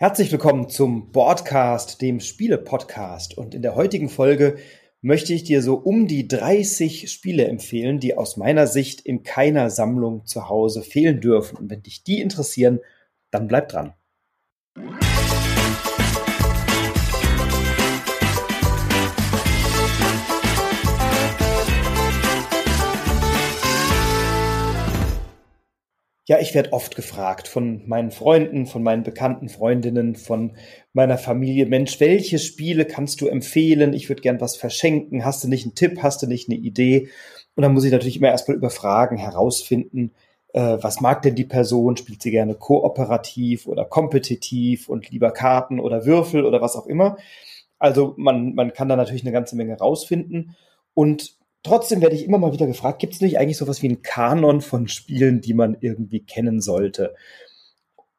Herzlich willkommen zum Boardcast, dem Spiele-Podcast. Und in der heutigen Folge möchte ich dir so um die 30 Spiele empfehlen, die aus meiner Sicht in keiner Sammlung zu Hause fehlen dürfen. Und wenn dich die interessieren, dann bleib dran. Ja, ich werde oft gefragt von meinen Freunden, von meinen bekannten Freundinnen, von meiner Familie, Mensch, welche Spiele kannst du empfehlen? Ich würde gern was verschenken. Hast du nicht einen Tipp? Hast du nicht eine Idee? Und dann muss ich natürlich immer erstmal über Fragen herausfinden, äh, was mag denn die Person? Spielt sie gerne kooperativ oder kompetitiv und lieber Karten oder Würfel oder was auch immer? Also man, man kann da natürlich eine ganze Menge rausfinden. Und trotzdem werde ich immer mal wieder gefragt, gibt es nicht eigentlich sowas wie einen Kanon von Spielen, die man irgendwie kennen sollte?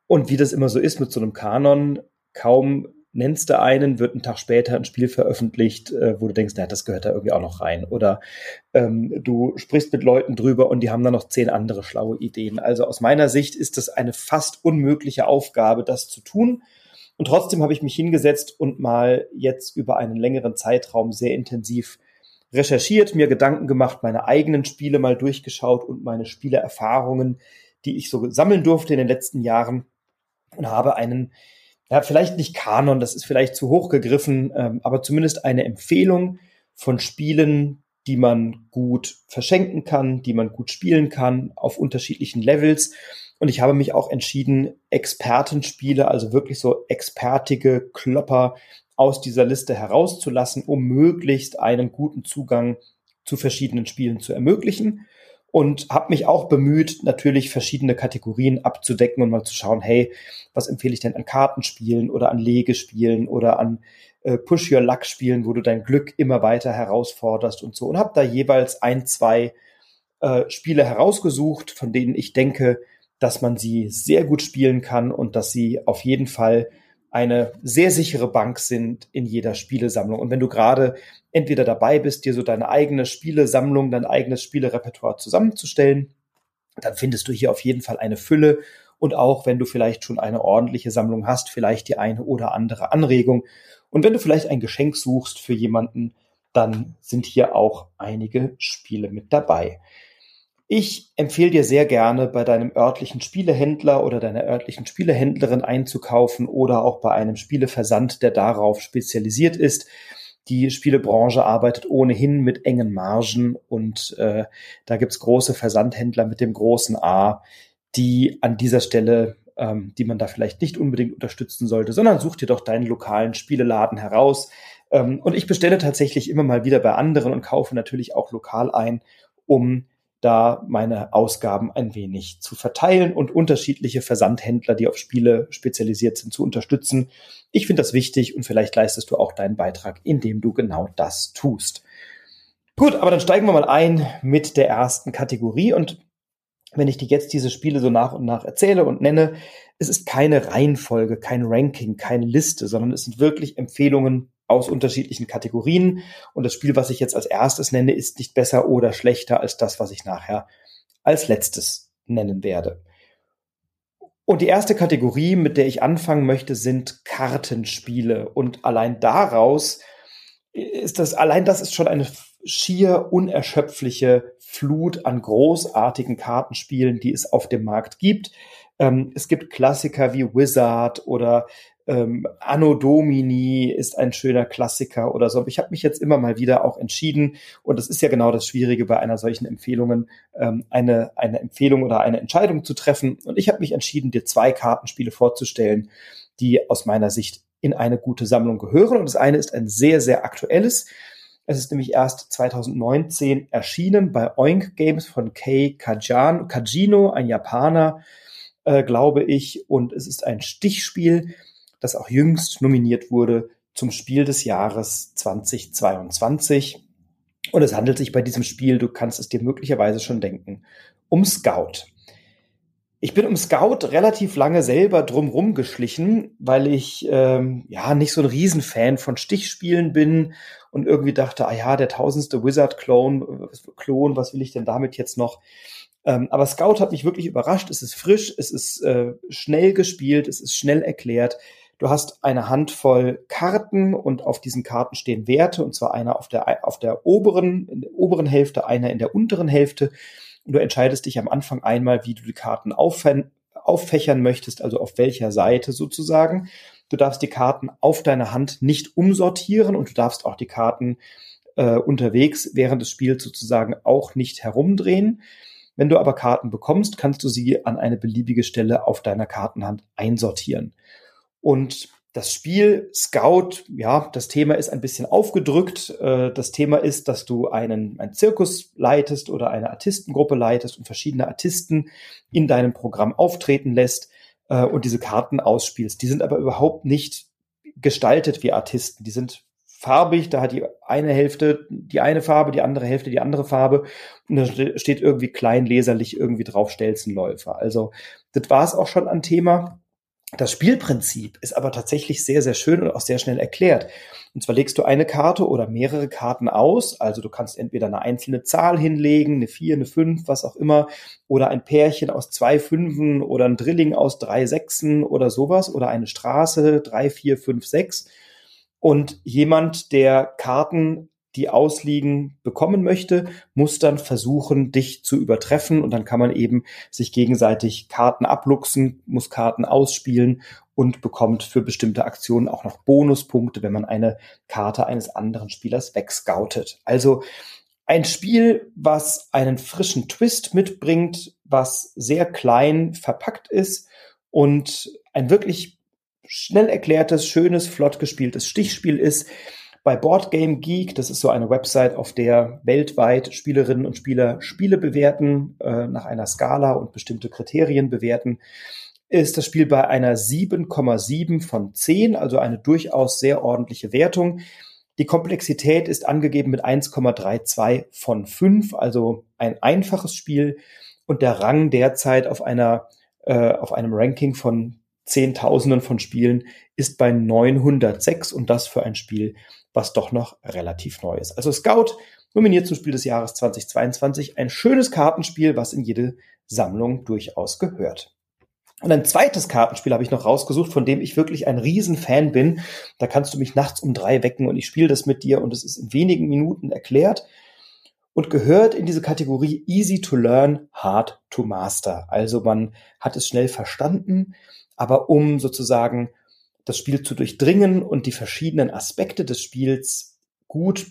Und wie das immer so ist mit so einem Kanon, kaum nennst du einen, wird ein Tag später ein Spiel veröffentlicht, äh, wo du denkst, na, das gehört da irgendwie auch noch rein. Oder ähm, du sprichst mit Leuten drüber und die haben dann noch zehn andere schlaue Ideen. Also aus meiner Sicht ist das eine fast unmögliche Aufgabe, das zu tun. Und trotzdem habe ich mich hingesetzt und mal jetzt über einen längeren Zeitraum sehr intensiv recherchiert, mir Gedanken gemacht, meine eigenen Spiele mal durchgeschaut und meine Spieleerfahrungen, die ich so sammeln durfte in den letzten Jahren und habe einen, ja, vielleicht nicht Kanon, das ist vielleicht zu hoch gegriffen, ähm, aber zumindest eine Empfehlung von Spielen, die man gut verschenken kann, die man gut spielen kann auf unterschiedlichen Levels. Und ich habe mich auch entschieden, Expertenspiele, also wirklich so expertige Klopper aus dieser Liste herauszulassen, um möglichst einen guten Zugang zu verschiedenen Spielen zu ermöglichen. Und habe mich auch bemüht, natürlich verschiedene Kategorien abzudecken und mal zu schauen, hey, was empfehle ich denn an Kartenspielen oder an Legespielen oder an äh, Push-Your-Luck-Spielen, wo du dein Glück immer weiter herausforderst und so. Und habe da jeweils ein, zwei äh, Spiele herausgesucht, von denen ich denke, dass man sie sehr gut spielen kann und dass sie auf jeden Fall eine sehr sichere Bank sind in jeder Spielesammlung. Und wenn du gerade entweder dabei bist, dir so deine eigene Spielesammlung, dein eigenes Spielerepertoire zusammenzustellen, dann findest du hier auf jeden Fall eine Fülle. Und auch wenn du vielleicht schon eine ordentliche Sammlung hast, vielleicht die eine oder andere Anregung. Und wenn du vielleicht ein Geschenk suchst für jemanden, dann sind hier auch einige Spiele mit dabei. Ich empfehle dir sehr gerne, bei deinem örtlichen Spielehändler oder deiner örtlichen Spielehändlerin einzukaufen oder auch bei einem Spieleversand, der darauf spezialisiert ist. Die Spielebranche arbeitet ohnehin mit engen Margen und äh, da gibt's große Versandhändler mit dem großen A, die an dieser Stelle, ähm, die man da vielleicht nicht unbedingt unterstützen sollte, sondern such dir doch deinen lokalen Spieleladen heraus. Ähm, und ich bestelle tatsächlich immer mal wieder bei anderen und kaufe natürlich auch lokal ein, um da meine Ausgaben ein wenig zu verteilen und unterschiedliche Versandhändler, die auf Spiele spezialisiert sind, zu unterstützen. Ich finde das wichtig und vielleicht leistest du auch deinen Beitrag, indem du genau das tust. Gut, aber dann steigen wir mal ein mit der ersten Kategorie und wenn ich dir jetzt diese Spiele so nach und nach erzähle und nenne, es ist keine Reihenfolge, kein Ranking, keine Liste, sondern es sind wirklich Empfehlungen aus unterschiedlichen Kategorien. Und das Spiel, was ich jetzt als erstes nenne, ist nicht besser oder schlechter als das, was ich nachher als letztes nennen werde. Und die erste Kategorie, mit der ich anfangen möchte, sind Kartenspiele. Und allein daraus ist das, allein das ist schon eine schier unerschöpfliche Flut an großartigen Kartenspielen, die es auf dem Markt gibt. Ähm, es gibt Klassiker wie Wizard oder ähm, Anno Domini ist ein schöner Klassiker oder so. Aber ich habe mich jetzt immer mal wieder auch entschieden, und das ist ja genau das Schwierige bei einer solchen Empfehlungen, ähm, eine, eine Empfehlung oder eine Entscheidung zu treffen. Und ich habe mich entschieden, dir zwei Kartenspiele vorzustellen, die aus meiner Sicht in eine gute Sammlung gehören. Und das eine ist ein sehr, sehr aktuelles. Es ist nämlich erst 2019 erschienen bei Oink Games von Kei Kajan, Kajino, ein Japaner, äh, glaube ich. Und es ist ein Stichspiel, das auch jüngst nominiert wurde zum Spiel des Jahres 2022. Und es handelt sich bei diesem Spiel, du kannst es dir möglicherweise schon denken, um Scout. Ich bin um Scout relativ lange selber drumrum geschlichen, weil ich ähm, ja nicht so ein Riesenfan von Stichspielen bin und irgendwie dachte, ah ja, der tausendste Wizard-Clone, Klon, was will ich denn damit jetzt noch? Ähm, aber Scout hat mich wirklich überrascht. Es ist frisch, es ist äh, schnell gespielt, es ist schnell erklärt. Du hast eine Handvoll Karten und auf diesen Karten stehen Werte, und zwar einer auf der, auf der oberen, in der oberen Hälfte, einer in der unteren Hälfte. Und du entscheidest dich am Anfang einmal, wie du die Karten auffächern möchtest, also auf welcher Seite sozusagen. Du darfst die Karten auf deiner Hand nicht umsortieren und du darfst auch die Karten äh, unterwegs während des Spiels sozusagen auch nicht herumdrehen. Wenn du aber Karten bekommst, kannst du sie an eine beliebige Stelle auf deiner Kartenhand einsortieren. Und das Spiel Scout, ja, das Thema ist ein bisschen aufgedrückt. Äh, das Thema ist, dass du einen, einen Zirkus leitest oder eine Artistengruppe leitest und verschiedene Artisten in deinem Programm auftreten lässt äh, und diese Karten ausspielst. Die sind aber überhaupt nicht gestaltet wie Artisten. Die sind farbig, da hat die eine Hälfte die eine Farbe, die andere Hälfte die andere Farbe und da steht irgendwie klein leserlich irgendwie drauf Stelzenläufer. Also das war es auch schon an Thema. Das Spielprinzip ist aber tatsächlich sehr, sehr schön und auch sehr schnell erklärt. Und zwar legst du eine Karte oder mehrere Karten aus. Also du kannst entweder eine einzelne Zahl hinlegen, eine vier, eine fünf, was auch immer, oder ein Pärchen aus zwei Fünfen oder ein Drilling aus drei Sechsen oder sowas oder eine Straße drei, vier, fünf, sechs. Und jemand, der Karten, die ausliegen, bekommen möchte, muss dann versuchen, dich zu übertreffen. Und dann kann man eben sich gegenseitig Karten abluchsen, muss Karten ausspielen und bekommt für bestimmte Aktionen auch noch Bonuspunkte, wenn man eine Karte eines anderen Spielers wegscoutet. Also ein Spiel, was einen frischen Twist mitbringt, was sehr klein verpackt ist und ein wirklich schnell erklärtes, schönes, flott gespieltes Stichspiel ist. Bei Board Game Geek, das ist so eine Website, auf der weltweit Spielerinnen und Spieler Spiele bewerten, äh, nach einer Skala und bestimmte Kriterien bewerten, ist das Spiel bei einer 7,7 von 10, also eine durchaus sehr ordentliche Wertung. Die Komplexität ist angegeben mit 1,32 von 5, also ein einfaches Spiel und der Rang derzeit auf einer äh, auf einem Ranking von Zehntausenden von Spielen ist bei 906 und das für ein Spiel, was doch noch relativ neu ist. Also Scout nominiert zum Spiel des Jahres 2022 ein schönes Kartenspiel, was in jede Sammlung durchaus gehört. Und ein zweites Kartenspiel habe ich noch rausgesucht, von dem ich wirklich ein Riesenfan bin. Da kannst du mich nachts um drei wecken und ich spiele das mit dir und es ist in wenigen Minuten erklärt und gehört in diese Kategorie easy to learn, hard to master. Also man hat es schnell verstanden, aber um sozusagen das Spiel zu durchdringen und die verschiedenen Aspekte des Spiels gut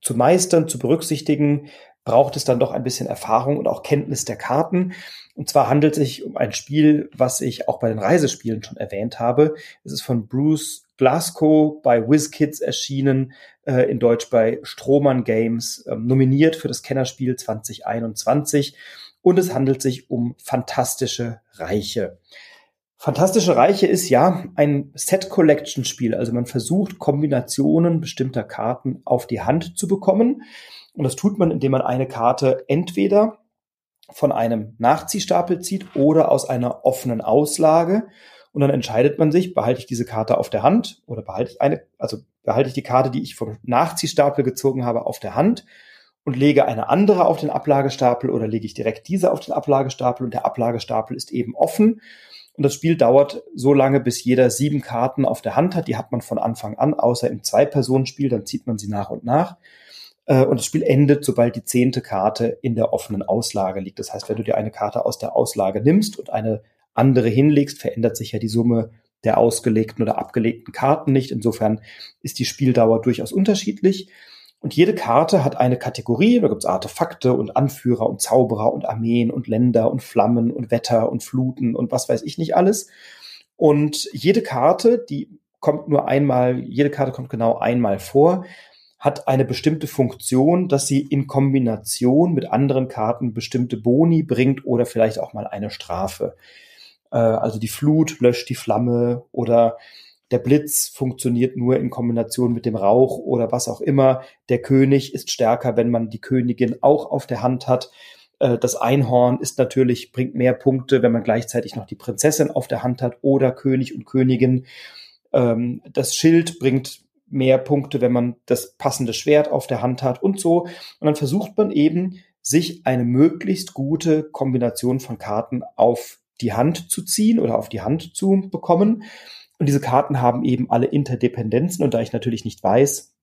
zu meistern, zu berücksichtigen, braucht es dann doch ein bisschen Erfahrung und auch Kenntnis der Karten. Und zwar handelt es sich um ein Spiel, was ich auch bei den Reisespielen schon erwähnt habe. Es ist von Bruce Glasgow bei WizKids erschienen, äh, in Deutsch bei Strohmann Games, äh, nominiert für das Kennerspiel 2021. Und es handelt sich um fantastische Reiche. Fantastische Reiche ist ja ein Set-Collection-Spiel. Also man versucht, Kombinationen bestimmter Karten auf die Hand zu bekommen. Und das tut man, indem man eine Karte entweder von einem Nachziehstapel zieht oder aus einer offenen Auslage. Und dann entscheidet man sich, behalte ich diese Karte auf der Hand oder behalte ich eine, also behalte ich die Karte, die ich vom Nachziehstapel gezogen habe, auf der Hand und lege eine andere auf den Ablagestapel oder lege ich direkt diese auf den Ablagestapel und der Ablagestapel ist eben offen. Und das Spiel dauert so lange, bis jeder sieben Karten auf der Hand hat. Die hat man von Anfang an, außer im Zwei-Personen-Spiel, dann zieht man sie nach und nach. Äh, und das Spiel endet, sobald die zehnte Karte in der offenen Auslage liegt. Das heißt, wenn du dir eine Karte aus der Auslage nimmst und eine andere hinlegst, verändert sich ja die Summe der ausgelegten oder abgelegten Karten nicht. Insofern ist die Spieldauer durchaus unterschiedlich. Und jede Karte hat eine Kategorie, da gibt's Artefakte und Anführer und Zauberer und Armeen und Länder und Flammen und Wetter und Fluten und was weiß ich nicht alles. Und jede Karte, die kommt nur einmal, jede Karte kommt genau einmal vor, hat eine bestimmte Funktion, dass sie in Kombination mit anderen Karten bestimmte Boni bringt oder vielleicht auch mal eine Strafe. Äh, also die Flut löscht die Flamme oder der Blitz funktioniert nur in Kombination mit dem Rauch oder was auch immer. Der König ist stärker, wenn man die Königin auch auf der Hand hat. Äh, das Einhorn ist natürlich, bringt mehr Punkte, wenn man gleichzeitig noch die Prinzessin auf der Hand hat oder König und Königin. Ähm, das Schild bringt mehr Punkte, wenn man das passende Schwert auf der Hand hat und so. Und dann versucht man eben, sich eine möglichst gute Kombination von Karten auf die Hand zu ziehen oder auf die Hand zu bekommen Und diese Karten haben eben alle Interdependenzen. Und da ich natürlich nicht weiß,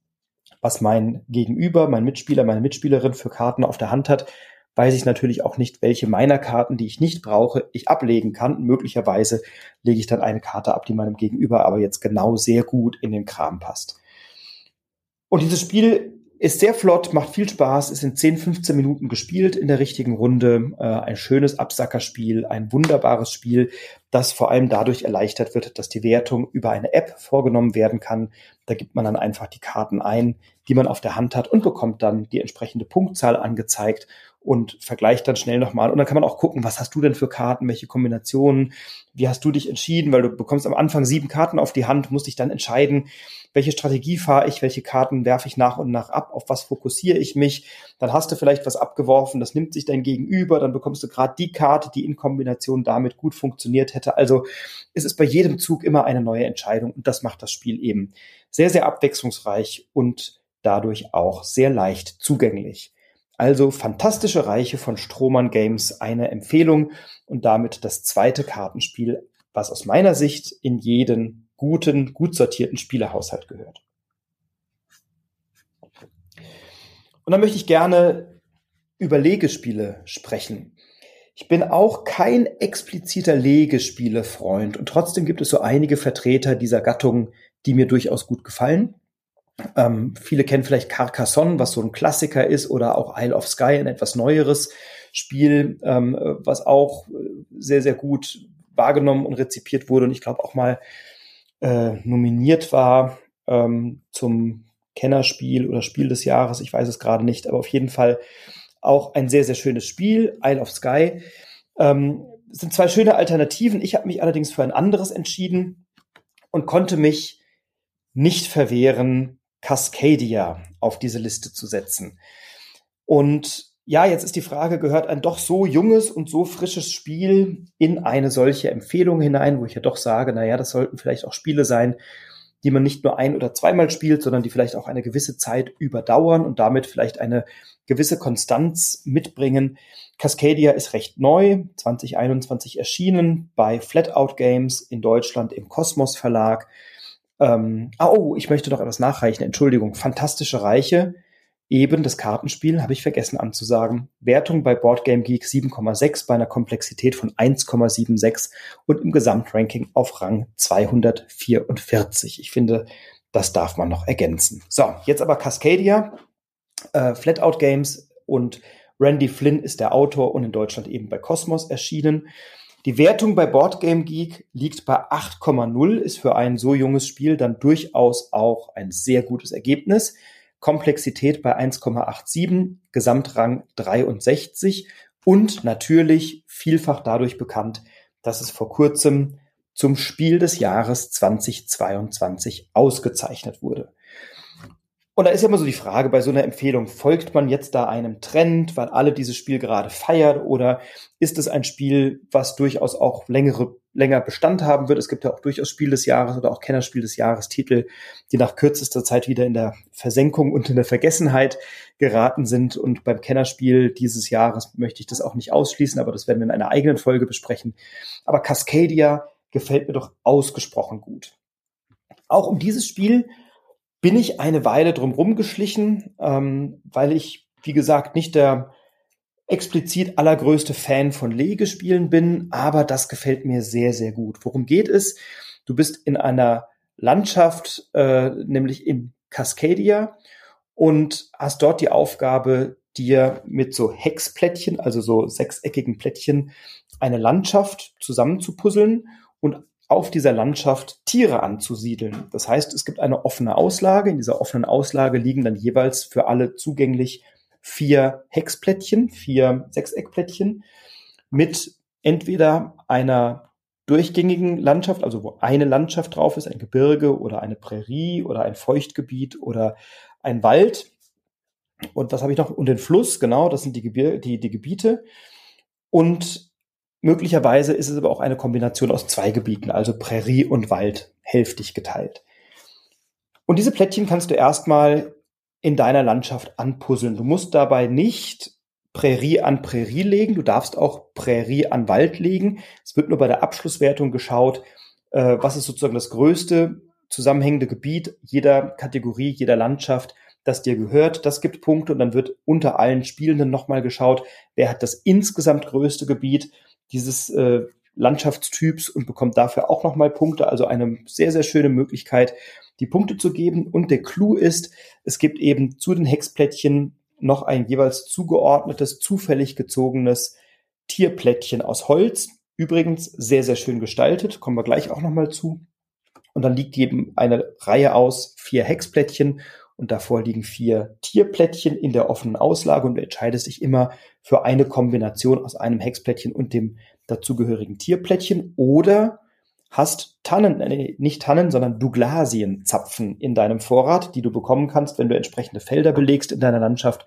was mein Gegenüber, mein Mitspieler, meine Mitspielerin für Karten auf der Hand hat, weiß ich natürlich auch nicht, welche meiner Karten, die ich nicht brauche, ich ablegen kann. Möglicherweise lege ich dann eine Karte ab, die meinem Gegenüber aber jetzt genau sehr gut in den Kram passt. Und dieses Spiel ist sehr flott, macht viel Spaß, ist in 10, 15 Minuten gespielt in der richtigen Runde. Äh, ein schönes Absackerspiel, ein wunderbares Spiel, das vor allem dadurch erleichtert wird, dass die Wertung über eine App vorgenommen werden kann. Da gibt man dann einfach die Karten ein, die man auf der Hand hat und bekommt dann die entsprechende Punktzahl angezeigt und vergleicht dann schnell nochmal. Und dann kann man auch gucken, was hast du denn für Karten, welche Kombinationen, wie hast du dich entschieden, weil du bekommst am Anfang sieben Karten auf die Hand, musst dich dann entscheiden, welche Strategie fahre ich, welche Karten werfe ich nach und nach ab, auf was fokussiere ich mich. Dann hast du vielleicht was abgeworfen, das nimmt sich dein Gegenüber, dann bekommst du gerade die Karte, die in Kombination damit gut funktioniert hätte. Also es ist bei jedem Zug immer eine neue Entscheidung und das macht das Spiel eben sehr, sehr abwechslungsreich und dadurch auch sehr leicht zugänglich. Also fantastische Reiche von Strohmann Games, eine Empfehlung und damit das zweite Kartenspiel, was aus meiner Sicht in jeden guten, gut sortierten Spielerhaushalt gehört. Und dann möchte ich gerne über Legespiele sprechen. Ich bin auch kein expliziter Legespiele-Freund und trotzdem gibt es so einige Vertreter dieser Gattung, die mir durchaus gut gefallen. Ähm, viele kennen vielleicht Carcassonne, was so ein Klassiker ist, oder auch Isle of Sky, ein etwas neueres Spiel, ähm, was auch sehr, sehr gut wahrgenommen und rezipiert wurde und ich glaube auch mal äh, nominiert war ähm, zum Kennerspiel oder Spiel des Jahres. Ich weiß es gerade nicht, aber auf jeden Fall auch ein sehr, sehr schönes Spiel, Isle of Sky. Ähm, sind zwei schöne Alternativen. Ich habe mich allerdings für ein anderes entschieden und konnte mich nicht verwehren, Cascadia auf diese Liste zu setzen. Und ja, jetzt ist die Frage, gehört ein doch so junges und so frisches Spiel in eine solche Empfehlung hinein, wo ich ja doch sage, na ja, das sollten vielleicht auch Spiele sein, die man nicht nur ein oder zweimal spielt, sondern die vielleicht auch eine gewisse Zeit überdauern und damit vielleicht eine gewisse Konstanz mitbringen. Cascadia ist recht neu, 2021 erschienen bei Flatout Games in Deutschland im Kosmos Verlag. Ähm, oh, ich möchte noch etwas nachreichen, Entschuldigung, Fantastische Reiche Eben das Kartenspiel habe ich vergessen anzusagen. Wertung bei Boardgame Geek 7,6 bei einer Komplexität von 1,76 und im Gesamtranking auf Rang 244. Ich finde, das darf man noch ergänzen. So, jetzt aber Cascadia, äh, Flatout Games und Randy Flynn ist der Autor und in Deutschland eben bei Cosmos erschienen. Die Wertung bei Boardgame Geek liegt bei 8,0, ist für ein so junges Spiel dann durchaus auch ein sehr gutes Ergebnis. Komplexität bei 1,87, Gesamtrang 63 und natürlich vielfach dadurch bekannt, dass es vor kurzem zum Spiel des Jahres 2022 ausgezeichnet wurde. Und da ist ja immer so die Frage bei so einer Empfehlung, folgt man jetzt da einem Trend, weil alle dieses Spiel gerade feiern oder ist es ein Spiel, was durchaus auch längere länger Bestand haben wird. Es gibt ja auch durchaus Spiel des Jahres oder auch Kennerspiel des Jahres Titel, die nach kürzester Zeit wieder in der Versenkung und in der Vergessenheit geraten sind. Und beim Kennerspiel dieses Jahres möchte ich das auch nicht ausschließen, aber das werden wir in einer eigenen Folge besprechen. Aber Cascadia gefällt mir doch ausgesprochen gut. Auch um dieses Spiel bin ich eine Weile drumherum geschlichen, ähm, weil ich, wie gesagt, nicht der explizit allergrößte Fan von Legespielen bin, aber das gefällt mir sehr, sehr gut. Worum geht es? Du bist in einer Landschaft, äh, nämlich in Cascadia und hast dort die Aufgabe, dir mit so Hexplättchen, also so sechseckigen Plättchen, eine Landschaft zusammenzupuzzeln und auf dieser Landschaft Tiere anzusiedeln. Das heißt, es gibt eine offene Auslage. In dieser offenen Auslage liegen dann jeweils für alle zugänglich vier Hexplättchen, vier Sechseckplättchen mit entweder einer durchgängigen Landschaft, also wo eine Landschaft drauf ist, ein Gebirge oder eine Prärie oder ein Feuchtgebiet oder ein Wald. Und was habe ich noch? Und den Fluss, genau, das sind die, Gebir die, die Gebiete. Und möglicherweise ist es aber auch eine Kombination aus zwei Gebieten, also Prärie und Wald, hälftig geteilt. Und diese Plättchen kannst du erstmal in deiner Landschaft anpuzzeln. Du musst dabei nicht Prärie an Prärie legen, du darfst auch Prärie an Wald legen. Es wird nur bei der Abschlusswertung geschaut, äh, was ist sozusagen das größte zusammenhängende Gebiet jeder Kategorie, jeder Landschaft, das dir gehört. Das gibt Punkte und dann wird unter allen Spielenden nochmal geschaut, wer hat das insgesamt größte Gebiet dieses äh, Landschaftstyps und bekommt dafür auch nochmal Punkte. Also eine sehr, sehr schöne Möglichkeit, die Punkte zu geben. Und der Clou ist, es gibt eben zu den Hexplättchen noch ein jeweils zugeordnetes, zufällig gezogenes Tierplättchen aus Holz. Übrigens sehr, sehr schön gestaltet, kommen wir gleich auch nochmal zu. Und dann liegt eben eine Reihe aus vier Hexplättchen und davor liegen vier Tierplättchen in der offenen Auslage und du entscheidest dich immer für eine Kombination aus einem Hexplättchen und dem dazugehörigen Tierplättchen oder hast Tannen, äh, nicht Tannen, sondern Douglasienzapfen in deinem Vorrat, die du bekommen kannst, wenn du entsprechende Felder belegst in deiner Landschaft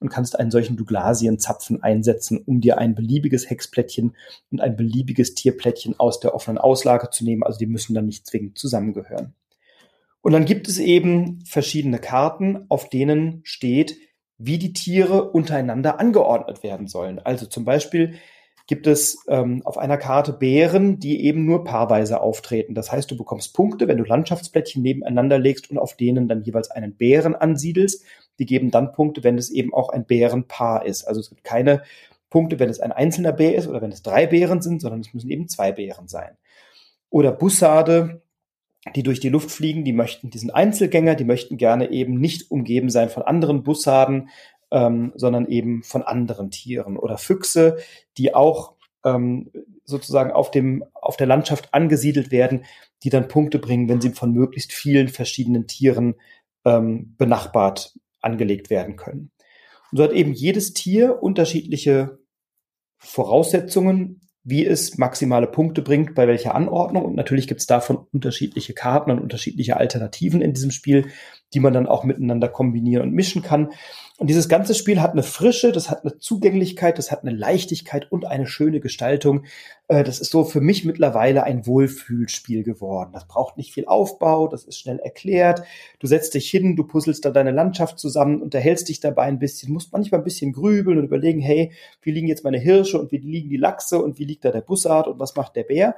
und kannst einen solchen Douglasienzapfen einsetzen, um dir ein beliebiges Hexplättchen und ein beliebiges Tierplättchen aus der offenen Auslage zu nehmen. Also die müssen dann nicht zwingend zusammengehören. Und dann gibt es eben verschiedene Karten, auf denen steht, wie die Tiere untereinander angeordnet werden sollen. Also zum Beispiel gibt es ähm, auf einer Karte Bären, die eben nur paarweise auftreten. Das heißt, du bekommst Punkte, wenn du Landschaftsplättchen nebeneinander legst und auf denen dann jeweils einen Bären ansiedelst. Die geben dann Punkte, wenn es eben auch ein Bärenpaar ist. Also es gibt keine Punkte, wenn es ein einzelner Bär ist oder wenn es drei Bären sind, sondern es müssen eben zwei Bären sein. Oder Bussarde, die durch die Luft fliegen, die möchten, die sind Einzelgänger, die möchten gerne eben nicht umgeben sein von anderen Bussarden, ähm, sondern eben von anderen Tieren oder Füchse, die auch ähm, sozusagen auf dem auf der Landschaft angesiedelt werden, die dann Punkte bringen, wenn sie von möglichst vielen verschiedenen Tieren ähm, benachbart angelegt werden können. Und so hat eben jedes Tier unterschiedliche Voraussetzungen, wie es maximale Punkte bringt, bei welcher Anordnung. Und natürlich gibt es davon unterschiedliche Karten und unterschiedliche Alternativen in diesem Spiel, die man dann auch miteinander kombinieren und mischen kann. Und dieses ganze Spiel hat eine Frische, das hat eine Zugänglichkeit, das hat eine Leichtigkeit und eine schöne Gestaltung. Äh, das ist so für mich mittlerweile ein Wohlfühlspiel geworden. Das braucht nicht viel Aufbau, das ist schnell erklärt. Du setzt dich hin, du puzzelst da deine Landschaft zusammen, unterhältst dich dabei ein bisschen, musst manchmal ein bisschen grübeln und überlegen, hey, wie liegen jetzt meine Hirsche und wie liegen die Lachse und wie liegt da der Bussard und was macht der Bär?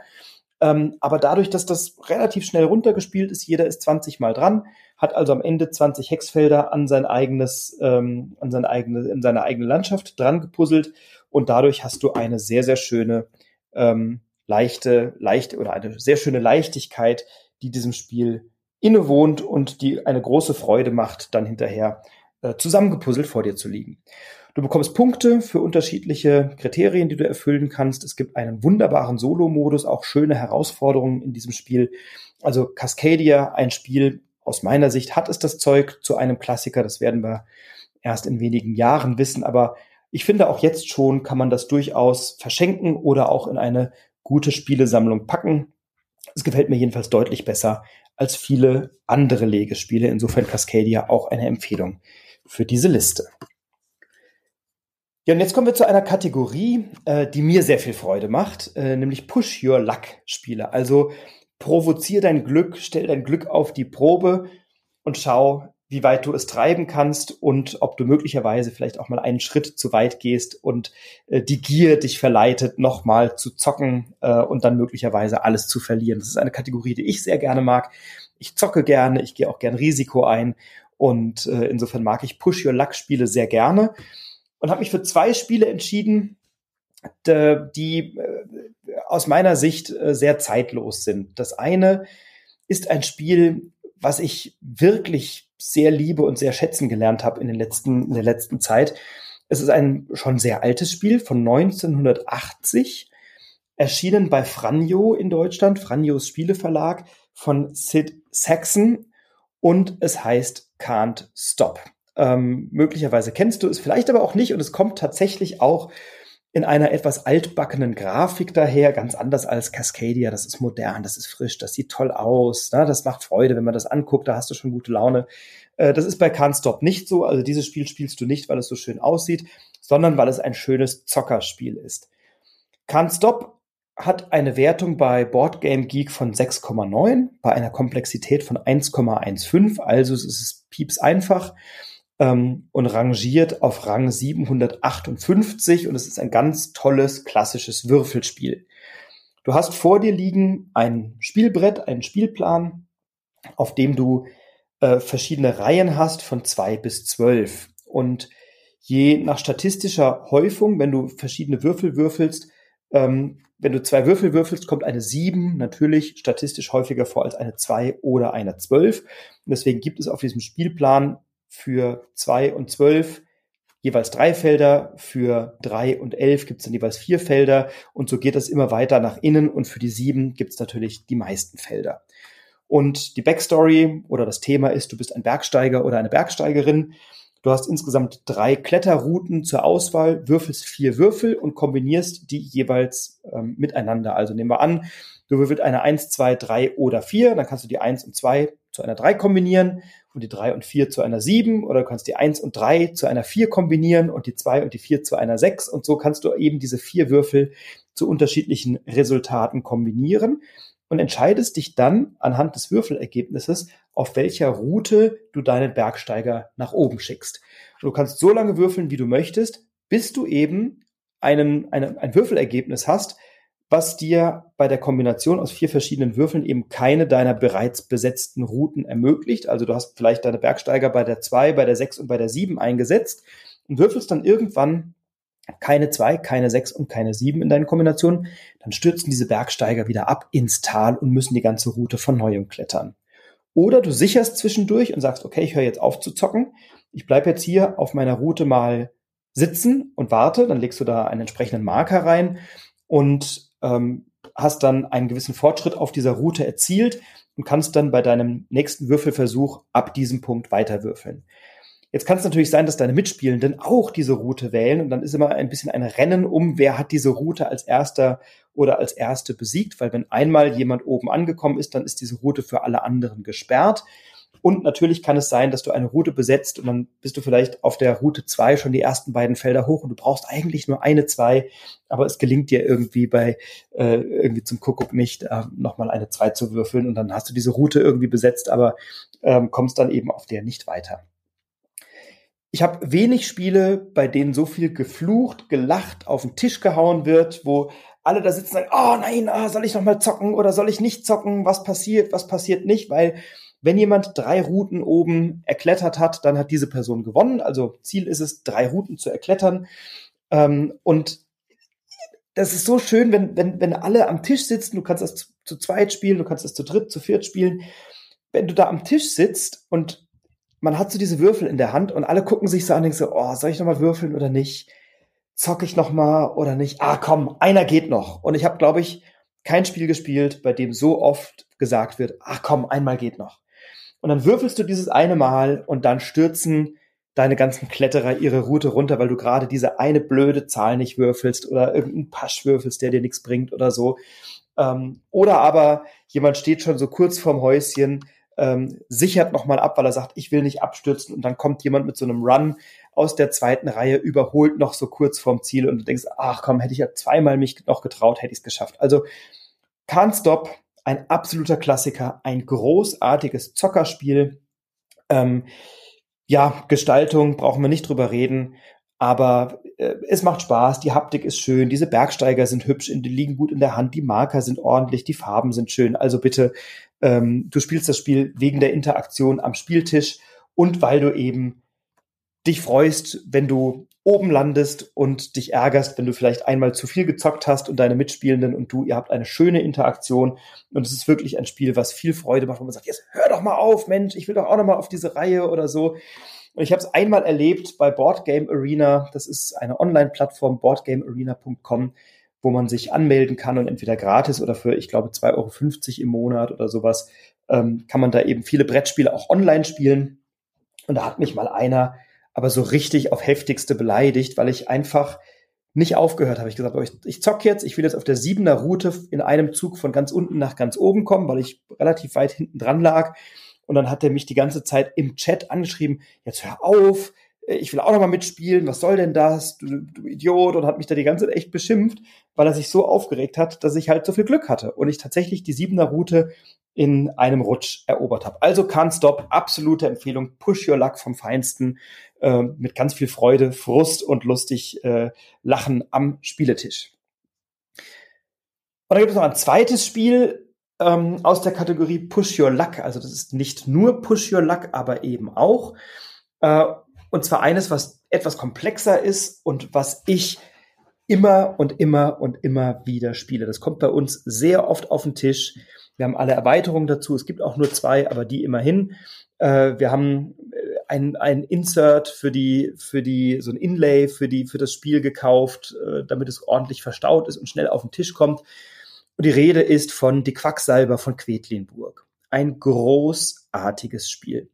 Ähm, aber dadurch, dass das relativ schnell runtergespielt ist, jeder ist 20 Mal dran, hat also am Ende 20 Hexfelder an sein eigenes, ähm, an sein eigene, in seine eigene Landschaft dran gepuzzelt und dadurch hast du eine sehr, sehr schöne, ähm, leichte, leichte oder eine sehr schöne Leichtigkeit, die diesem Spiel innewohnt und die eine große Freude macht, dann hinterher äh, zusammengepuzzelt vor dir zu liegen. Du bekommst Punkte für unterschiedliche Kriterien, die du erfüllen kannst. Es gibt einen wunderbaren Solo-Modus, auch schöne Herausforderungen in diesem Spiel. Also Cascadia, ein Spiel, aus meiner Sicht hat es das Zeug zu einem Klassiker. Das werden wir erst in wenigen Jahren wissen. Aber ich finde auch jetzt schon kann man das durchaus verschenken oder auch in eine gute Spielesammlung packen. Es gefällt mir jedenfalls deutlich besser als viele andere Legespiele. Insofern Cascadia auch eine Empfehlung für diese Liste. Ja, und jetzt kommen wir zu einer Kategorie, äh, die mir sehr viel Freude macht, äh, nämlich Push Your Luck Spiele. Also provozier dein Glück, stell dein Glück auf die Probe und schau, wie weit du es treiben kannst und ob du möglicherweise vielleicht auch mal einen Schritt zu weit gehst und äh, die Gier dich verleitet, nochmal zu zocken äh, und dann möglicherweise alles zu verlieren. Das ist eine Kategorie, die ich sehr gerne mag. Ich zocke gerne, ich gehe auch gern Risiko ein und äh, insofern mag ich Push Your Luck Spiele sehr gerne und habe mich für zwei Spiele entschieden, die äh, aus meiner Sicht äh, sehr zeitlos sind. Das eine ist ein Spiel, was ich wirklich sehr liebe und sehr schätzen gelernt habe in, in der letzten Zeit. Es ist ein schon sehr altes Spiel von 1980, erschienen bei Franjo in Deutschland, Franjos Spieleverlag von Sid Saxon und es heißt Can't Stop. Ähm, möglicherweise kennst du es, vielleicht aber auch nicht. Und es kommt tatsächlich auch in einer etwas altbackenen Grafik daher, ganz anders als Cascadia. Das ist modern, das ist frisch, das sieht toll aus. Ne? Das macht Freude, wenn man das anguckt, da hast du schon gute Laune. Äh, das ist bei Can't Stop nicht so. Also dieses Spiel spielst du nicht, weil es so schön aussieht, sondern weil es ein schönes Zockerspiel ist. Can't Stop hat eine Wertung bei Board Game Geek von 6,9, bei einer Komplexität von 1,15. Also es ist pieps einfach ähm, und rangiert auf Rang 758 und es ist ein ganz tolles klassisches Würfelspiel. Du hast vor dir liegen ein Spielbrett, einen Spielplan, auf dem du äh, verschiedene Reihen hast von zwei bis zwölf. Und je nach statistischer Häufung, wenn du verschiedene Würfel würfelst, ähm, wenn du zwei Würfel würfelst, kommt eine sieben natürlich statistisch häufiger vor als eine zwei oder eine zwölf. Und deswegen gibt es auf diesem Spielplan für zwei und zwölf jeweils drei Felder, für drei und elf gibt es dann jeweils vier Felder und so geht das immer weiter nach innen und für die sieben gibt es natürlich die meisten Felder. Und die Backstory oder das Thema ist, du bist ein Bergsteiger oder eine Bergsteigerin. Du hast insgesamt drei Kletterrouten zur Auswahl, würfelst vier Würfel und kombinierst die jeweils ähm, miteinander. Also nehmen wir an, du würfelst eine 1, 2, 3 oder 4, dann kannst du die 1 und 2 zu einer 3 kombinieren und die 3 und 4 zu einer 7 oder du kannst die 1 und 3 zu einer 4 kombinieren und die 2 und die 4 zu einer 6 und so kannst du eben diese vier Würfel zu unterschiedlichen Resultaten kombinieren und entscheidest dich dann anhand des Würfelergebnisses, auf welcher Route du deinen Bergsteiger nach oben schickst. Und du kannst so lange würfeln, wie du möchtest, bis du eben einen, einen, ein Würfelergebnis hast, was dir bei der Kombination aus vier verschiedenen Würfeln eben keine deiner bereits besetzten Routen ermöglicht. Also du hast vielleicht deine Bergsteiger bei der 2, bei der 6 und bei der 7 eingesetzt und würfelst dann irgendwann keine 2, keine 6 und keine 7 in deinen Kombinationen, dann stürzen diese Bergsteiger wieder ab ins Tal und müssen die ganze Route von neuem klettern. Oder du sicherst zwischendurch und sagst, okay, ich höre jetzt auf zu zocken. Ich bleibe jetzt hier auf meiner Route mal sitzen und warte. Dann legst du da einen entsprechenden Marker rein und ähm, hast dann einen gewissen Fortschritt auf dieser Route erzielt und kannst dann bei deinem nächsten Würfelversuch ab diesem Punkt weiter würfeln. Jetzt kann es natürlich sein, dass deine Mitspielenden auch diese Route wählen und dann ist immer ein bisschen ein Rennen um, wer hat diese Route als erster oder als erste besiegt, weil wenn einmal jemand oben angekommen ist, dann ist diese Route für alle anderen gesperrt. Und natürlich kann es sein, dass du eine Route besetzt und dann bist du vielleicht auf der Route zwei schon die ersten beiden Felder hoch und du brauchst eigentlich nur eine zwei, aber es gelingt dir irgendwie bei äh, irgendwie zum Kuckuck nicht, äh, nochmal eine zwei zu würfeln und dann hast du diese Route irgendwie besetzt, aber ähm, kommst dann eben auf der nicht weiter. Ich habe wenig Spiele, bei denen so viel geflucht, gelacht, auf den Tisch gehauen wird, wo alle da sitzen und sagen, oh nein, ah, soll ich noch mal zocken oder soll ich nicht zocken? Was passiert, was passiert nicht? Weil wenn jemand drei Routen oben erklettert hat, dann hat diese Person gewonnen. Also Ziel ist es, drei Routen zu erklettern. Ähm, und das ist so schön, wenn, wenn, wenn alle am Tisch sitzen, du kannst das zu, zu zweit spielen, du kannst das zu dritt, zu viert spielen. Wenn du da am Tisch sitzt und man hat so diese Würfel in der Hand und alle gucken sich so an und denken so, oh, soll ich nochmal würfeln oder nicht? Zock ich nochmal oder nicht? Ah, komm, einer geht noch. Und ich habe, glaube ich, kein Spiel gespielt, bei dem so oft gesagt wird, ach komm, einmal geht noch. Und dann würfelst du dieses eine Mal und dann stürzen deine ganzen Kletterer ihre Route runter, weil du gerade diese eine blöde Zahl nicht würfelst oder irgendeinen Pasch würfelst, der dir nichts bringt oder so. Ähm, oder aber jemand steht schon so kurz vorm Häuschen, ähm, sichert nochmal ab, weil er sagt, ich will nicht abstürzen und dann kommt jemand mit so einem Run aus der zweiten Reihe, überholt noch so kurz vorm Ziel und du denkst, ach komm, hätte ich ja zweimal mich noch getraut, hätte ich es geschafft. Also Can't Stop ein absoluter Klassiker, ein großartiges Zockerspiel. Ähm, ja, Gestaltung brauchen wir nicht drüber reden, aber äh, es macht Spaß, die Haptik ist schön, diese Bergsteiger sind hübsch, die liegen gut in der Hand, die Marker sind ordentlich, die Farben sind schön. Also bitte, ähm, du spielst das Spiel wegen der Interaktion am Spieltisch und weil du eben dich freust, wenn du oben landest und dich ärgerst, wenn du vielleicht einmal zu viel gezockt hast und deine Mitspielenden und du, ihr habt eine schöne Interaktion und es ist wirklich ein Spiel, was viel Freude macht, wo man sagt, jetzt hör doch mal auf, Mensch, ich will doch auch noch mal auf diese Reihe oder so. Und ich habe es einmal erlebt bei Board Game Arena, das ist eine Online-Plattform, boardgamearena.com, wo man sich anmelden kann und entweder gratis oder für, ich glaube, 2,50 Euro im Monat oder sowas, ähm, kann man da eben viele Brettspiele auch online spielen. Und da hat mich mal einer aber so richtig auf heftigste beleidigt, weil ich einfach nicht aufgehört habe. Ich gesagt, oh, ich, ich zock jetzt, ich will jetzt auf der siebener Route in einem Zug von ganz unten nach ganz oben kommen, weil ich relativ weit hinten dran lag. Und dann hat er mich die ganze Zeit im Chat angeschrieben, jetzt hör auf, ich will auch noch mal mitspielen, was soll denn das, du, du Idiot, und hat mich da die ganze Zeit echt beschimpft, weil er sich so aufgeregt hat, dass ich halt so viel Glück hatte und ich tatsächlich die siebener Route in einem Rutsch erobert habe. Also Can't Stop, absolute Empfehlung, Push Your Luck vom Feinsten, äh, mit ganz viel Freude, Frust und lustig äh, Lachen am Spieletisch. dann gibt es noch ein zweites Spiel ähm, aus der Kategorie Push Your Luck. Also das ist nicht nur Push Your Luck, aber eben auch. Äh, und zwar eines, was etwas komplexer ist und was ich immer und immer und immer wieder spiele. Das kommt bei uns sehr oft auf den Tisch. Wir haben alle Erweiterungen dazu. Es gibt auch nur zwei, aber die immerhin. Äh, wir haben äh, ein, ein Insert für die, für die, so ein Inlay für die, für das Spiel gekauft, äh, damit es ordentlich verstaut ist und schnell auf den Tisch kommt. Und die Rede ist von Die Quacksalber von Quedlinburg. Ein großartiges Spiel.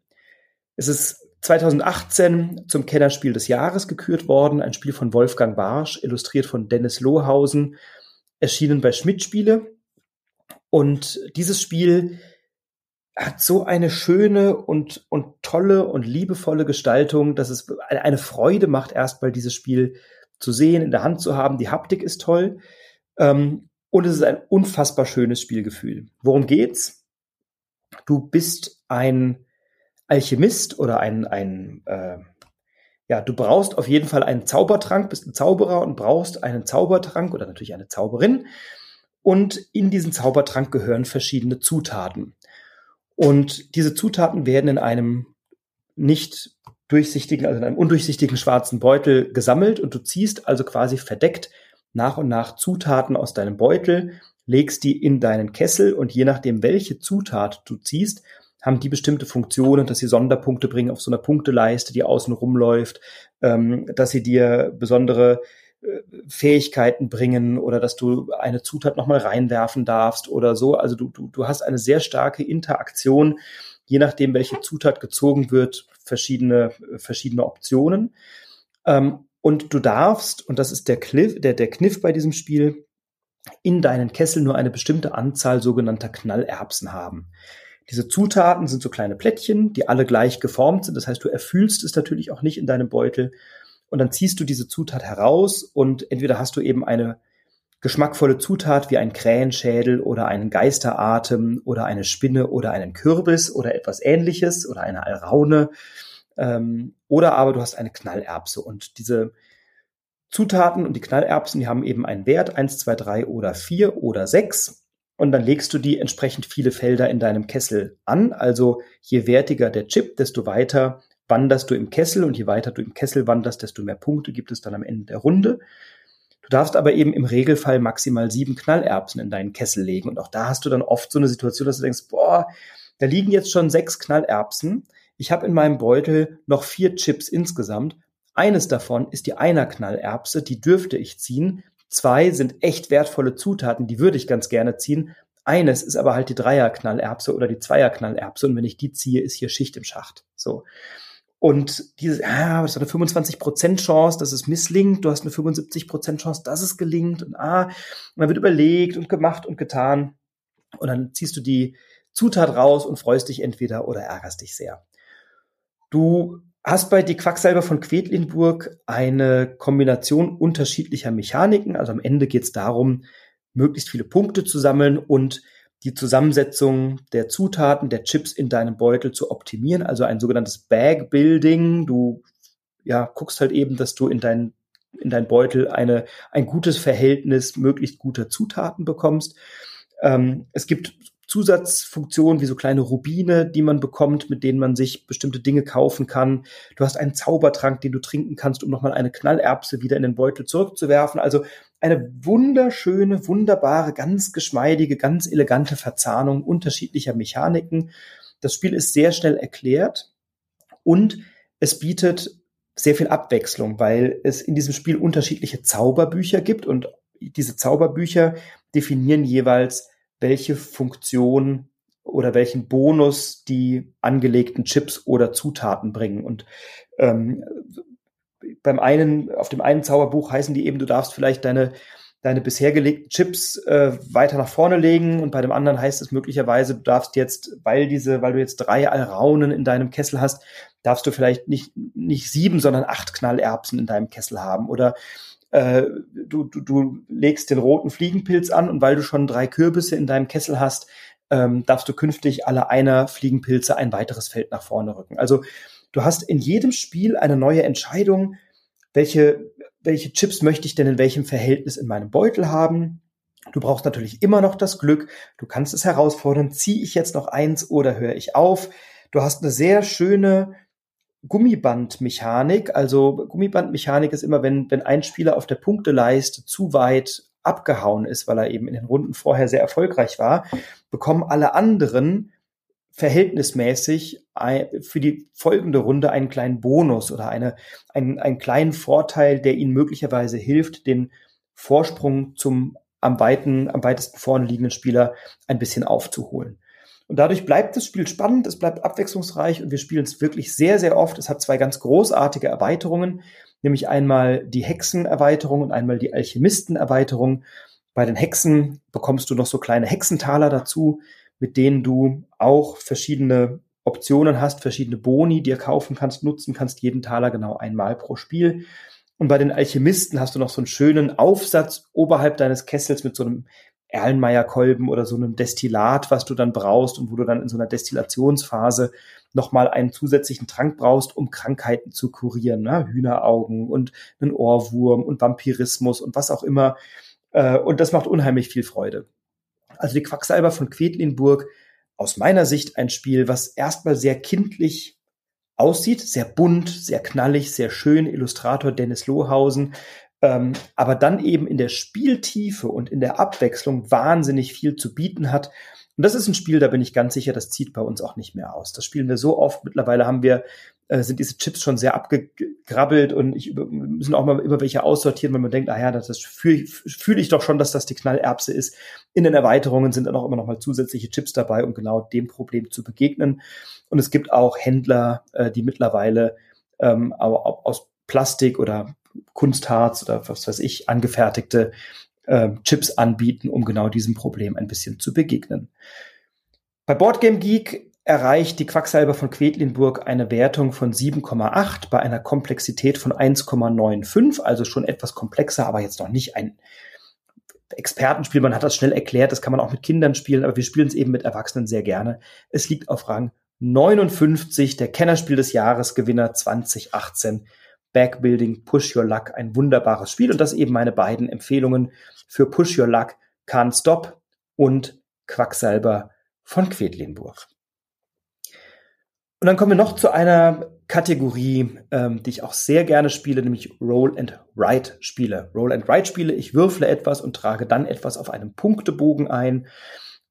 Es ist 2018 zum Kennerspiel des Jahres gekürt worden, ein Spiel von Wolfgang Barsch, illustriert von Dennis Lohausen, erschienen bei Schmidt Spiele. Und dieses Spiel hat so eine schöne und, und tolle und liebevolle Gestaltung, dass es eine Freude macht, erstmal dieses Spiel zu sehen, in der Hand zu haben. Die Haptik ist toll. Ähm, und es ist ein unfassbar schönes Spielgefühl. Worum geht's? Du bist ein Alchemist oder ein, ein äh, ja, du brauchst auf jeden Fall einen Zaubertrank, bist ein Zauberer und brauchst einen Zaubertrank oder natürlich eine Zauberin. Und in diesen Zaubertrank gehören verschiedene Zutaten. Und diese Zutaten werden in einem nicht durchsichtigen, also in einem undurchsichtigen schwarzen Beutel gesammelt und du ziehst also quasi verdeckt nach und nach Zutaten aus deinem Beutel, legst die in deinen Kessel und je nachdem, welche Zutat du ziehst, haben die bestimmte Funktionen, dass sie Sonderpunkte bringen auf so einer Punkteleiste, die außen rumläuft, ähm, dass sie dir besondere Fähigkeiten bringen oder dass du eine Zutat nochmal reinwerfen darfst oder so. Also du, du, du hast eine sehr starke Interaktion, je nachdem, welche Zutat gezogen wird, verschiedene, verschiedene Optionen. Ähm, und du darfst, und das ist der, Cliff, der, der Kniff bei diesem Spiel, in deinen Kessel nur eine bestimmte Anzahl sogenannter Knallerbsen haben. Diese Zutaten sind so kleine Plättchen, die alle gleich geformt sind. Das heißt, du erfüllst es natürlich auch nicht in deinem Beutel. Und dann ziehst du diese Zutat heraus und entweder hast du eben eine geschmackvolle Zutat wie ein Krähenschädel oder einen Geisteratem oder eine Spinne oder einen Kürbis oder etwas ähnliches oder eine Alraune. Ähm, oder aber du hast eine Knallerbse und diese Zutaten und die Knallerbsen, die haben eben einen Wert, eins, zwei, drei oder vier oder sechs und dann legst du die entsprechend viele Felder in deinem Kessel an. Also je wertiger der Chip, desto weiter wanderst du im Kessel und je weiter du im Kessel wanderst, desto mehr Punkte gibt es dann am Ende der Runde. Du darfst aber eben im Regelfall maximal sieben Knallerbsen in deinen Kessel legen. Und auch da hast du dann oft so eine Situation, dass du denkst, boah, da liegen jetzt schon sechs Knallerbsen. Ich habe in meinem Beutel noch vier Chips insgesamt. Eines davon ist die Einer-Knallerbse, die dürfte ich ziehen. Zwei sind echt wertvolle Zutaten, die würde ich ganz gerne ziehen. Eines ist aber halt die Dreierknallerbse oder die Zweierknallerbse und wenn ich die ziehe, ist hier Schicht im Schacht. So. Und dieses, ah, das ist eine 25% Chance, dass es misslingt. Du hast eine 75% Chance, dass es gelingt. Und ah, und dann wird überlegt und gemacht und getan. Und dann ziehst du die Zutat raus und freust dich entweder oder ärgerst dich sehr. Du hast bei Die Quacksalber von Quedlinburg eine Kombination unterschiedlicher Mechaniken. Also am Ende geht es darum, möglichst viele Punkte zu sammeln und die Zusammensetzung der Zutaten, der Chips in deinem Beutel zu optimieren. Also ein sogenanntes Bag Building. Du ja, guckst halt eben, dass du in dein, in dein Beutel eine, ein gutes Verhältnis möglichst guter Zutaten bekommst. Ähm, es gibt Zusatzfunktionen wie so kleine Rubine, die man bekommt, mit denen man sich bestimmte Dinge kaufen kann. Du hast einen Zaubertrank, den du trinken kannst, um nochmal eine Knallerbse wieder in den Beutel zurückzuwerfen. Also eine wunderschöne, wunderbare, ganz geschmeidige, ganz elegante Verzahnung unterschiedlicher Mechaniken. Das Spiel ist sehr schnell erklärt und es bietet sehr viel Abwechslung, weil es in diesem Spiel unterschiedliche Zauberbücher gibt und diese Zauberbücher definieren jeweils welche Funktion oder welchen Bonus die angelegten Chips oder Zutaten bringen. Und ähm, beim einen, auf dem einen Zauberbuch heißen die eben, du darfst vielleicht deine deine bisher gelegten Chips äh, weiter nach vorne legen und bei dem anderen heißt es möglicherweise, du darfst jetzt, weil diese, weil du jetzt drei Alraunen in deinem Kessel hast, darfst du vielleicht nicht nicht sieben, sondern acht Knallerbsen in deinem Kessel haben oder äh, du, du, du legst den roten Fliegenpilz an und weil du schon drei Kürbisse in deinem Kessel hast, ähm, darfst du künftig alle einer Fliegenpilze ein weiteres Feld nach vorne rücken. Also du hast in jedem Spiel eine neue Entscheidung, welche, welche Chips möchte ich denn in welchem Verhältnis in meinem Beutel haben Du brauchst natürlich immer noch das Glück. Du kannst es herausfordern. Ziehe ich jetzt noch eins oder höre ich auf? Du hast eine sehr schöne Gummibandmechanik. Also Gummibandmechanik ist immer, wenn, wenn ein Spieler auf der Punkteleiste zu weit abgehauen ist, weil er eben in den Runden vorher sehr erfolgreich war, bekommen alle anderen verhältnismäßig für die folgende Runde einen kleinen Bonus oder eine, einen, einen kleinen Vorteil, der ihnen möglicherweise hilft, den Vorsprung zum am, weiten, am weitesten vorne liegenden Spieler ein bisschen aufzuholen. Und dadurch bleibt das Spiel spannend, es bleibt abwechslungsreich und wir spielen es wirklich sehr, sehr oft. Es hat zwei ganz großartige Erweiterungen, nämlich einmal die Hexenerweiterung und einmal die Alchemistenerweiterung. Bei den Hexen bekommst du noch so kleine Hexentaler dazu, mit denen du auch verschiedene Optionen hast, verschiedene Boni dir kaufen kannst, nutzen kannst, jeden Taler genau einmal pro Spiel. Und bei den Alchemisten hast du noch so einen schönen Aufsatz oberhalb deines Kessels mit so einem Erlenmeyer-Kolben oder so einem Destillat, was du dann brauchst und wo du dann in so einer Destillationsphase nochmal einen zusätzlichen Trank brauchst, um Krankheiten zu kurieren. Ne? Hühneraugen und einen Ohrwurm und Vampirismus und was auch immer. Äh, und das macht unheimlich viel Freude. Also die Quacksalber von Quedlinburg, aus meiner Sicht ein Spiel, was erstmal sehr kindlich aussieht, sehr bunt, sehr knallig, sehr schön, Illustrator Dennis Lohausen, ähm, aber dann eben in der Spieltiefe und in der Abwechslung wahnsinnig viel zu bieten hat. Und das ist ein Spiel, da bin ich ganz sicher, das zieht bei uns auch nicht mehr aus. Das spielen wir so oft. Mittlerweile haben wir, äh, sind diese Chips schon sehr abgegrabbelt und ich über, müssen auch mal immer welche aussortieren, wenn man denkt, ah ja, das, das fühle fühl ich doch schon, dass das die Knallerbse ist. In den Erweiterungen sind dann auch immer noch mal zusätzliche Chips dabei, um genau dem Problem zu begegnen. Und es gibt auch Händler, äh, die mittlerweile ähm, aus Plastik oder Kunstharz oder was weiß ich, angefertigte äh, Chips anbieten, um genau diesem Problem ein bisschen zu begegnen. Bei Boardgame Geek erreicht die Quacksalber von Quedlinburg eine Wertung von 7,8 bei einer Komplexität von 1,95, also schon etwas komplexer, aber jetzt noch nicht ein Expertenspiel. Man hat das schnell erklärt, das kann man auch mit Kindern spielen, aber wir spielen es eben mit Erwachsenen sehr gerne. Es liegt auf Rang 59, der Kennerspiel des Jahres Gewinner 2018 Backbuilding, Push Your Luck, ein wunderbares Spiel. Und das eben meine beiden Empfehlungen für Push Your Luck, Can't Stop und Quacksalber von Quedlinburg. Und dann kommen wir noch zu einer Kategorie, ähm, die ich auch sehr gerne spiele, nämlich Roll and Write Spiele. Roll and Write Spiele, ich würfle etwas und trage dann etwas auf einem Punktebogen ein.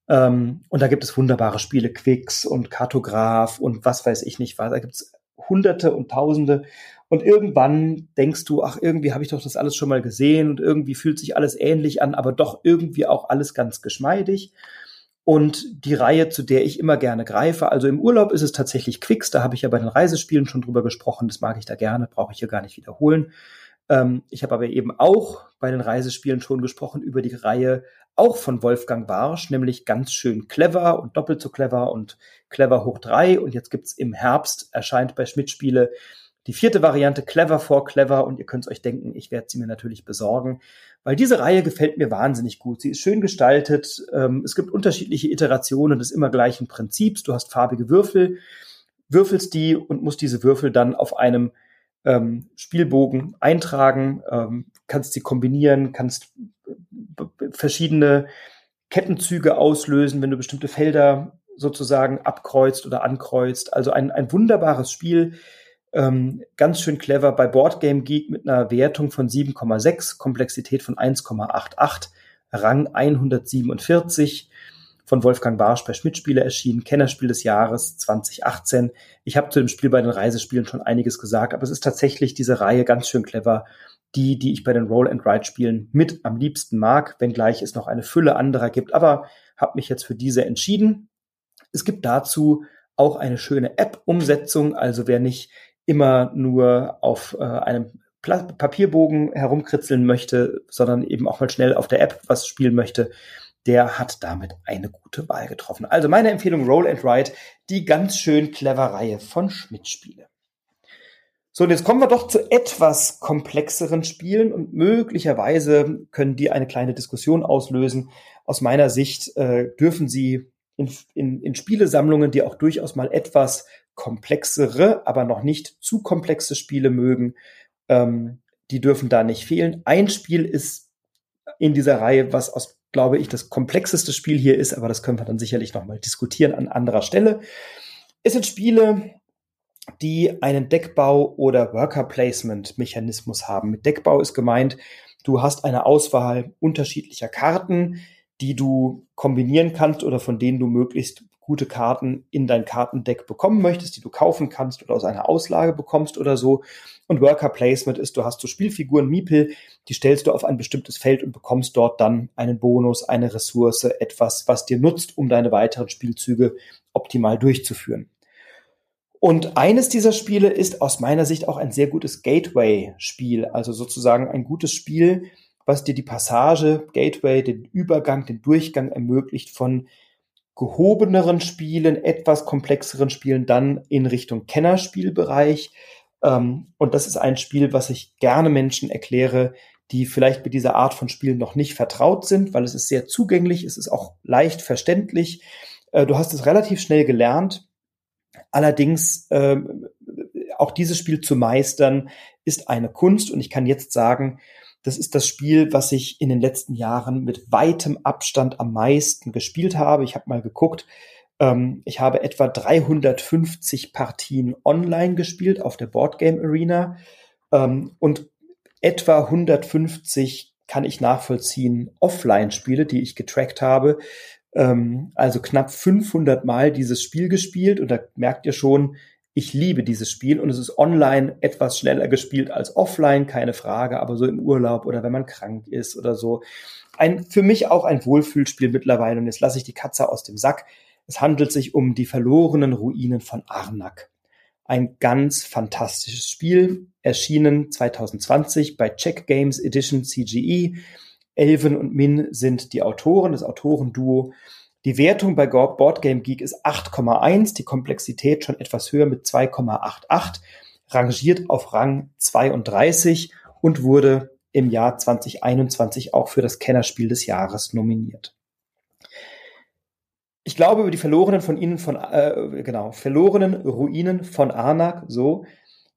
Ähm, und da gibt es wunderbare Spiele, Quicks und Kartograph und was weiß ich nicht was. Da gibt es Hunderte und Tausende. Und irgendwann denkst du, ach, irgendwie habe ich doch das alles schon mal gesehen und irgendwie fühlt sich alles ähnlich an, aber doch irgendwie auch alles ganz geschmeidig. Und die Reihe, zu der ich immer gerne greife, also im Urlaub ist es tatsächlich Quicks, da habe ich ja bei den Reisespielen schon drüber gesprochen, das mag ich da gerne, brauche ich hier gar nicht wiederholen. Ähm, ich habe aber eben auch bei den Reisespielen schon gesprochen über die Reihe auch von Wolfgang Barsch, nämlich ganz schön clever und doppelt so clever und clever hoch drei. Und jetzt gibt's im Herbst, erscheint bei Schmidt Spiele die vierte Variante Clever for Clever und ihr könnt euch denken, ich werde sie mir natürlich besorgen, weil diese Reihe gefällt mir wahnsinnig gut. Sie ist schön gestaltet, ähm, es gibt unterschiedliche Iterationen des immer gleichen Prinzips. Du hast farbige Würfel, würfelst die und musst diese Würfel dann auf einem ähm, Spielbogen eintragen, ähm, kannst sie kombinieren, kannst verschiedene Kettenzüge auslösen, wenn du bestimmte Felder sozusagen abkreuzt oder ankreuzt. Also ein, ein wunderbares Spiel, ähm, ganz schön clever bei Boardgame Geek mit einer Wertung von 7,6, Komplexität von 1,88, Rang 147 von Wolfgang Barsch bei Schmidt-Spiele erschienen, Kennerspiel des Jahres 2018. Ich habe zu dem Spiel bei den Reisespielen schon einiges gesagt, aber es ist tatsächlich diese Reihe ganz schön clever, die, die ich bei den Roll-and-Ride-Spielen mit am liebsten mag, wenngleich es noch eine Fülle anderer gibt, aber habe mich jetzt für diese entschieden. Es gibt dazu auch eine schöne App-Umsetzung, also wer nicht immer nur auf äh, einem Pla Papierbogen herumkritzeln möchte, sondern eben auch mal schnell auf der App was spielen möchte, der hat damit eine gute Wahl getroffen. Also meine Empfehlung Roll and Write, die ganz schön clever Reihe von Schmidt-Spiele. So, und jetzt kommen wir doch zu etwas komplexeren Spielen und möglicherweise können die eine kleine Diskussion auslösen. Aus meiner Sicht äh, dürfen sie in, in, in Spielesammlungen, die auch durchaus mal etwas komplexere, aber noch nicht zu komplexe Spiele mögen, ähm, die dürfen da nicht fehlen. Ein Spiel ist in dieser Reihe, was aus glaube ich, das komplexeste Spiel hier ist, aber das können wir dann sicherlich nochmal diskutieren an anderer Stelle. Es sind Spiele, die einen Deckbau- oder Worker-Placement-Mechanismus haben. Mit Deckbau ist gemeint, du hast eine Auswahl unterschiedlicher Karten, die du kombinieren kannst oder von denen du möglichst gute Karten in dein Kartendeck bekommen möchtest, die du kaufen kannst oder aus einer Auslage bekommst oder so. Und Worker Placement ist, du hast so Spielfiguren, Miepel, die stellst du auf ein bestimmtes Feld und bekommst dort dann einen Bonus, eine Ressource, etwas, was dir nutzt, um deine weiteren Spielzüge optimal durchzuführen. Und eines dieser Spiele ist aus meiner Sicht auch ein sehr gutes Gateway-Spiel, also sozusagen ein gutes Spiel, was dir die Passage, Gateway, den Übergang, den Durchgang ermöglicht von gehobeneren Spielen, etwas komplexeren Spielen dann in Richtung Kennerspielbereich. Ähm, und das ist ein Spiel, was ich gerne Menschen erkläre, die vielleicht mit dieser Art von Spielen noch nicht vertraut sind, weil es ist sehr zugänglich, es ist auch leicht verständlich. Äh, du hast es relativ schnell gelernt. Allerdings äh, auch dieses Spiel zu meistern ist eine Kunst und ich kann jetzt sagen, das ist das Spiel, was ich in den letzten Jahren mit weitem Abstand am meisten gespielt habe. Ich habe mal geguckt. Ähm, ich habe etwa 350 Partien online gespielt auf der Boardgame Arena ähm, und etwa 150 kann ich nachvollziehen Offline-Spiele, die ich getrackt habe. Ähm, also knapp 500 Mal dieses Spiel gespielt und da merkt ihr schon, ich liebe dieses Spiel und es ist online etwas schneller gespielt als offline, keine Frage, aber so im Urlaub oder wenn man krank ist oder so. Ein, für mich auch ein Wohlfühlspiel mittlerweile und jetzt lasse ich die Katze aus dem Sack. Es handelt sich um die verlorenen Ruinen von Arnak. Ein ganz fantastisches Spiel, erschienen 2020 bei Check Games Edition CGE. Elven und Min sind die Autoren, das Autorenduo. Die Wertung bei Board Game Geek ist 8,1, die Komplexität schon etwas höher mit 2,88, rangiert auf Rang 32 und wurde im Jahr 2021 auch für das Kennerspiel des Jahres nominiert. Ich glaube, über die verlorenen von Ihnen von äh, genau verlorenen Ruinen von Arnak so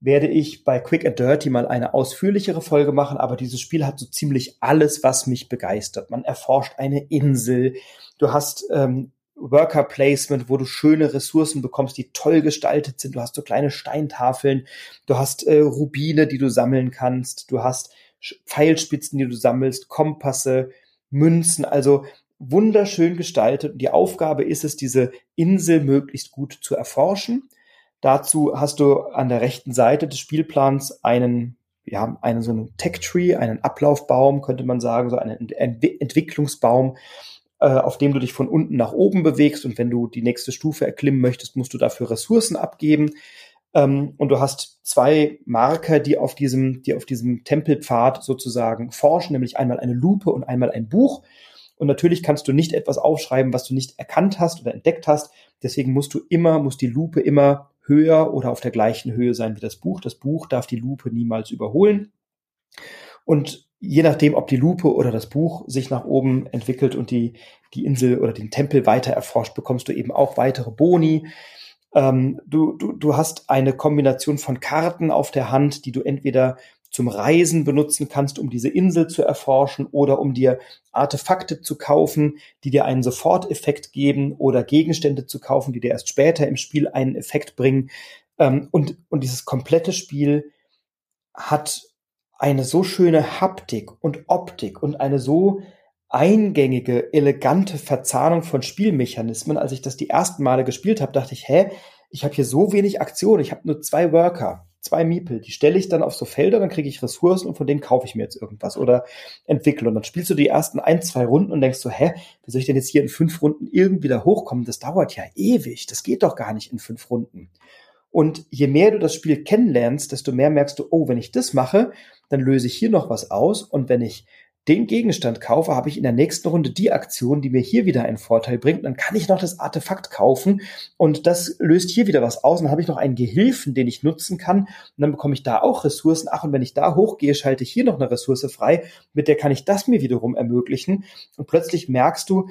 werde ich bei Quick and Dirty mal eine ausführlichere Folge machen, aber dieses Spiel hat so ziemlich alles, was mich begeistert. Man erforscht eine Insel, du hast ähm, Worker Placement, wo du schöne Ressourcen bekommst, die toll gestaltet sind. Du hast so kleine Steintafeln, du hast äh, Rubine, die du sammeln kannst, du hast Pfeilspitzen, die du sammelst, Kompasse, Münzen, also wunderschön gestaltet. Und die Aufgabe ist es, diese Insel möglichst gut zu erforschen Dazu hast du an der rechten Seite des Spielplans einen, ja, einen so einen Tech-Tree, einen Ablaufbaum, könnte man sagen, so einen Ent Entwicklungsbaum, äh, auf dem du dich von unten nach oben bewegst. Und wenn du die nächste Stufe erklimmen möchtest, musst du dafür Ressourcen abgeben. Ähm, und du hast zwei Marker, die auf diesem, die auf diesem Tempelpfad sozusagen forschen, nämlich einmal eine Lupe und einmal ein Buch. Und natürlich kannst du nicht etwas aufschreiben, was du nicht erkannt hast oder entdeckt hast. Deswegen musst du immer, muss die Lupe immer höher oder auf der gleichen Höhe sein wie das Buch. Das Buch darf die Lupe niemals überholen. Und je nachdem, ob die Lupe oder das Buch sich nach oben entwickelt und die, die Insel oder den Tempel weiter erforscht, bekommst du eben auch weitere Boni. Ähm, du, du, du hast eine Kombination von Karten auf der Hand, die du entweder zum Reisen benutzen kannst, um diese Insel zu erforschen oder um dir Artefakte zu kaufen, die dir einen Soforteffekt geben oder Gegenstände zu kaufen, die dir erst später im Spiel einen Effekt bringen. Ähm, und, und dieses komplette Spiel hat eine so schöne Haptik und Optik und eine so eingängige, elegante Verzahnung von Spielmechanismen. Als ich das die ersten Male gespielt habe, dachte ich, hä, ich habe hier so wenig Aktion, ich habe nur zwei Worker zwei Miepel, die stelle ich dann auf so Felder, dann kriege ich Ressourcen und von denen kaufe ich mir jetzt irgendwas oder entwickle. Und dann spielst du die ersten ein, zwei Runden und denkst so, hä, wie soll ich denn jetzt hier in fünf Runden irgendwie da hochkommen? Das dauert ja ewig. Das geht doch gar nicht in fünf Runden. Und je mehr du das Spiel kennenlernst, desto mehr merkst du, oh, wenn ich das mache, dann löse ich hier noch was aus. Und wenn ich den Gegenstand kaufe, habe ich in der nächsten Runde die Aktion, die mir hier wieder einen Vorteil bringt. Dann kann ich noch das Artefakt kaufen und das löst hier wieder was aus. Dann habe ich noch einen Gehilfen, den ich nutzen kann. Und dann bekomme ich da auch Ressourcen. Ach, und wenn ich da hochgehe, schalte ich hier noch eine Ressource frei. Mit der kann ich das mir wiederum ermöglichen. Und plötzlich merkst du,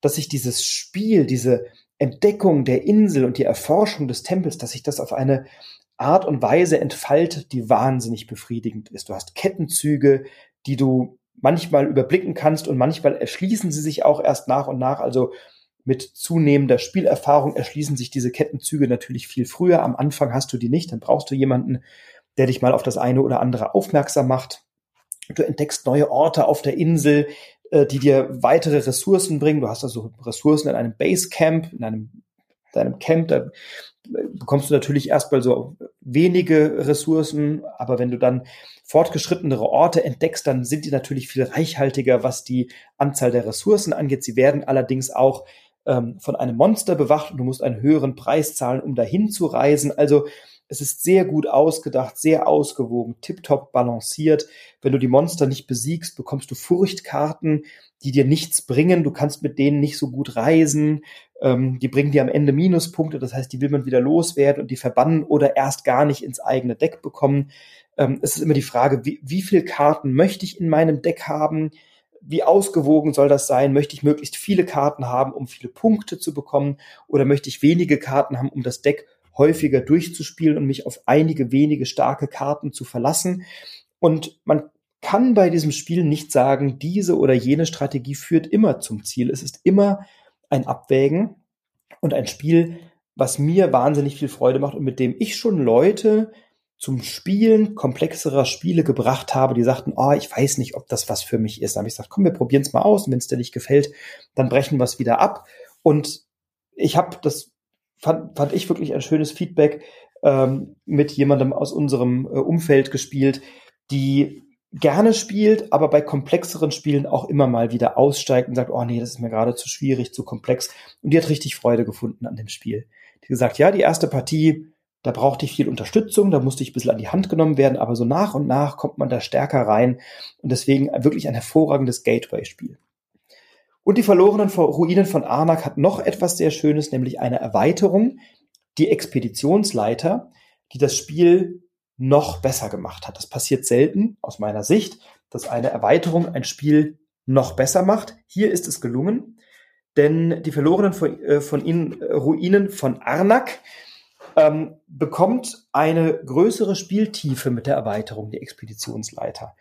dass sich dieses Spiel, diese Entdeckung der Insel und die Erforschung des Tempels, dass sich das auf eine Art und Weise entfaltet, die wahnsinnig befriedigend ist. Du hast Kettenzüge, die du manchmal überblicken kannst und manchmal erschließen sie sich auch erst nach und nach. Also mit zunehmender Spielerfahrung erschließen sich diese Kettenzüge natürlich viel früher. Am Anfang hast du die nicht, dann brauchst du jemanden, der dich mal auf das eine oder andere aufmerksam macht. Du entdeckst neue Orte auf der Insel, äh, die dir weitere Ressourcen bringen. Du hast also Ressourcen in einem Basecamp, in einem deinem Camp, da bekommst du natürlich erstmal so wenige Ressourcen, aber wenn du dann fortgeschrittenere Orte entdeckst, dann sind die natürlich viel reichhaltiger, was die Anzahl der Ressourcen angeht. Sie werden allerdings auch ähm, von einem Monster bewacht und du musst einen höheren Preis zahlen, um dahin zu reisen. Also es ist sehr gut ausgedacht, sehr ausgewogen, tiptop balanciert. Wenn du die Monster nicht besiegst, bekommst du Furchtkarten, die dir nichts bringen. Du kannst mit denen nicht so gut reisen. Ähm, die bringen dir am Ende Minuspunkte. Das heißt, die will man wieder loswerden und die verbannen oder erst gar nicht ins eigene Deck bekommen. Ähm, es ist immer die Frage, wie, wie viel Karten möchte ich in meinem Deck haben? Wie ausgewogen soll das sein? Möchte ich möglichst viele Karten haben, um viele Punkte zu bekommen? Oder möchte ich wenige Karten haben, um das Deck häufiger durchzuspielen und mich auf einige wenige starke Karten zu verlassen? Und man kann bei diesem Spiel nicht sagen, diese oder jene Strategie führt immer zum Ziel. Es ist immer ein Abwägen und ein Spiel, was mir wahnsinnig viel Freude macht und mit dem ich schon Leute zum Spielen komplexerer Spiele gebracht habe, die sagten, oh, ich weiß nicht, ob das was für mich ist. Dann habe ich gesagt, komm, wir probieren es mal aus und wenn es dir nicht gefällt, dann brechen wir es wieder ab. Und ich habe das, fand, fand ich wirklich ein schönes Feedback ähm, mit jemandem aus unserem äh, Umfeld gespielt, die gerne spielt, aber bei komplexeren Spielen auch immer mal wieder aussteigt und sagt, oh nee, das ist mir gerade zu schwierig, zu komplex. Und die hat richtig Freude gefunden an dem Spiel. Die gesagt, ja, die erste Partie, da brauchte ich viel Unterstützung, da musste ich ein bisschen an die Hand genommen werden, aber so nach und nach kommt man da stärker rein und deswegen wirklich ein hervorragendes Gateway-Spiel. Und die verlorenen Ruinen von Arnak hat noch etwas sehr Schönes, nämlich eine Erweiterung, die Expeditionsleiter, die das Spiel noch besser gemacht hat. Das passiert selten aus meiner Sicht, dass eine Erweiterung ein Spiel noch besser macht. Hier ist es gelungen, denn die verlorenen von, äh, von ihnen äh, Ruinen von Arnak ähm, bekommt eine größere Spieltiefe mit der Erweiterung, die Expeditionsleiter.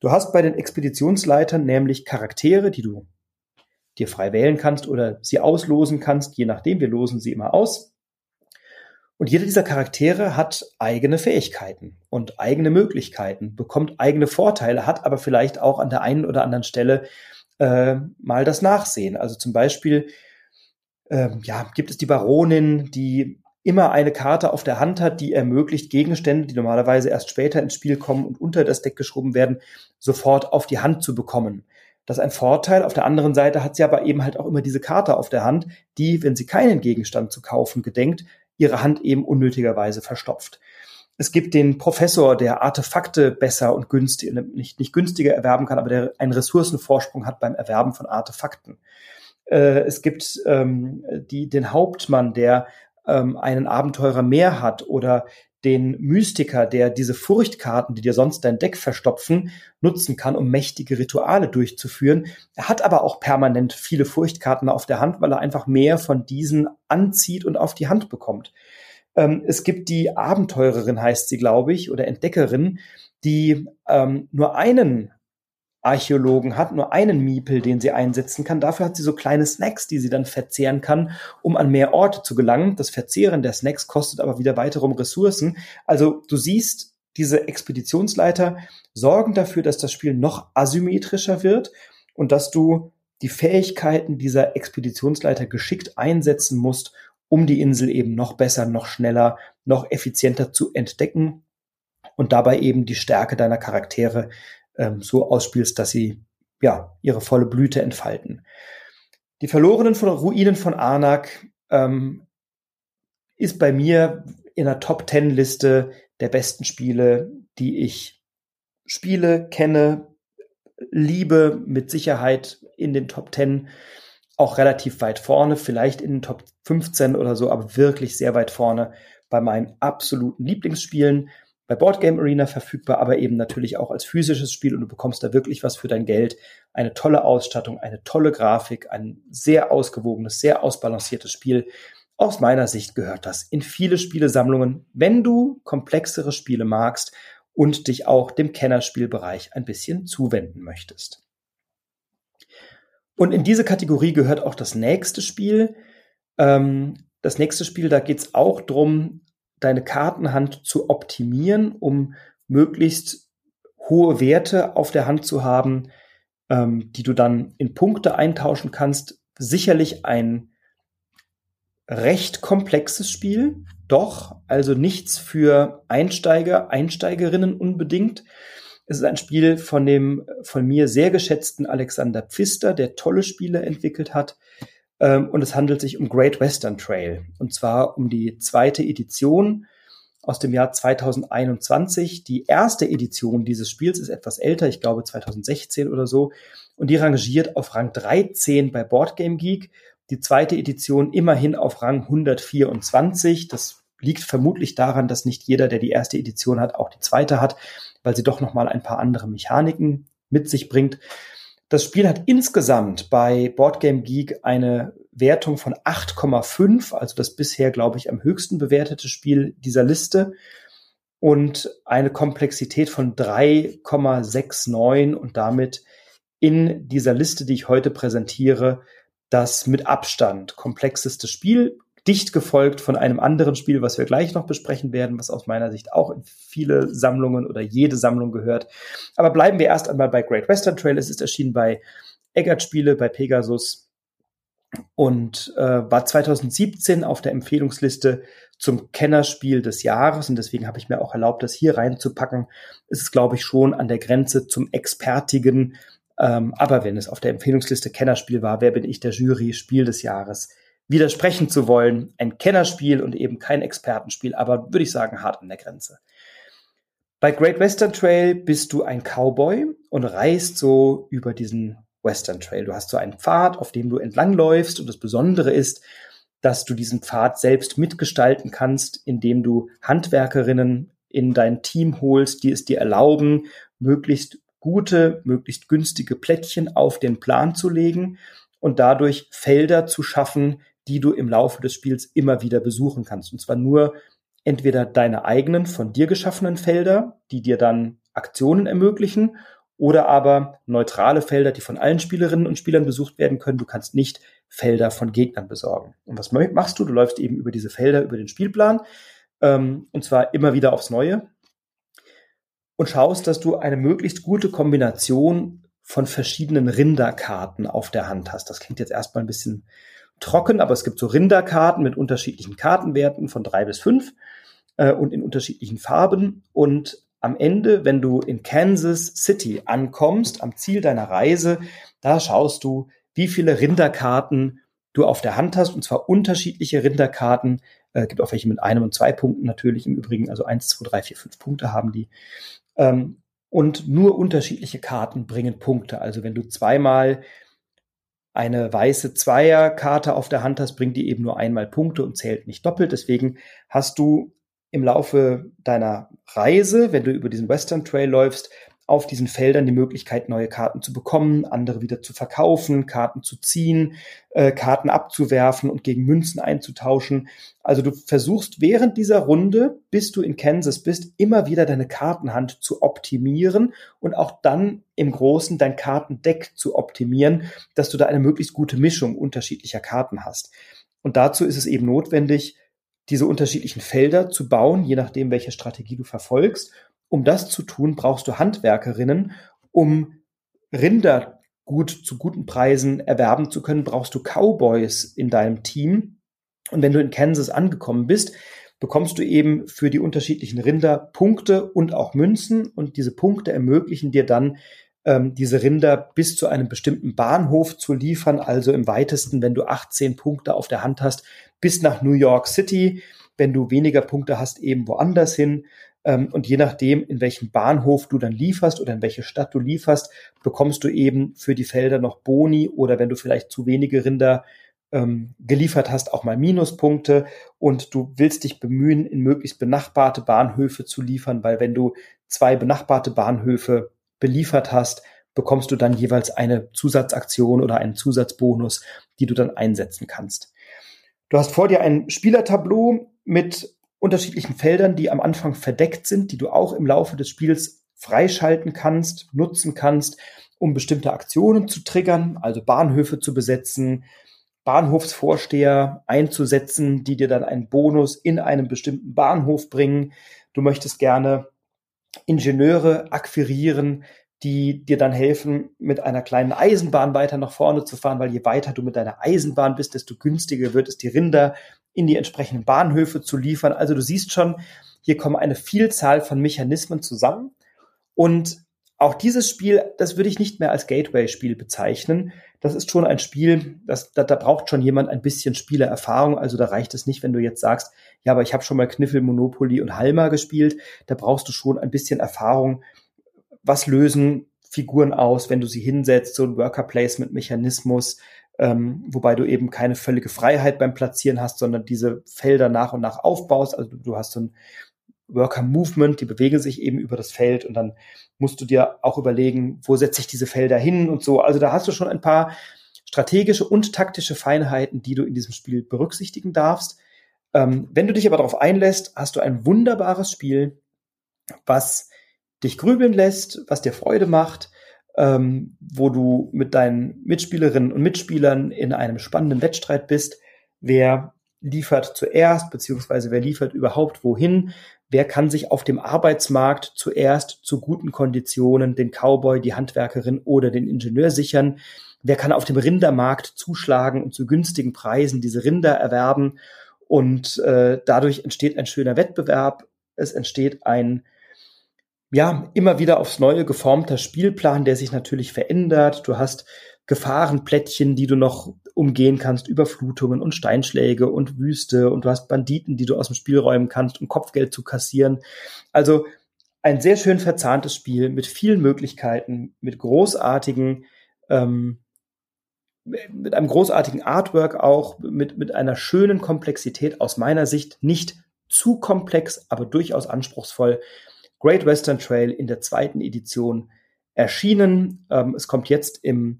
Du hast bei den Expeditionsleitern nämlich Charaktere, die du dir frei wählen kannst oder sie auslosen kannst, je nachdem, wir losen sie immer aus. Und jeder dieser Charaktere hat eigene Fähigkeiten und eigene Möglichkeiten, bekommt eigene Vorteile, hat aber vielleicht auch an der einen oder anderen Stelle äh, mal das Nachsehen. Also zum Beispiel äh, ja, gibt es die Baronin, die immer eine Karte auf der Hand hat, die ermöglicht, Gegenstände, die normalerweise erst später ins Spiel kommen und unter das Deck geschoben werden, sofort auf die Hand zu bekommen. Das ist ein Vorteil. Auf der anderen Seite hat sie aber eben halt auch immer diese Karte auf der Hand, die, wenn sie keinen Gegenstand zu kaufen gedenkt, ihre Hand eben unnötigerweise verstopft. Es gibt den Professor, der Artefakte besser und günstig, nicht, nicht günstiger erwerben kann, aber der einen Ressourcenvorsprung hat beim Erwerben von Artefakten. Äh, es gibt ähm, die, den Hauptmann, der ähm, einen Abenteurer mehr hat oder den Mystiker, der diese Furchtkarten, die dir sonst dein Deck verstopfen, nutzen kann, um mächtige Rituale durchzuführen. Er hat aber auch permanent viele Furchtkarten auf der Hand, weil er einfach mehr von diesen anzieht und auf die Hand bekommt. Ähm, es gibt die Abenteurerin, heißt sie, glaube ich, oder Entdeckerin, die ähm, nur einen Archäologen hat, nur einen Miepel, den sie einsetzen kann. Dafür hat sie so kleine Snacks, die sie dann verzehren kann, um an mehr Orte zu gelangen. Das Verzehren der Snacks kostet aber wieder weitere Ressourcen. Also du siehst, diese Expeditionsleiter sorgen dafür, dass das Spiel noch asymmetrischer wird und dass du die Fähigkeiten dieser Expeditionsleiter geschickt einsetzen musst, um die Insel eben noch besser, noch schneller, noch effizienter zu entdecken und dabei eben die Stärke deiner Charaktere ähm, so ausspielst, dass sie ja ihre volle Blüte entfalten. Die verlorenen von Ruinen von Arnak ähm, ist bei mir in der Top Ten Liste der besten Spiele, die ich spiele, kenne, liebe, mit Sicherheit in den Top Ten auch relativ weit vorne, vielleicht in den Top 15 oder so, aber wirklich sehr weit vorne bei meinen absoluten Lieblingsspielen bei Boardgame Arena verfügbar, aber eben natürlich auch als physisches Spiel und du bekommst da wirklich was für dein Geld. Eine tolle Ausstattung, eine tolle Grafik, ein sehr ausgewogenes, sehr ausbalanciertes Spiel. Aus meiner Sicht gehört das in viele Spielesammlungen. Wenn du komplexere Spiele magst und dich auch dem Kennerspielbereich ein bisschen zuwenden möchtest. Und in diese Kategorie gehört auch das nächste Spiel. Ähm, das nächste Spiel, da geht es auch darum, deine Kartenhand zu optimieren, um möglichst hohe Werte auf der Hand zu haben, ähm, die du dann in Punkte eintauschen kannst. Sicherlich ein recht komplexes Spiel, doch, also nichts für Einsteiger, Einsteigerinnen unbedingt. Es ist ein Spiel von dem von mir sehr geschätzten Alexander Pfister, der tolle Spiele entwickelt hat. Ähm, und es handelt sich um Great Western Trail. Und zwar um die zweite Edition aus dem Jahr 2021. Die erste Edition dieses Spiels ist etwas älter, ich glaube 2016 oder so. Und die rangiert auf Rang 13 bei Boardgame Geek die zweite Edition immerhin auf Rang 124. Das liegt vermutlich daran, dass nicht jeder, der die erste Edition hat, auch die zweite hat, weil sie doch noch mal ein paar andere Mechaniken mit sich bringt. Das Spiel hat insgesamt bei Boardgame Geek eine Wertung von 8,5, also das bisher, glaube ich, am höchsten bewertete Spiel dieser Liste und eine Komplexität von 3,69 und damit in dieser Liste, die ich heute präsentiere, das mit Abstand komplexeste Spiel, dicht gefolgt von einem anderen Spiel, was wir gleich noch besprechen werden, was aus meiner Sicht auch in viele Sammlungen oder jede Sammlung gehört. Aber bleiben wir erst einmal bei Great Western Trail. Es ist erschienen bei Eggert Spiele, bei Pegasus und äh, war 2017 auf der Empfehlungsliste zum Kennerspiel des Jahres und deswegen habe ich mir auch erlaubt, das hier reinzupacken. Es ist, glaube ich, schon an der Grenze zum expertigen ähm, aber wenn es auf der Empfehlungsliste Kennerspiel war, wer bin ich der Jury Spiel des Jahres widersprechen zu wollen? Ein Kennerspiel und eben kein Expertenspiel, aber würde ich sagen hart an der Grenze. Bei Great Western Trail bist du ein Cowboy und reist so über diesen Western Trail. Du hast so einen Pfad, auf dem du entlangläufst und das Besondere ist, dass du diesen Pfad selbst mitgestalten kannst, indem du Handwerkerinnen in dein Team holst, die es dir erlauben, möglichst gute, möglichst günstige Plättchen auf den Plan zu legen und dadurch Felder zu schaffen, die du im Laufe des Spiels immer wieder besuchen kannst. Und zwar nur entweder deine eigenen von dir geschaffenen Felder, die dir dann Aktionen ermöglichen, oder aber neutrale Felder, die von allen Spielerinnen und Spielern besucht werden können. Du kannst nicht Felder von Gegnern besorgen. Und was machst du? Du läufst eben über diese Felder, über den Spielplan, ähm, und zwar immer wieder aufs Neue und schaust, dass du eine möglichst gute Kombination von verschiedenen Rinderkarten auf der Hand hast. Das klingt jetzt erstmal ein bisschen trocken, aber es gibt so Rinderkarten mit unterschiedlichen Kartenwerten von drei bis fünf äh, und in unterschiedlichen Farben. Und am Ende, wenn du in Kansas City ankommst, am Ziel deiner Reise, da schaust du, wie viele Rinderkarten du auf der Hand hast, und zwar unterschiedliche Rinderkarten. Äh, gibt auch welche mit einem und zwei Punkten natürlich im Übrigen, also eins, zwei, drei, vier, fünf Punkte haben die. Ähm, und nur unterschiedliche Karten bringen Punkte. Also wenn du zweimal eine weiße Zweierkarte auf der Hand hast, bringt die eben nur einmal Punkte und zählt nicht doppelt. Deswegen hast du im Laufe deiner Reise, wenn du über diesen Western Trail läufst, auf diesen Feldern die Möglichkeit, neue Karten zu bekommen, andere wieder zu verkaufen, Karten zu ziehen, äh, Karten abzuwerfen und gegen Münzen einzutauschen. Also du versuchst während dieser Runde, bis du in Kansas bist, immer wieder deine Kartenhand zu optimieren und auch dann im Großen dein Kartendeck zu optimieren, dass du da eine möglichst gute Mischung unterschiedlicher Karten hast. Und dazu ist es eben notwendig, diese unterschiedlichen Felder zu bauen, je nachdem, welche Strategie du verfolgst um das zu tun, brauchst du Handwerkerinnen, um Rinder gut zu guten Preisen erwerben zu können, brauchst du Cowboys in deinem Team. Und wenn du in Kansas angekommen bist, bekommst du eben für die unterschiedlichen Rinder Punkte und auch Münzen. Und diese Punkte ermöglichen dir dann, ähm, diese Rinder bis zu einem bestimmten Bahnhof zu liefern. Also im weitesten, wenn du 18 Punkte auf der Hand hast, bis nach New York City. Wenn du weniger Punkte hast, eben woanders hin. Ähm, und je nachdem, in welchen Bahnhof du dann lieferst oder in welche Stadt du lieferst, bekommst du eben für die Felder noch Boni oder wenn du vielleicht zu wenige Rinder ähm, geliefert hast, auch mal Minuspunkte. Und du willst dich bemühen, in möglichst benachbarte Bahnhöfe zu liefern, weil wenn du zwei benachbarte Bahnhöfe beliefert hast, bekommst du dann jeweils eine Zusatzaktion oder einen Zusatzbonus, die du dann einsetzen kannst. Du hast vor dir ein Spielertableau mit unterschiedlichen Feldern, die am Anfang verdeckt sind, die du auch im Laufe des Spiels freischalten kannst, nutzen kannst, um bestimmte Aktionen zu triggern, also Bahnhöfe zu besetzen, Bahnhofsvorsteher einzusetzen, die dir dann einen Bonus in einem bestimmten Bahnhof bringen. Du möchtest gerne Ingenieure akquirieren, die dir dann helfen, mit einer kleinen Eisenbahn weiter nach vorne zu fahren, weil je weiter du mit deiner Eisenbahn bist, desto günstiger wird es, die Rinder in die entsprechenden Bahnhöfe zu liefern. Also du siehst schon, hier kommen eine Vielzahl von Mechanismen zusammen. Und auch dieses Spiel, das würde ich nicht mehr als Gateway-Spiel bezeichnen. Das ist schon ein Spiel, das, da, da braucht schon jemand ein bisschen Spielererfahrung. Also da reicht es nicht, wenn du jetzt sagst, ja, aber ich habe schon mal Kniffel, Monopoly und Halma gespielt. Da brauchst du schon ein bisschen Erfahrung. Was lösen Figuren aus, wenn du sie hinsetzt, so ein Worker-Placement-Mechanismus, ähm, wobei du eben keine völlige Freiheit beim Platzieren hast, sondern diese Felder nach und nach aufbaust. Also du, hast so ein Worker Movement, die bewegen sich eben über das Feld und dann musst du dir auch überlegen, wo setze ich diese Felder hin und so. Also da hast du schon ein paar strategische und taktische Feinheiten, die du in diesem Spiel berücksichtigen darfst. Ähm, wenn du dich aber darauf einlässt, hast du ein wunderbares Spiel, was dich grübeln lässt, was dir Freude macht, ähm, wo du mit deinen Mitspielerinnen und Mitspielern in einem spannenden Wettstreit bist. Wer liefert zuerst, beziehungsweise wer liefert überhaupt wohin, wer kann sich auf dem Arbeitsmarkt zuerst zu guten Konditionen den Cowboy, die Handwerkerin oder den Ingenieur sichern, wer kann auf dem Rindermarkt zuschlagen und zu günstigen Preisen diese Rinder erwerben? Und äh, dadurch entsteht ein schöner Wettbewerb, es entsteht ein ja, immer wieder aufs Neue geformter Spielplan, der sich natürlich verändert. Du hast Gefahrenplättchen, die du noch umgehen kannst, Überflutungen und Steinschläge und Wüste und du hast Banditen, die du aus dem Spiel räumen kannst, um Kopfgeld zu kassieren. Also ein sehr schön verzahntes Spiel mit vielen Möglichkeiten, mit großartigen, ähm, mit einem großartigen Artwork auch, mit, mit einer schönen Komplexität aus meiner Sicht, nicht zu komplex, aber durchaus anspruchsvoll. Great Western Trail in der zweiten Edition erschienen. Ähm, es kommt jetzt im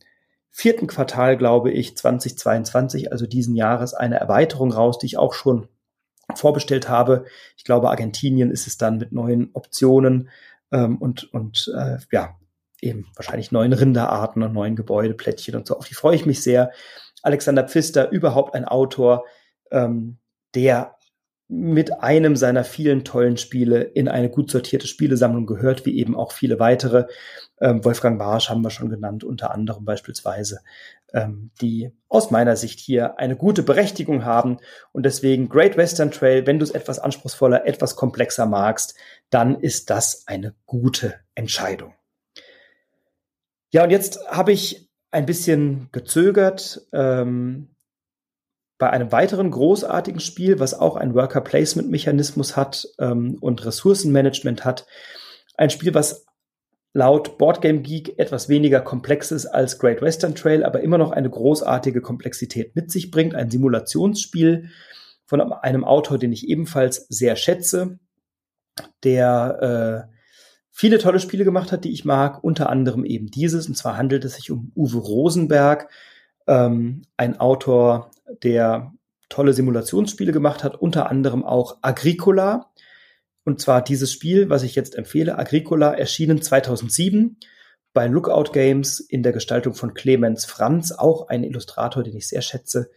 vierten Quartal, glaube ich, 2022, also diesen Jahres, eine Erweiterung raus, die ich auch schon vorbestellt habe. Ich glaube, Argentinien ist es dann mit neuen Optionen ähm, und, und äh, ja, eben wahrscheinlich neuen Rinderarten und neuen Gebäudeplättchen und so. Auf die freue ich mich sehr. Alexander Pfister, überhaupt ein Autor, ähm, der mit einem seiner vielen tollen Spiele in eine gut sortierte Spielesammlung gehört, wie eben auch viele weitere. Ähm, Wolfgang Warsch haben wir schon genannt, unter anderem beispielsweise, ähm, die aus meiner Sicht hier eine gute Berechtigung haben. Und deswegen Great Western Trail, wenn du es etwas anspruchsvoller, etwas komplexer magst, dann ist das eine gute Entscheidung. Ja, und jetzt habe ich ein bisschen gezögert. Ähm, bei einem weiteren großartigen Spiel, was auch ein Worker-Placement-Mechanismus hat ähm, und Ressourcenmanagement hat, ein Spiel, was laut Boardgame Geek etwas weniger komplex ist als Great Western Trail, aber immer noch eine großartige Komplexität mit sich bringt. Ein Simulationsspiel von einem Autor, den ich ebenfalls sehr schätze, der äh, viele tolle Spiele gemacht hat, die ich mag, unter anderem eben dieses. Und zwar handelt es sich um Uwe Rosenberg, ähm, ein Autor, der tolle Simulationsspiele gemacht hat, unter anderem auch Agricola. Und zwar dieses Spiel, was ich jetzt empfehle, Agricola, erschienen 2007 bei Lookout Games in der Gestaltung von Clemens Franz, auch ein Illustrator, den ich sehr schätze.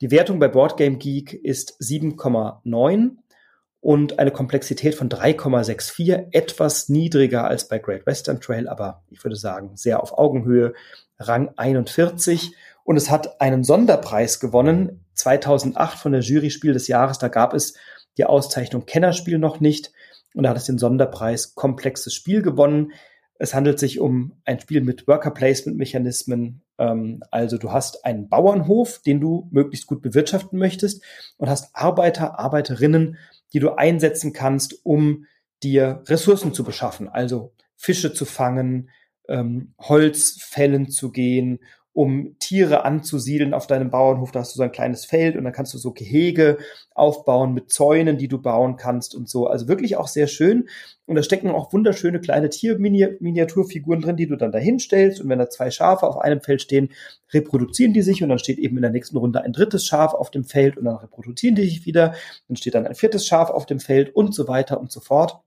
Die Wertung bei Boardgame Geek ist 7,9 und eine Komplexität von 3,64, etwas niedriger als bei Great Western Trail, aber ich würde sagen sehr auf Augenhöhe, Rang 41 und es hat einen Sonderpreis gewonnen, 2008 von der Jury Spiel des Jahres. Da gab es die Auszeichnung Kennerspiel noch nicht. Und da hat es den Sonderpreis Komplexes Spiel gewonnen. Es handelt sich um ein Spiel mit Worker Placement Mechanismen. Ähm, also du hast einen Bauernhof, den du möglichst gut bewirtschaften möchtest und hast Arbeiter, Arbeiterinnen, die du einsetzen kannst, um dir Ressourcen zu beschaffen. Also Fische zu fangen, ähm, Holz fällen zu gehen um Tiere anzusiedeln auf deinem Bauernhof. Da hast du so ein kleines Feld und dann kannst du so Gehege aufbauen mit Zäunen, die du bauen kannst und so. Also wirklich auch sehr schön. Und da stecken auch wunderschöne kleine Tierminiaturfiguren drin, die du dann dahin stellst. Und wenn da zwei Schafe auf einem Feld stehen, reproduzieren die sich und dann steht eben in der nächsten Runde ein drittes Schaf auf dem Feld und dann reproduzieren die sich wieder. Dann steht dann ein viertes Schaf auf dem Feld und so weiter und so fort.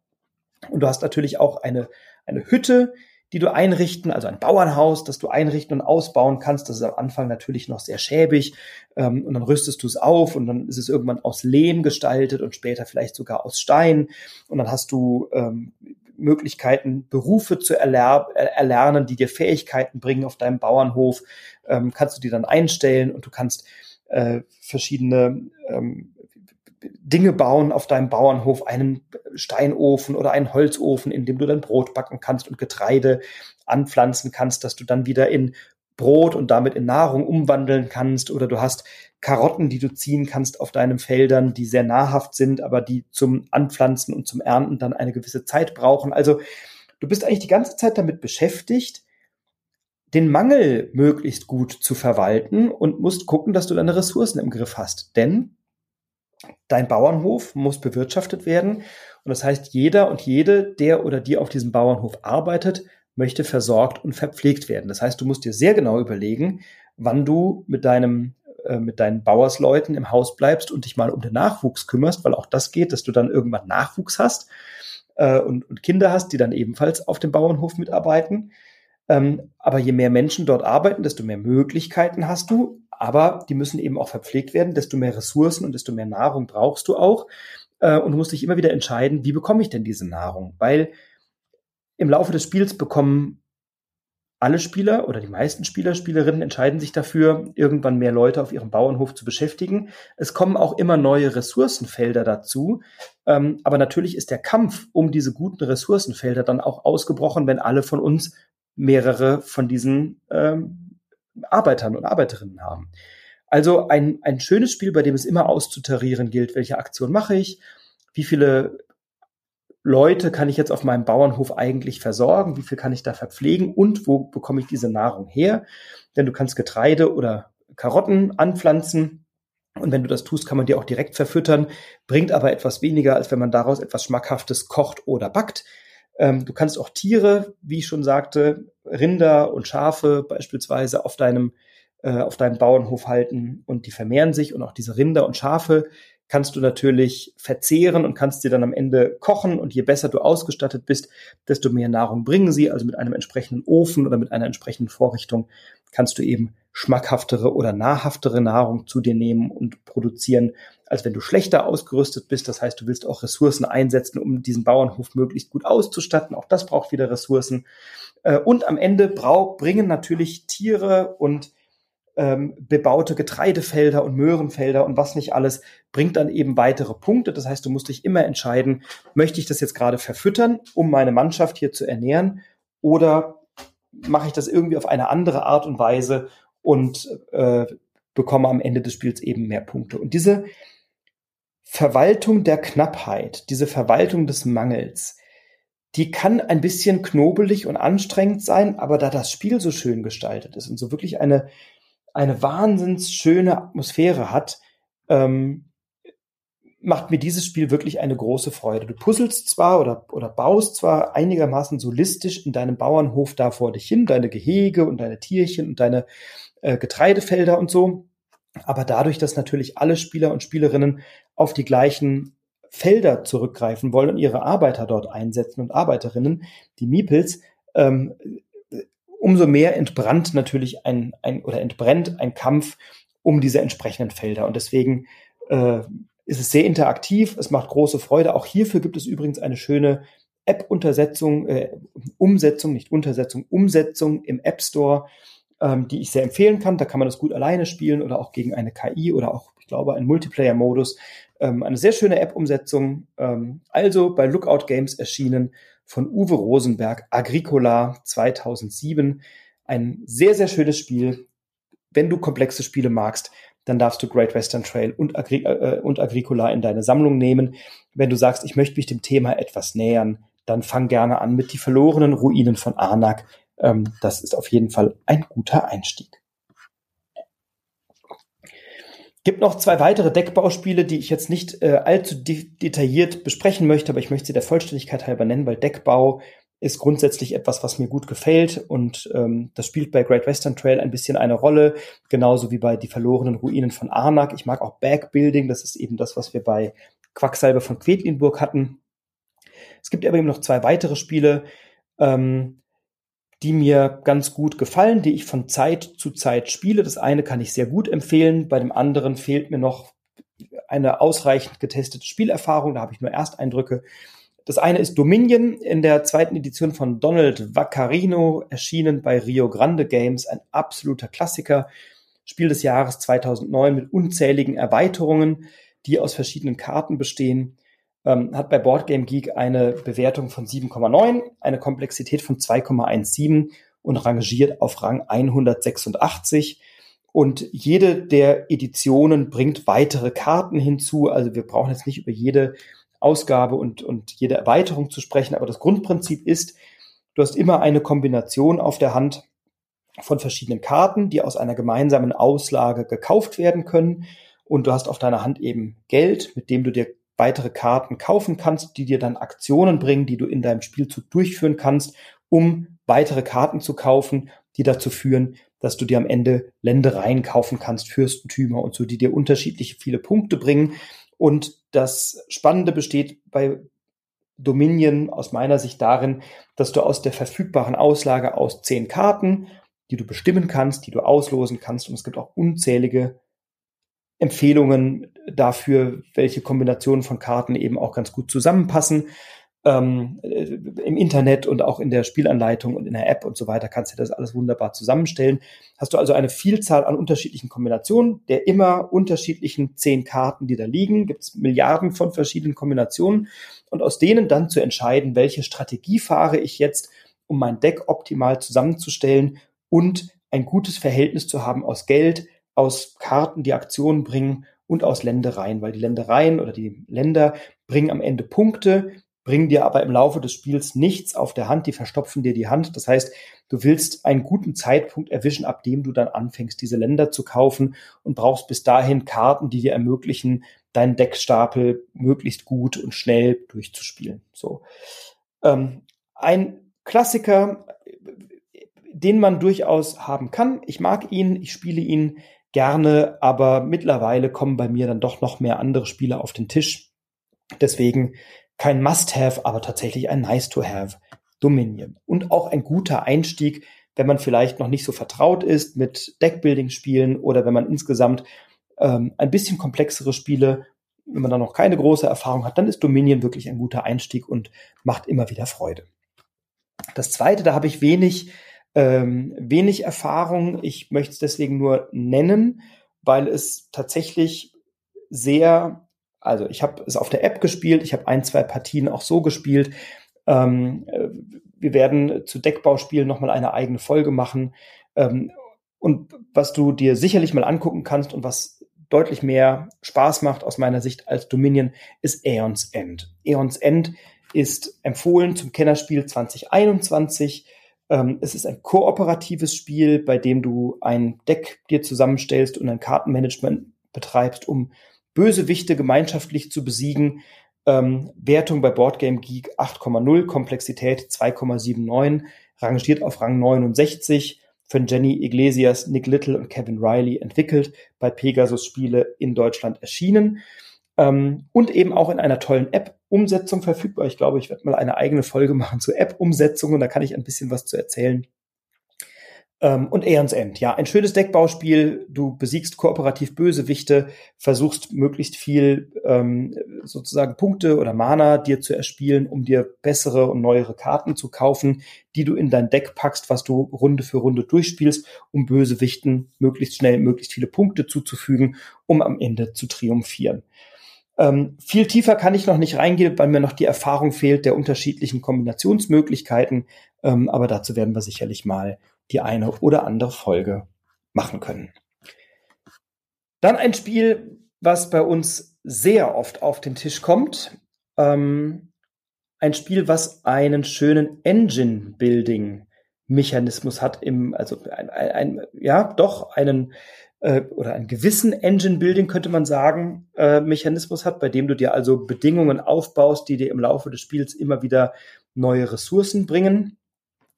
Und du hast natürlich auch eine, eine Hütte, die du einrichten, also ein Bauernhaus, das du einrichten und ausbauen kannst. Das ist am Anfang natürlich noch sehr schäbig ähm, und dann rüstest du es auf und dann ist es irgendwann aus Lehm gestaltet und später vielleicht sogar aus Stein und dann hast du ähm, Möglichkeiten, Berufe zu erler erlernen, die dir Fähigkeiten bringen auf deinem Bauernhof, ähm, kannst du die dann einstellen und du kannst äh, verschiedene ähm, Dinge bauen auf deinem Bauernhof, einen Steinofen oder einen Holzofen, in dem du dann Brot backen kannst und Getreide anpflanzen kannst, dass du dann wieder in Brot und damit in Nahrung umwandeln kannst oder du hast Karotten, die du ziehen kannst auf deinen Feldern, die sehr nahrhaft sind, aber die zum Anpflanzen und zum Ernten dann eine gewisse Zeit brauchen. Also du bist eigentlich die ganze Zeit damit beschäftigt, den Mangel möglichst gut zu verwalten und musst gucken, dass du deine Ressourcen im Griff hast. Denn dein Bauernhof muss bewirtschaftet werden. Und das heißt, jeder und jede, der oder die auf diesem Bauernhof arbeitet, möchte versorgt und verpflegt werden. Das heißt, du musst dir sehr genau überlegen, wann du mit deinem äh, mit deinen Bauersleuten im Haus bleibst und dich mal um den Nachwuchs kümmerst, weil auch das geht, dass du dann irgendwann Nachwuchs hast äh, und, und Kinder hast, die dann ebenfalls auf dem Bauernhof mitarbeiten. Ähm, aber je mehr Menschen dort arbeiten, desto mehr Möglichkeiten hast du, aber die müssen eben auch verpflegt werden. Desto mehr Ressourcen und desto mehr Nahrung brauchst du auch. Äh, und du musst dich immer wieder entscheiden, wie bekomme ich denn diese Nahrung? Weil im Laufe des Spiels bekommen alle Spieler oder die meisten Spieler, Spielerinnen entscheiden sich dafür, irgendwann mehr Leute auf ihrem Bauernhof zu beschäftigen. Es kommen auch immer neue Ressourcenfelder dazu. Ähm, aber natürlich ist der Kampf um diese guten Ressourcenfelder dann auch ausgebrochen, wenn alle von uns mehrere von diesen ähm, Arbeitern und Arbeiterinnen haben. Also ein, ein schönes Spiel, bei dem es immer auszutarieren gilt, welche Aktion mache ich, wie viele Leute kann ich jetzt auf meinem Bauernhof eigentlich versorgen, wie viel kann ich da verpflegen und wo bekomme ich diese Nahrung her? Denn du kannst Getreide oder Karotten anpflanzen und wenn du das tust, kann man die auch direkt verfüttern, bringt aber etwas weniger, als wenn man daraus etwas Schmackhaftes kocht oder backt. Ähm, du kannst auch Tiere, wie ich schon sagte, Rinder und Schafe beispielsweise auf deinem, äh, auf deinem Bauernhof halten und die vermehren sich und auch diese Rinder und Schafe kannst du natürlich verzehren und kannst sie dann am Ende kochen und je besser du ausgestattet bist, desto mehr Nahrung bringen sie. Also mit einem entsprechenden Ofen oder mit einer entsprechenden Vorrichtung kannst du eben schmackhaftere oder nahrhaftere Nahrung zu dir nehmen und produzieren, als wenn du schlechter ausgerüstet bist. Das heißt, du willst auch Ressourcen einsetzen, um diesen Bauernhof möglichst gut auszustatten. Auch das braucht wieder Ressourcen. Äh, und am Ende bringen natürlich Tiere und ähm, bebaute Getreidefelder und Möhrenfelder und was nicht alles, bringt dann eben weitere Punkte. Das heißt, du musst dich immer entscheiden, möchte ich das jetzt gerade verfüttern, um meine Mannschaft hier zu ernähren, oder mache ich das irgendwie auf eine andere Art und Weise und äh, bekomme am Ende des Spiels eben mehr Punkte. Und diese Verwaltung der Knappheit, diese Verwaltung des Mangels, die kann ein bisschen knobelig und anstrengend sein, aber da das Spiel so schön gestaltet ist und so wirklich eine, eine wahnsinns schöne Atmosphäre hat, ähm, macht mir dieses Spiel wirklich eine große Freude. Du puzzelst zwar oder, oder baust zwar einigermaßen solistisch in deinem Bauernhof da vor dich hin, deine Gehege und deine Tierchen und deine äh, Getreidefelder und so, aber dadurch, dass natürlich alle Spieler und Spielerinnen auf die gleichen Felder zurückgreifen wollen und ihre Arbeiter dort einsetzen und Arbeiterinnen, die Meeples, ähm, umso mehr entbrannt natürlich ein, ein oder entbrennt ein Kampf um diese entsprechenden Felder. Und deswegen äh, ist es sehr interaktiv, es macht große Freude. Auch hierfür gibt es übrigens eine schöne App-Untersetzung, äh, Umsetzung, nicht Untersetzung, Umsetzung im App Store, ähm, die ich sehr empfehlen kann. Da kann man das gut alleine spielen oder auch gegen eine KI oder auch, ich glaube, einen Multiplayer-Modus. Ähm, eine sehr schöne App-Umsetzung. Ähm, also bei Lookout Games erschienen von Uwe Rosenberg, Agricola 2007. Ein sehr, sehr schönes Spiel. Wenn du komplexe Spiele magst, dann darfst du Great Western Trail und, Agri äh, und Agricola in deine Sammlung nehmen. Wenn du sagst, ich möchte mich dem Thema etwas nähern, dann fang gerne an mit die verlorenen Ruinen von Arnak. Ähm, das ist auf jeden Fall ein guter Einstieg. Gibt noch zwei weitere Deckbauspiele, die ich jetzt nicht äh, allzu de detailliert besprechen möchte, aber ich möchte sie der Vollständigkeit halber nennen, weil Deckbau ist grundsätzlich etwas, was mir gut gefällt und ähm, das spielt bei Great Western Trail ein bisschen eine Rolle, genauso wie bei Die verlorenen Ruinen von Arnak. Ich mag auch Backbuilding, das ist eben das, was wir bei Quacksalber von Quedlinburg hatten. Es gibt aber eben noch zwei weitere Spiele, ähm, die mir ganz gut gefallen, die ich von Zeit zu Zeit spiele. Das eine kann ich sehr gut empfehlen, bei dem anderen fehlt mir noch eine ausreichend getestete Spielerfahrung, da habe ich nur Ersteindrücke. Das eine ist Dominion in der zweiten Edition von Donald Vaccarino, erschienen bei Rio Grande Games, ein absoluter Klassiker. Spiel des Jahres 2009 mit unzähligen Erweiterungen, die aus verschiedenen Karten bestehen. Ähm, hat bei Boardgame Geek eine Bewertung von 7,9, eine Komplexität von 2,17 und rangiert auf Rang 186. Und jede der Editionen bringt weitere Karten hinzu. Also wir brauchen jetzt nicht über jede Ausgabe und, und jede Erweiterung zu sprechen. Aber das Grundprinzip ist, du hast immer eine Kombination auf der Hand von verschiedenen Karten, die aus einer gemeinsamen Auslage gekauft werden können. Und du hast auf deiner Hand eben Geld, mit dem du dir weitere Karten kaufen kannst, die dir dann Aktionen bringen, die du in deinem Spielzug durchführen kannst, um weitere Karten zu kaufen, die dazu führen, dass du dir am Ende Ländereien kaufen kannst, Fürstentümer und so, die dir unterschiedliche viele Punkte bringen. Und das Spannende besteht bei Dominion aus meiner Sicht darin, dass du aus der verfügbaren Auslage aus zehn Karten, die du bestimmen kannst, die du auslosen kannst, und es gibt auch unzählige Empfehlungen dafür, welche Kombinationen von Karten eben auch ganz gut zusammenpassen ähm, äh, im Internet und auch in der Spielanleitung und in der App und so weiter kannst du das alles wunderbar zusammenstellen. Hast du also eine Vielzahl an unterschiedlichen Kombinationen, der immer unterschiedlichen zehn Karten, die da liegen, gibt es Milliarden von verschiedenen Kombinationen und aus denen dann zu entscheiden, welche Strategie fahre ich jetzt, um mein Deck optimal zusammenzustellen und ein gutes Verhältnis zu haben aus Geld, aus Karten, die Aktionen bringen und aus Ländereien, weil die Ländereien oder die Länder bringen am Ende Punkte, bringen dir aber im Laufe des Spiels nichts auf der Hand, die verstopfen dir die Hand. Das heißt, du willst einen guten Zeitpunkt erwischen, ab dem du dann anfängst, diese Länder zu kaufen und brauchst bis dahin Karten, die dir ermöglichen, deinen Deckstapel möglichst gut und schnell durchzuspielen. So. Ähm, ein Klassiker, den man durchaus haben kann. Ich mag ihn, ich spiele ihn gerne, aber mittlerweile kommen bei mir dann doch noch mehr andere Spiele auf den Tisch. Deswegen kein Must-Have, aber tatsächlich ein Nice-to-Have. Dominion. Und auch ein guter Einstieg, wenn man vielleicht noch nicht so vertraut ist mit Deckbuilding-Spielen oder wenn man insgesamt ähm, ein bisschen komplexere Spiele, wenn man da noch keine große Erfahrung hat, dann ist Dominion wirklich ein guter Einstieg und macht immer wieder Freude. Das zweite, da habe ich wenig, ähm, wenig Erfahrung. Ich möchte es deswegen nur nennen, weil es tatsächlich sehr also ich habe es auf der App gespielt, ich habe ein, zwei Partien auch so gespielt. Ähm, äh, wir werden zu Deckbauspielen nochmal eine eigene Folge machen. Ähm, und was du dir sicherlich mal angucken kannst und was deutlich mehr Spaß macht aus meiner Sicht als Dominion, ist Aeons End. Aeons End ist empfohlen zum Kennerspiel 2021. Ähm, es ist ein kooperatives Spiel, bei dem du ein Deck dir zusammenstellst und ein Kartenmanagement betreibst, um Bösewichte gemeinschaftlich zu besiegen. Ähm, Wertung bei Boardgame Geek 8,0, Komplexität 2,79, rangiert auf Rang 69, von Jenny Iglesias, Nick Little und Kevin Riley entwickelt, bei Pegasus Spiele in Deutschland erschienen ähm, und eben auch in einer tollen App-Umsetzung verfügbar. Ich glaube, ich werde mal eine eigene Folge machen zu App-Umsetzungen, da kann ich ein bisschen was zu erzählen. Ähm, und Aeons End, ja, ein schönes Deckbauspiel. Du besiegst kooperativ Bösewichte, versuchst möglichst viel ähm, sozusagen Punkte oder Mana dir zu erspielen, um dir bessere und neuere Karten zu kaufen, die du in dein Deck packst, was du Runde für Runde durchspielst, um Bösewichten möglichst schnell möglichst viele Punkte zuzufügen, um am Ende zu triumphieren. Ähm, viel tiefer kann ich noch nicht reingehen, weil mir noch die Erfahrung fehlt der unterschiedlichen Kombinationsmöglichkeiten. Ähm, aber dazu werden wir sicherlich mal die eine oder andere Folge machen können. Dann ein Spiel, was bei uns sehr oft auf den Tisch kommt. Ähm, ein Spiel, was einen schönen Engine-Building-Mechanismus hat, im, also ein, ein, ein, ja, doch einen äh, oder einen gewissen Engine-Building, könnte man sagen, äh, Mechanismus hat, bei dem du dir also Bedingungen aufbaust, die dir im Laufe des Spiels immer wieder neue Ressourcen bringen.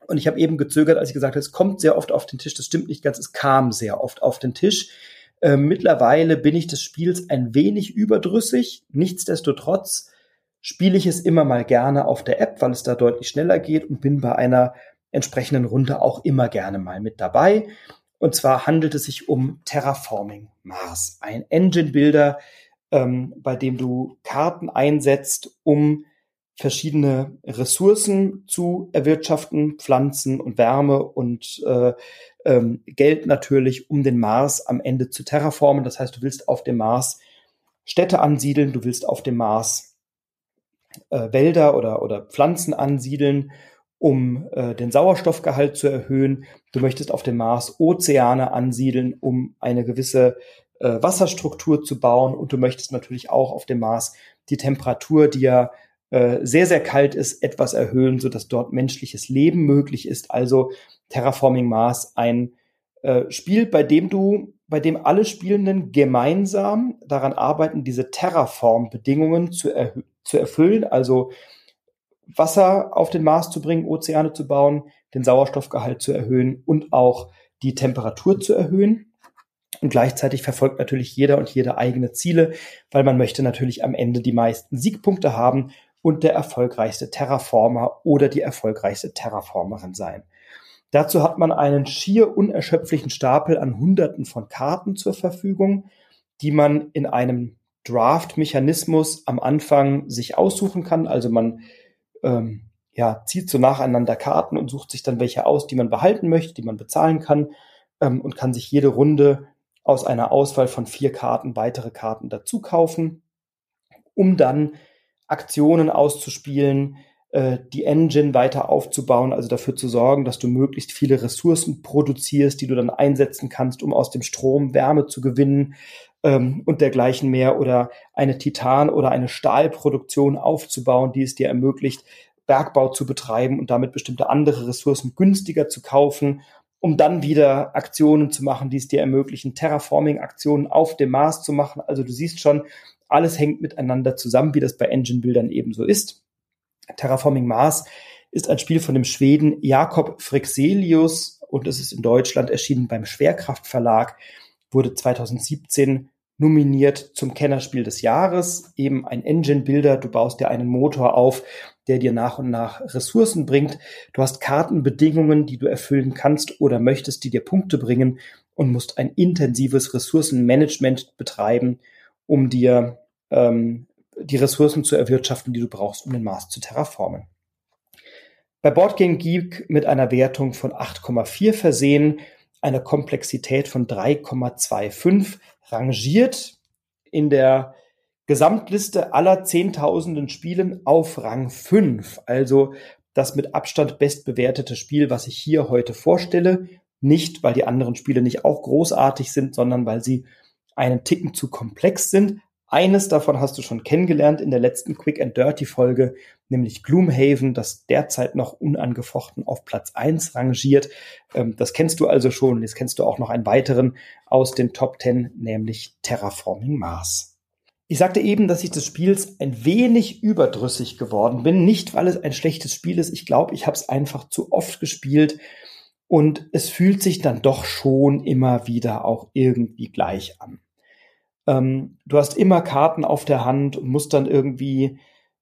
Und ich habe eben gezögert, als ich gesagt habe, es kommt sehr oft auf den Tisch. Das stimmt nicht ganz, es kam sehr oft auf den Tisch. Äh, mittlerweile bin ich des Spiels ein wenig überdrüssig. Nichtsdestotrotz spiele ich es immer mal gerne auf der App, weil es da deutlich schneller geht und bin bei einer entsprechenden Runde auch immer gerne mal mit dabei. Und zwar handelt es sich um Terraforming Mars, ein Engine Builder, ähm, bei dem du Karten einsetzt, um verschiedene Ressourcen zu erwirtschaften, Pflanzen und Wärme und äh, ähm, Geld natürlich, um den Mars am Ende zu terraformen. Das heißt, du willst auf dem Mars Städte ansiedeln, du willst auf dem Mars äh, Wälder oder, oder Pflanzen ansiedeln, um äh, den Sauerstoffgehalt zu erhöhen. Du möchtest auf dem Mars Ozeane ansiedeln, um eine gewisse äh, Wasserstruktur zu bauen. Und du möchtest natürlich auch auf dem Mars die Temperatur, die ja äh, sehr, sehr kalt ist, etwas erhöhen, sodass dort menschliches Leben möglich ist. Also Terraforming Mars ein äh, Spiel, bei dem du, bei dem alle Spielenden gemeinsam daran arbeiten, diese Terraform-Bedingungen zu, zu erfüllen, also Wasser auf den Mars zu bringen, Ozeane zu bauen, den Sauerstoffgehalt zu erhöhen und auch die Temperatur zu erhöhen. Und gleichzeitig verfolgt natürlich jeder und jede eigene Ziele, weil man möchte natürlich am Ende die meisten Siegpunkte haben und der erfolgreichste Terraformer oder die erfolgreichste Terraformerin sein. Dazu hat man einen schier unerschöpflichen Stapel an Hunderten von Karten zur Verfügung, die man in einem Draft-Mechanismus am Anfang sich aussuchen kann. Also man ähm, ja, zieht so nacheinander Karten und sucht sich dann welche aus, die man behalten möchte, die man bezahlen kann ähm, und kann sich jede Runde aus einer Auswahl von vier Karten weitere Karten dazu kaufen, um dann Aktionen auszuspielen, äh, die Engine weiter aufzubauen, also dafür zu sorgen, dass du möglichst viele Ressourcen produzierst, die du dann einsetzen kannst, um aus dem Strom Wärme zu gewinnen ähm, und dergleichen mehr oder eine Titan- oder eine Stahlproduktion aufzubauen, die es dir ermöglicht, Bergbau zu betreiben und damit bestimmte andere Ressourcen günstiger zu kaufen, um dann wieder Aktionen zu machen, die es dir ermöglichen, Terraforming-Aktionen auf dem Mars zu machen. Also du siehst schon, alles hängt miteinander zusammen, wie das bei Engine-Bildern ebenso ist. Terraforming Mars ist ein Spiel von dem Schweden Jakob Frexelius und es ist in Deutschland erschienen beim Schwerkraft Verlag, wurde 2017 nominiert zum Kennerspiel des Jahres, eben ein Engine-Builder. Du baust dir einen Motor auf, der dir nach und nach Ressourcen bringt. Du hast Kartenbedingungen, die du erfüllen kannst oder möchtest, die dir Punkte bringen und musst ein intensives Ressourcenmanagement betreiben, um dir ähm, die Ressourcen zu erwirtschaften, die du brauchst, um den Mars zu terraformen. Bei Boardgame Geek mit einer Wertung von 8,4 versehen, einer Komplexität von 3,25 rangiert in der Gesamtliste aller Zehntausenden Spielen auf Rang 5. Also das mit Abstand bestbewertete Spiel, was ich hier heute vorstelle. Nicht, weil die anderen Spiele nicht auch großartig sind, sondern weil sie einen Ticken zu komplex sind. Eines davon hast du schon kennengelernt in der letzten Quick and Dirty Folge, nämlich Gloomhaven, das derzeit noch unangefochten auf Platz eins rangiert. Ähm, das kennst du also schon. Jetzt kennst du auch noch einen weiteren aus den Top 10, nämlich Terraforming Mars. Ich sagte eben, dass ich des Spiels ein wenig überdrüssig geworden bin. Nicht, weil es ein schlechtes Spiel ist. Ich glaube, ich habe es einfach zu oft gespielt. Und es fühlt sich dann doch schon immer wieder auch irgendwie gleich an. Ähm, du hast immer Karten auf der Hand und musst dann irgendwie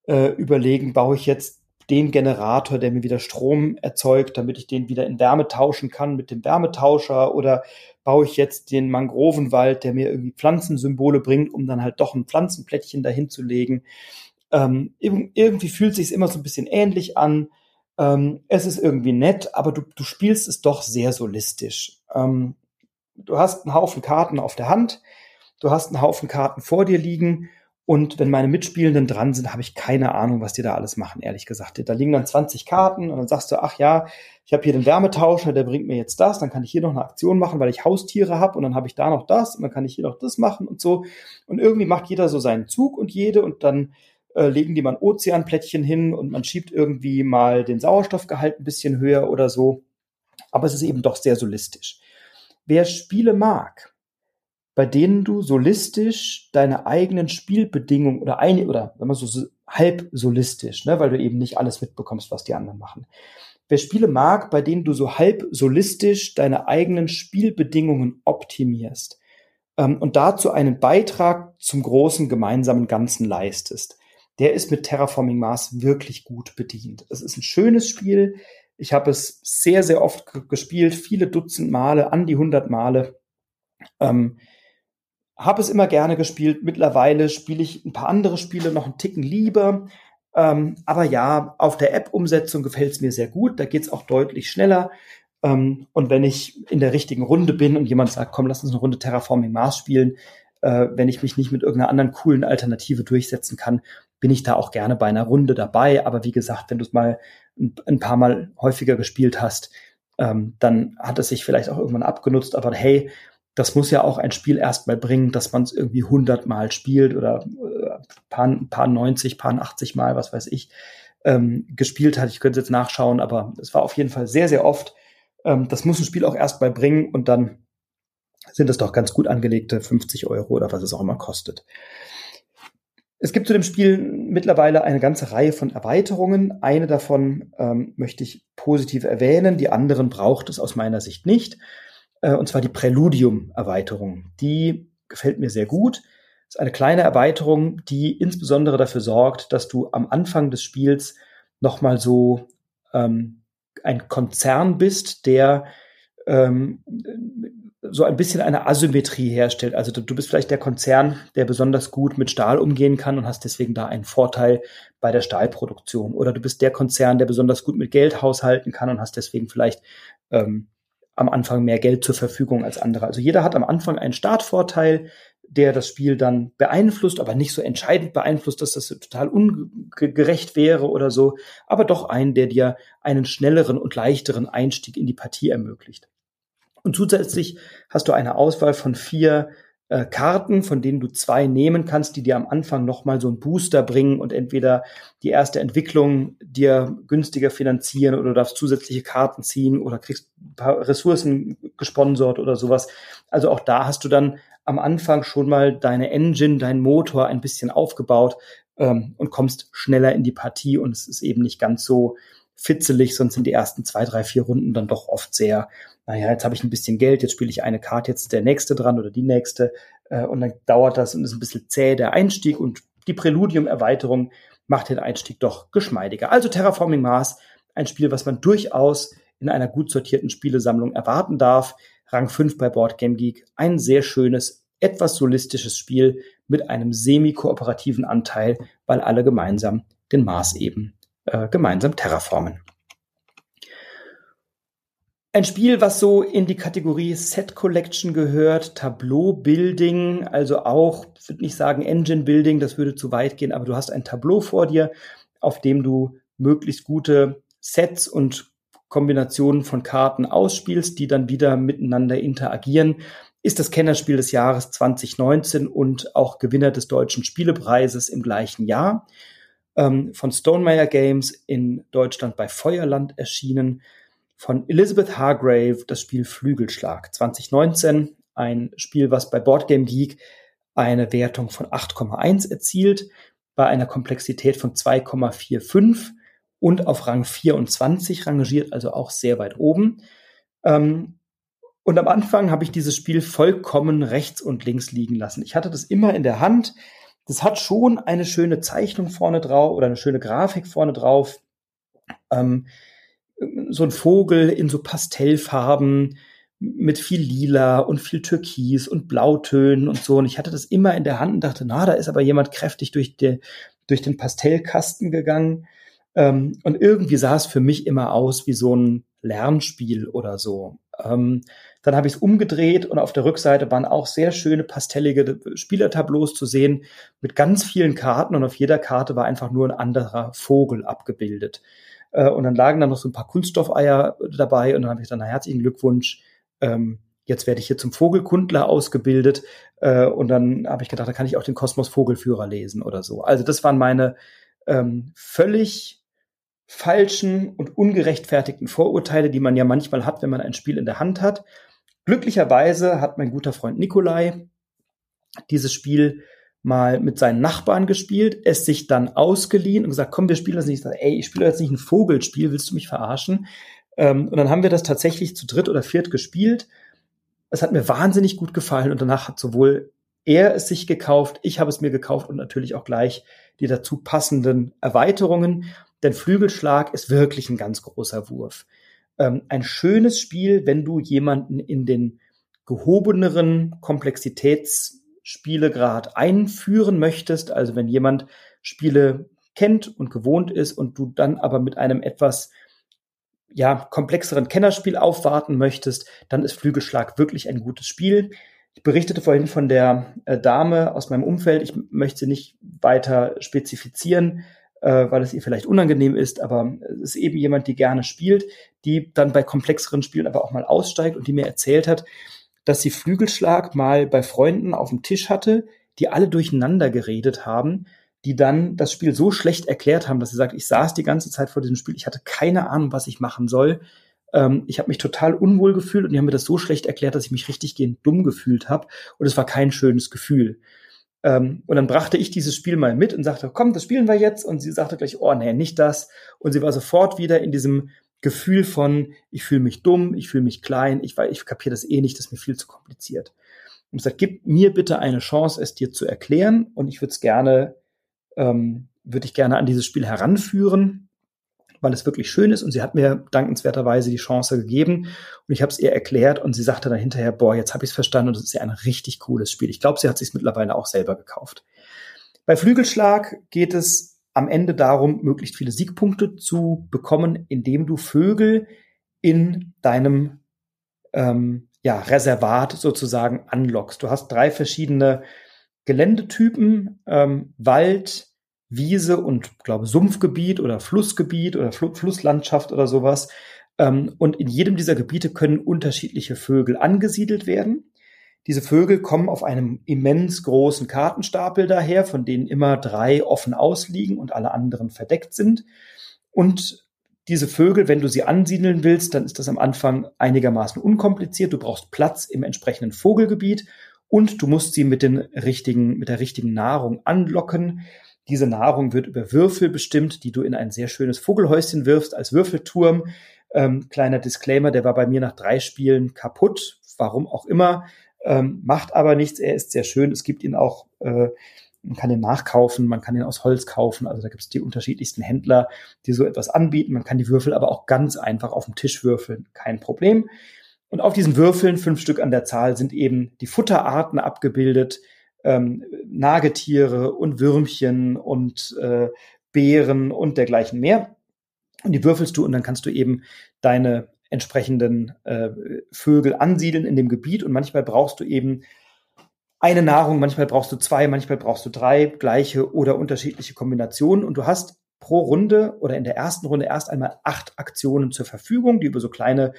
äh, überlegen, baue ich jetzt den Generator, der mir wieder Strom erzeugt, damit ich den wieder in Wärme tauschen kann mit dem Wärmetauscher oder baue ich jetzt den Mangrovenwald, der mir irgendwie Pflanzensymbole bringt, um dann halt doch ein Pflanzenplättchen dahin zu legen. Ähm, irgendwie fühlt sich immer so ein bisschen ähnlich an. Ähm, es ist irgendwie nett, aber du, du spielst es doch sehr solistisch. Ähm, du hast einen Haufen Karten auf der Hand, du hast einen Haufen Karten vor dir liegen und wenn meine Mitspielenden dran sind, habe ich keine Ahnung, was die da alles machen, ehrlich gesagt. Da liegen dann 20 Karten und dann sagst du, ach ja, ich habe hier den Wärmetauscher, der bringt mir jetzt das, dann kann ich hier noch eine Aktion machen, weil ich Haustiere habe und dann habe ich da noch das und dann kann ich hier noch das machen und so. Und irgendwie macht jeder so seinen Zug und jede und dann äh, legen die mal ein Ozeanplättchen hin und man schiebt irgendwie mal den Sauerstoffgehalt ein bisschen höher oder so. Aber es ist eben doch sehr solistisch. Wer Spiele mag, bei denen du solistisch deine eigenen Spielbedingungen oder ein oder sagen wir so halb solistisch, ne, weil du eben nicht alles mitbekommst, was die anderen machen. Wer Spiele mag, bei denen du so halb solistisch deine eigenen Spielbedingungen optimierst ähm, und dazu einen Beitrag zum großen gemeinsamen Ganzen leistest, der ist mit Terraforming Mars wirklich gut bedient. Es ist ein schönes Spiel. Ich habe es sehr, sehr oft gespielt, viele Dutzend Male, an die hundert Male. Ähm, habe es immer gerne gespielt. Mittlerweile spiele ich ein paar andere Spiele noch einen Ticken lieber. Ähm, aber ja, auf der App-Umsetzung gefällt es mir sehr gut. Da geht es auch deutlich schneller. Ähm, und wenn ich in der richtigen Runde bin und jemand sagt, komm, lass uns eine Runde Terraforming Mars spielen, äh, wenn ich mich nicht mit irgendeiner anderen coolen Alternative durchsetzen kann, bin ich da auch gerne bei einer Runde dabei. Aber wie gesagt, wenn du es mal ein, ein, paar Mal häufiger gespielt hast, ähm, dann hat es sich vielleicht auch irgendwann abgenutzt. Aber hey, das muss ja auch ein Spiel erstmal bringen, dass man es irgendwie 100 Mal spielt oder äh, paar, paar 90, paar 80 Mal, was weiß ich, ähm, gespielt hat. Ich könnte jetzt nachschauen, aber es war auf jeden Fall sehr, sehr oft. Ähm, das muss ein Spiel auch erstmal bringen und dann sind es doch ganz gut angelegte 50 Euro oder was es auch immer kostet. Es gibt zu dem Spiel mittlerweile eine ganze Reihe von Erweiterungen. Eine davon ähm, möchte ich positiv erwähnen, die anderen braucht es aus meiner Sicht nicht. Äh, und zwar die Präludium-Erweiterung. Die gefällt mir sehr gut. Das ist eine kleine Erweiterung, die insbesondere dafür sorgt, dass du am Anfang des Spiels nochmal so ähm, ein Konzern bist, der ähm, so ein bisschen eine Asymmetrie herstellt. Also du, bist vielleicht der Konzern, der besonders gut mit Stahl umgehen kann und hast deswegen da einen Vorteil bei der Stahlproduktion. Oder du bist der Konzern, der besonders gut mit Geld haushalten kann und hast deswegen vielleicht ähm, am Anfang mehr Geld zur Verfügung als andere. Also jeder hat am Anfang einen Startvorteil, der das Spiel dann beeinflusst, aber nicht so entscheidend beeinflusst, dass das total ungerecht wäre oder so, aber doch einen, der dir einen schnelleren und leichteren Einstieg in die Partie ermöglicht. Und zusätzlich hast du eine Auswahl von vier äh, Karten, von denen du zwei nehmen kannst, die dir am Anfang nochmal so einen Booster bringen und entweder die erste Entwicklung dir günstiger finanzieren oder du darfst zusätzliche Karten ziehen oder kriegst ein paar Ressourcen gesponsert oder sowas. Also auch da hast du dann am Anfang schon mal deine Engine, deinen Motor ein bisschen aufgebaut ähm, und kommst schneller in die Partie und es ist eben nicht ganz so fitzelig, sonst sind die ersten zwei, drei, vier Runden dann doch oft sehr, naja, jetzt habe ich ein bisschen Geld, jetzt spiele ich eine Karte, jetzt ist der nächste dran oder die nächste äh, und dann dauert das und ist ein bisschen zäh der Einstieg und die Präludium-Erweiterung macht den Einstieg doch geschmeidiger. Also Terraforming Mars, ein Spiel, was man durchaus in einer gut sortierten Spielesammlung erwarten darf. Rang 5 bei Board Game Geek, ein sehr schönes, etwas solistisches Spiel mit einem semi-kooperativen Anteil, weil alle gemeinsam den Mars eben äh, gemeinsam terraformen. Ein Spiel, was so in die Kategorie Set Collection gehört, Tableau Building, also auch, ich würde nicht sagen Engine Building, das würde zu weit gehen, aber du hast ein Tableau vor dir, auf dem du möglichst gute Sets und Kombinationen von Karten ausspielst, die dann wieder miteinander interagieren, ist das Kennerspiel des Jahres 2019 und auch Gewinner des Deutschen Spielepreises im gleichen Jahr ähm, von Stonemeyer Games in Deutschland bei Feuerland erschienen. Von Elizabeth Hargrave das Spiel Flügelschlag 2019. Ein Spiel, was bei Boardgame Geek eine Wertung von 8,1 erzielt, bei einer Komplexität von 2,45 und auf Rang 24 rangiert, also auch sehr weit oben. Ähm, und am Anfang habe ich dieses Spiel vollkommen rechts und links liegen lassen. Ich hatte das immer in der Hand, das hat schon eine schöne Zeichnung vorne drauf oder eine schöne Grafik vorne drauf. Ähm, so ein Vogel in so Pastellfarben mit viel Lila und viel Türkis und Blautönen und so. Und ich hatte das immer in der Hand und dachte, na, da ist aber jemand kräftig durch, die, durch den Pastellkasten gegangen. Ähm, und irgendwie sah es für mich immer aus wie so ein Lernspiel oder so. Ähm, dann habe ich es umgedreht und auf der Rückseite waren auch sehr schöne pastellige Spielertableaus zu sehen mit ganz vielen Karten und auf jeder Karte war einfach nur ein anderer Vogel abgebildet. Äh, und dann lagen da noch so ein paar Kunststoffeier dabei und dann habe ich dann, na, herzlichen Glückwunsch. Ähm, jetzt werde ich hier zum Vogelkundler ausgebildet. Äh, und dann habe ich gedacht, da kann ich auch den Kosmos Vogelführer lesen oder so. Also das waren meine ähm, völlig falschen und ungerechtfertigten Vorurteile, die man ja manchmal hat, wenn man ein Spiel in der Hand hat. Glücklicherweise hat mein guter Freund Nikolai, dieses Spiel mal mit seinen Nachbarn gespielt, es sich dann ausgeliehen und gesagt, komm, wir spielen das nicht. Ich sage, ey, ich spiele jetzt nicht ein Vogelspiel, willst du mich verarschen? Ähm, und dann haben wir das tatsächlich zu dritt oder viert gespielt. Es hat mir wahnsinnig gut gefallen und danach hat sowohl er es sich gekauft, ich habe es mir gekauft und natürlich auch gleich die dazu passenden Erweiterungen. Denn Flügelschlag ist wirklich ein ganz großer Wurf. Ähm, ein schönes Spiel, wenn du jemanden in den gehobeneren Komplexitätsspielegrad einführen möchtest. Also wenn jemand Spiele kennt und gewohnt ist und du dann aber mit einem etwas ja, komplexeren Kennerspiel aufwarten möchtest, dann ist Flügelschlag wirklich ein gutes Spiel. Ich berichtete vorhin von der äh, Dame aus meinem Umfeld. Ich möchte sie nicht weiter spezifizieren, äh, weil es ihr vielleicht unangenehm ist, aber es ist eben jemand, die gerne spielt, die dann bei komplexeren Spielen aber auch mal aussteigt und die mir erzählt hat, dass sie Flügelschlag mal bei Freunden auf dem Tisch hatte, die alle durcheinander geredet haben, die dann das Spiel so schlecht erklärt haben, dass sie sagt, ich saß die ganze Zeit vor diesem Spiel, ich hatte keine Ahnung, was ich machen soll. Ähm, ich habe mich total unwohl gefühlt und die haben mir das so schlecht erklärt, dass ich mich richtig gehend dumm gefühlt habe und es war kein schönes Gefühl. Ähm, und dann brachte ich dieses Spiel mal mit und sagte, komm, das spielen wir jetzt. Und sie sagte gleich, oh nee, nicht das. Und sie war sofort wieder in diesem Gefühl von, ich fühle mich dumm, ich fühle mich klein, ich, ich kapiere das eh nicht, das ist mir viel zu kompliziert. Und gesagt, gib mir bitte eine Chance, es dir zu erklären und ich würde es gerne ähm, würde ich gerne an dieses Spiel heranführen, weil es wirklich schön ist. Und sie hat mir dankenswerterweise die Chance gegeben und ich habe es ihr erklärt und sie sagte dann hinterher, boah, jetzt habe ich es verstanden und es ist ja ein richtig cooles Spiel. Ich glaube, sie hat sich mittlerweile auch selber gekauft. Bei Flügelschlag geht es am Ende darum, möglichst viele Siegpunkte zu bekommen, indem du Vögel in deinem ähm, ja, Reservat sozusagen anlockst. Du hast drei verschiedene Geländetypen, ähm, Wald, Wiese und glaube Sumpfgebiet oder Flussgebiet oder Fl Flusslandschaft oder sowas. Ähm, und in jedem dieser Gebiete können unterschiedliche Vögel angesiedelt werden. Diese Vögel kommen auf einem immens großen Kartenstapel daher, von denen immer drei offen ausliegen und alle anderen verdeckt sind. Und diese Vögel, wenn du sie ansiedeln willst, dann ist das am Anfang einigermaßen unkompliziert. Du brauchst Platz im entsprechenden Vogelgebiet und du musst sie mit den richtigen, mit der richtigen Nahrung anlocken. Diese Nahrung wird über Würfel bestimmt, die du in ein sehr schönes Vogelhäuschen wirfst als Würfelturm. Ähm, kleiner Disclaimer, der war bei mir nach drei Spielen kaputt, warum auch immer, ähm, macht aber nichts. Er ist sehr schön. Es gibt ihn auch, äh, man kann ihn nachkaufen, man kann ihn aus Holz kaufen. Also da gibt es die unterschiedlichsten Händler, die so etwas anbieten. Man kann die Würfel aber auch ganz einfach auf dem Tisch würfeln, kein Problem. Und auf diesen Würfeln, fünf Stück an der Zahl, sind eben die Futterarten abgebildet, ähm, Nagetiere und Würmchen und äh, Beeren und dergleichen mehr. Und die würfelst du und dann kannst du eben deine entsprechenden äh, Vögel ansiedeln in dem Gebiet. Und manchmal brauchst du eben eine Nahrung, manchmal brauchst du zwei, manchmal brauchst du drei gleiche oder unterschiedliche Kombinationen. Und du hast pro Runde oder in der ersten Runde erst einmal acht Aktionen zur Verfügung, die über so kleine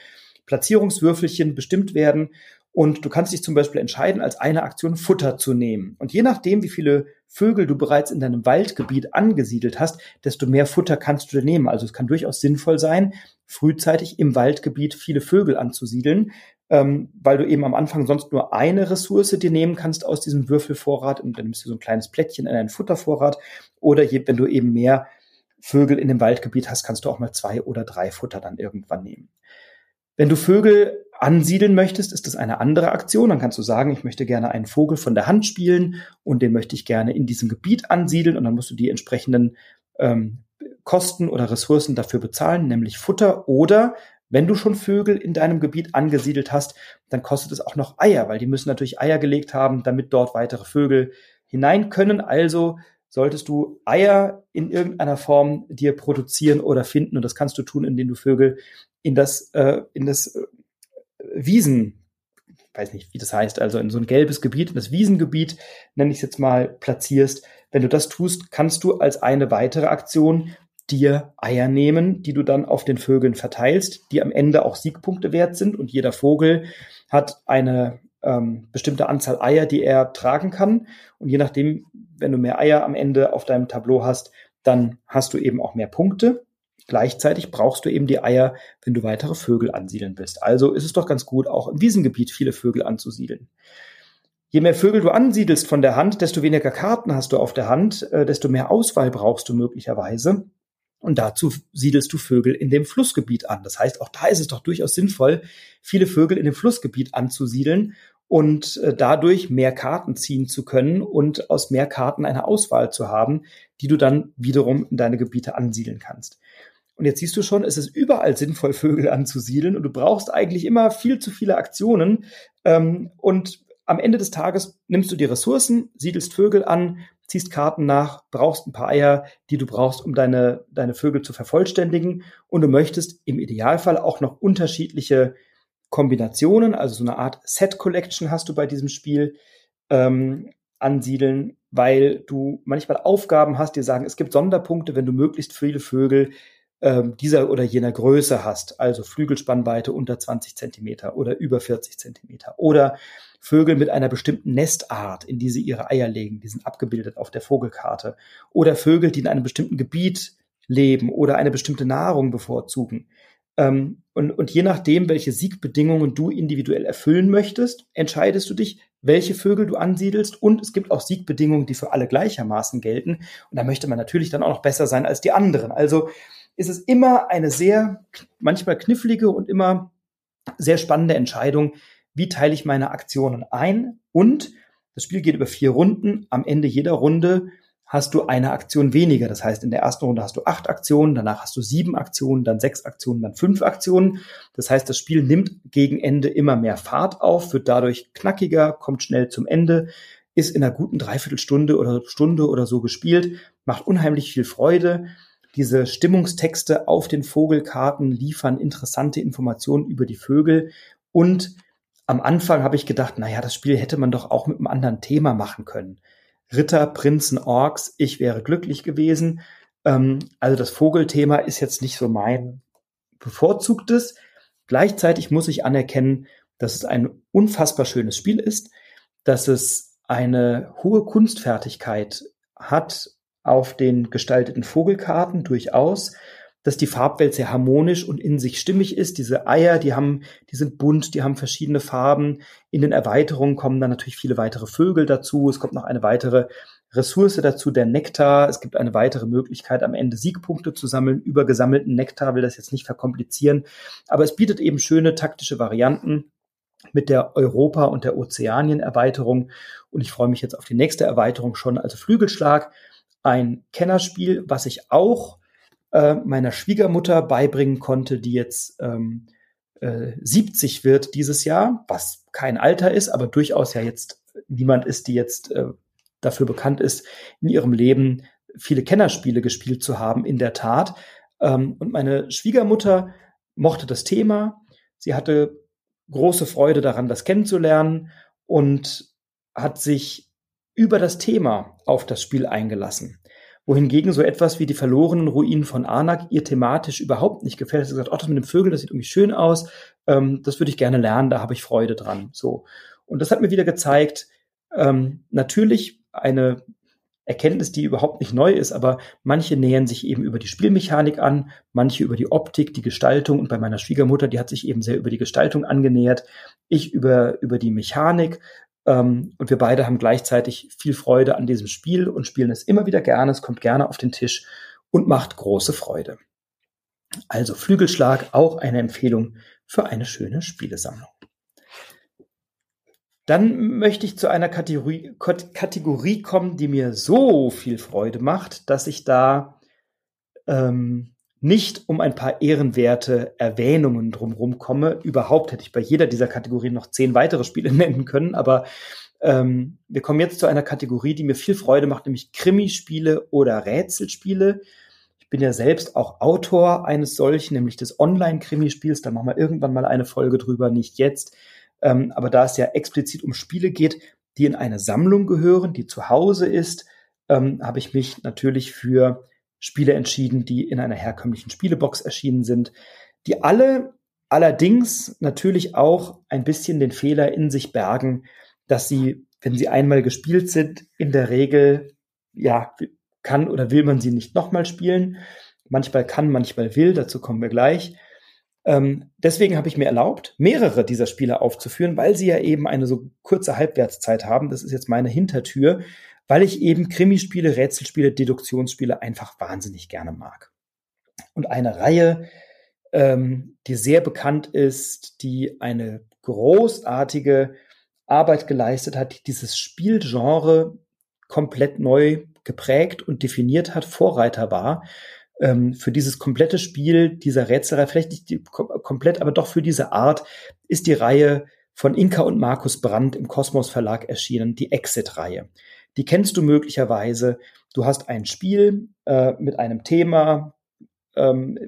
Platzierungswürfelchen bestimmt werden. Und du kannst dich zum Beispiel entscheiden, als eine Aktion Futter zu nehmen. Und je nachdem, wie viele Vögel du bereits in deinem Waldgebiet angesiedelt hast, desto mehr Futter kannst du nehmen. Also es kann durchaus sinnvoll sein, frühzeitig im Waldgebiet viele Vögel anzusiedeln, ähm, weil du eben am Anfang sonst nur eine Ressource dir nehmen kannst aus diesem Würfelvorrat und dann nimmst du so ein kleines Plättchen in einen Futtervorrat. Oder je, wenn du eben mehr Vögel in dem Waldgebiet hast, kannst du auch mal zwei oder drei Futter dann irgendwann nehmen. Wenn du Vögel ansiedeln möchtest, ist das eine andere Aktion. Dann kannst du sagen, ich möchte gerne einen Vogel von der Hand spielen und den möchte ich gerne in diesem Gebiet ansiedeln und dann musst du die entsprechenden ähm, Kosten oder Ressourcen dafür bezahlen, nämlich Futter oder wenn du schon Vögel in deinem Gebiet angesiedelt hast, dann kostet es auch noch Eier, weil die müssen natürlich Eier gelegt haben, damit dort weitere Vögel hinein können. Also solltest du Eier in irgendeiner Form dir produzieren oder finden und das kannst du tun, indem du Vögel in das, äh, in das äh, Wiesen, weiß nicht, wie das heißt, also in so ein gelbes Gebiet, in das Wiesengebiet, nenne ich es jetzt mal, platzierst. Wenn du das tust, kannst du als eine weitere Aktion dir Eier nehmen, die du dann auf den Vögeln verteilst, die am Ende auch Siegpunkte wert sind und jeder Vogel hat eine ähm, bestimmte Anzahl Eier, die er tragen kann und je nachdem, wenn du mehr Eier am Ende auf deinem Tableau hast, dann hast du eben auch mehr Punkte. Gleichzeitig brauchst du eben die Eier, wenn du weitere Vögel ansiedeln willst. Also ist es doch ganz gut, auch im Wiesengebiet viele Vögel anzusiedeln. Je mehr Vögel du ansiedelst von der Hand, desto weniger Karten hast du auf der Hand, äh, desto mehr Auswahl brauchst du möglicherweise. Und dazu siedelst du Vögel in dem Flussgebiet an. Das heißt, auch da ist es doch durchaus sinnvoll, viele Vögel in dem Flussgebiet anzusiedeln und äh, dadurch mehr Karten ziehen zu können und aus mehr Karten eine Auswahl zu haben, die du dann wiederum in deine Gebiete ansiedeln kannst. Und jetzt siehst du schon, es ist überall sinnvoll, Vögel anzusiedeln und du brauchst eigentlich immer viel zu viele Aktionen. Ähm, und am Ende des Tages nimmst du die Ressourcen, siedelst Vögel an, ziehst Karten nach, brauchst ein paar Eier, die du brauchst, um deine, deine Vögel zu vervollständigen. Und du möchtest im Idealfall auch noch unterschiedliche Kombinationen, also so eine Art Set Collection hast du bei diesem Spiel ähm, ansiedeln, weil du manchmal Aufgaben hast, die sagen, es gibt Sonderpunkte, wenn du möglichst viele Vögel ähm, dieser oder jener Größe hast, also Flügelspannweite unter 20 Zentimeter oder über 40 Zentimeter oder Vögel mit einer bestimmten Nestart, in die sie ihre Eier legen, die sind abgebildet auf der Vogelkarte oder Vögel, die in einem bestimmten Gebiet leben oder eine bestimmte Nahrung bevorzugen. Ähm, und, und je nachdem, welche Siegbedingungen du individuell erfüllen möchtest, entscheidest du dich, welche Vögel du ansiedelst. Und es gibt auch Siegbedingungen, die für alle gleichermaßen gelten. Und da möchte man natürlich dann auch noch besser sein als die anderen. Also ist es immer eine sehr, manchmal knifflige und immer sehr spannende Entscheidung, wie teile ich meine Aktionen ein. Und das Spiel geht über vier Runden. Am Ende jeder Runde hast du eine Aktion weniger. Das heißt, in der ersten Runde hast du acht Aktionen, danach hast du sieben Aktionen, dann sechs Aktionen, dann fünf Aktionen. Das heißt, das Spiel nimmt gegen Ende immer mehr Fahrt auf, wird dadurch knackiger, kommt schnell zum Ende, ist in einer guten Dreiviertelstunde oder Stunde oder so gespielt, macht unheimlich viel Freude. Diese Stimmungstexte auf den Vogelkarten liefern interessante Informationen über die Vögel und am Anfang habe ich gedacht, naja, das Spiel hätte man doch auch mit einem anderen Thema machen können. Ritter, Prinzen, Orks, ich wäre glücklich gewesen. Ähm, also das Vogelthema ist jetzt nicht so mein bevorzugtes. Gleichzeitig muss ich anerkennen, dass es ein unfassbar schönes Spiel ist, dass es eine hohe Kunstfertigkeit hat auf den gestalteten Vogelkarten durchaus, dass die Farbwelt sehr harmonisch und in sich stimmig ist. Diese Eier, die haben, die sind bunt, die haben verschiedene Farben. In den Erweiterungen kommen dann natürlich viele weitere Vögel dazu. Es kommt noch eine weitere Ressource dazu, der Nektar. Es gibt eine weitere Möglichkeit, am Ende Siegpunkte zu sammeln über gesammelten Nektar. Will das jetzt nicht verkomplizieren, aber es bietet eben schöne taktische Varianten mit der Europa- und der Ozeanien-Erweiterung. Und ich freue mich jetzt auf die nächste Erweiterung schon, also Flügelschlag. Ein Kennerspiel, was ich auch äh, meiner Schwiegermutter beibringen konnte, die jetzt ähm, äh, 70 wird dieses Jahr, was kein Alter ist, aber durchaus ja jetzt niemand ist, die jetzt äh, dafür bekannt ist, in ihrem Leben viele Kennerspiele gespielt zu haben, in der Tat. Ähm, und meine Schwiegermutter mochte das Thema. Sie hatte große Freude daran, das kennenzulernen und hat sich über das Thema auf das Spiel eingelassen wohingegen so etwas wie die verlorenen Ruinen von Arnak ihr thematisch überhaupt nicht gefällt. Sie hat gesagt, oh, das mit dem Vögel, das sieht irgendwie schön aus, ähm, das würde ich gerne lernen, da habe ich Freude dran. So. Und das hat mir wieder gezeigt, ähm, natürlich eine Erkenntnis, die überhaupt nicht neu ist, aber manche nähern sich eben über die Spielmechanik an, manche über die Optik, die Gestaltung und bei meiner Schwiegermutter, die hat sich eben sehr über die Gestaltung angenähert, ich über, über die Mechanik ähm, und wir beide haben gleichzeitig viel Freude an diesem Spiel und spielen es immer wieder gerne. Es kommt gerne auf den Tisch und macht große Freude. Also Flügelschlag, auch eine Empfehlung für eine schöne Spielesammlung. Dann möchte ich zu einer Kategorie, Kategorie kommen, die mir so viel Freude macht, dass ich da ähm, nicht um ein paar ehrenwerte Erwähnungen drumherum komme. Überhaupt hätte ich bei jeder dieser Kategorien noch zehn weitere Spiele nennen können, aber ähm, wir kommen jetzt zu einer Kategorie, die mir viel Freude macht, nämlich Krimispiele oder Rätselspiele. Ich bin ja selbst auch Autor eines solchen, nämlich des Online-Krimispiels. Da machen wir irgendwann mal eine Folge drüber, nicht jetzt. Ähm, aber da es ja explizit um Spiele geht, die in eine Sammlung gehören, die zu Hause ist, ähm, habe ich mich natürlich für Spiele entschieden, die in einer herkömmlichen Spielebox erschienen sind, die alle allerdings natürlich auch ein bisschen den Fehler in sich bergen, dass sie, wenn sie einmal gespielt sind, in der Regel, ja, kann oder will man sie nicht nochmal spielen. Manchmal kann, manchmal will, dazu kommen wir gleich. Ähm, deswegen habe ich mir erlaubt, mehrere dieser Spiele aufzuführen, weil sie ja eben eine so kurze Halbwertszeit haben. Das ist jetzt meine Hintertür, weil ich eben Krimispiele, Rätselspiele, Deduktionsspiele einfach wahnsinnig gerne mag. Und eine Reihe, ähm, die sehr bekannt ist, die eine großartige Arbeit geleistet hat, die dieses Spielgenre komplett neu geprägt und definiert hat, Vorreiter war ähm, für dieses komplette Spiel dieser Rätselreihe, vielleicht nicht die, komplett, aber doch für diese Art, ist die Reihe von Inka und Markus Brandt im Kosmos Verlag erschienen, die Exit-Reihe. Die kennst du möglicherweise. Du hast ein Spiel äh, mit einem Thema, ähm,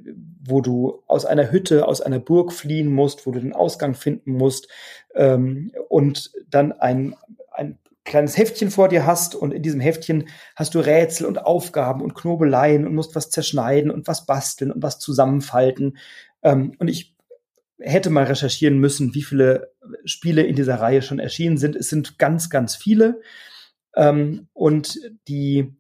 wo du aus einer Hütte, aus einer Burg fliehen musst, wo du den Ausgang finden musst ähm, und dann ein, ein kleines Heftchen vor dir hast und in diesem Heftchen hast du Rätsel und Aufgaben und Knobeleien und musst was zerschneiden und was basteln und was zusammenfalten. Ähm, und ich hätte mal recherchieren müssen, wie viele Spiele in dieser Reihe schon erschienen sind. Es sind ganz, ganz viele. Ähm, und die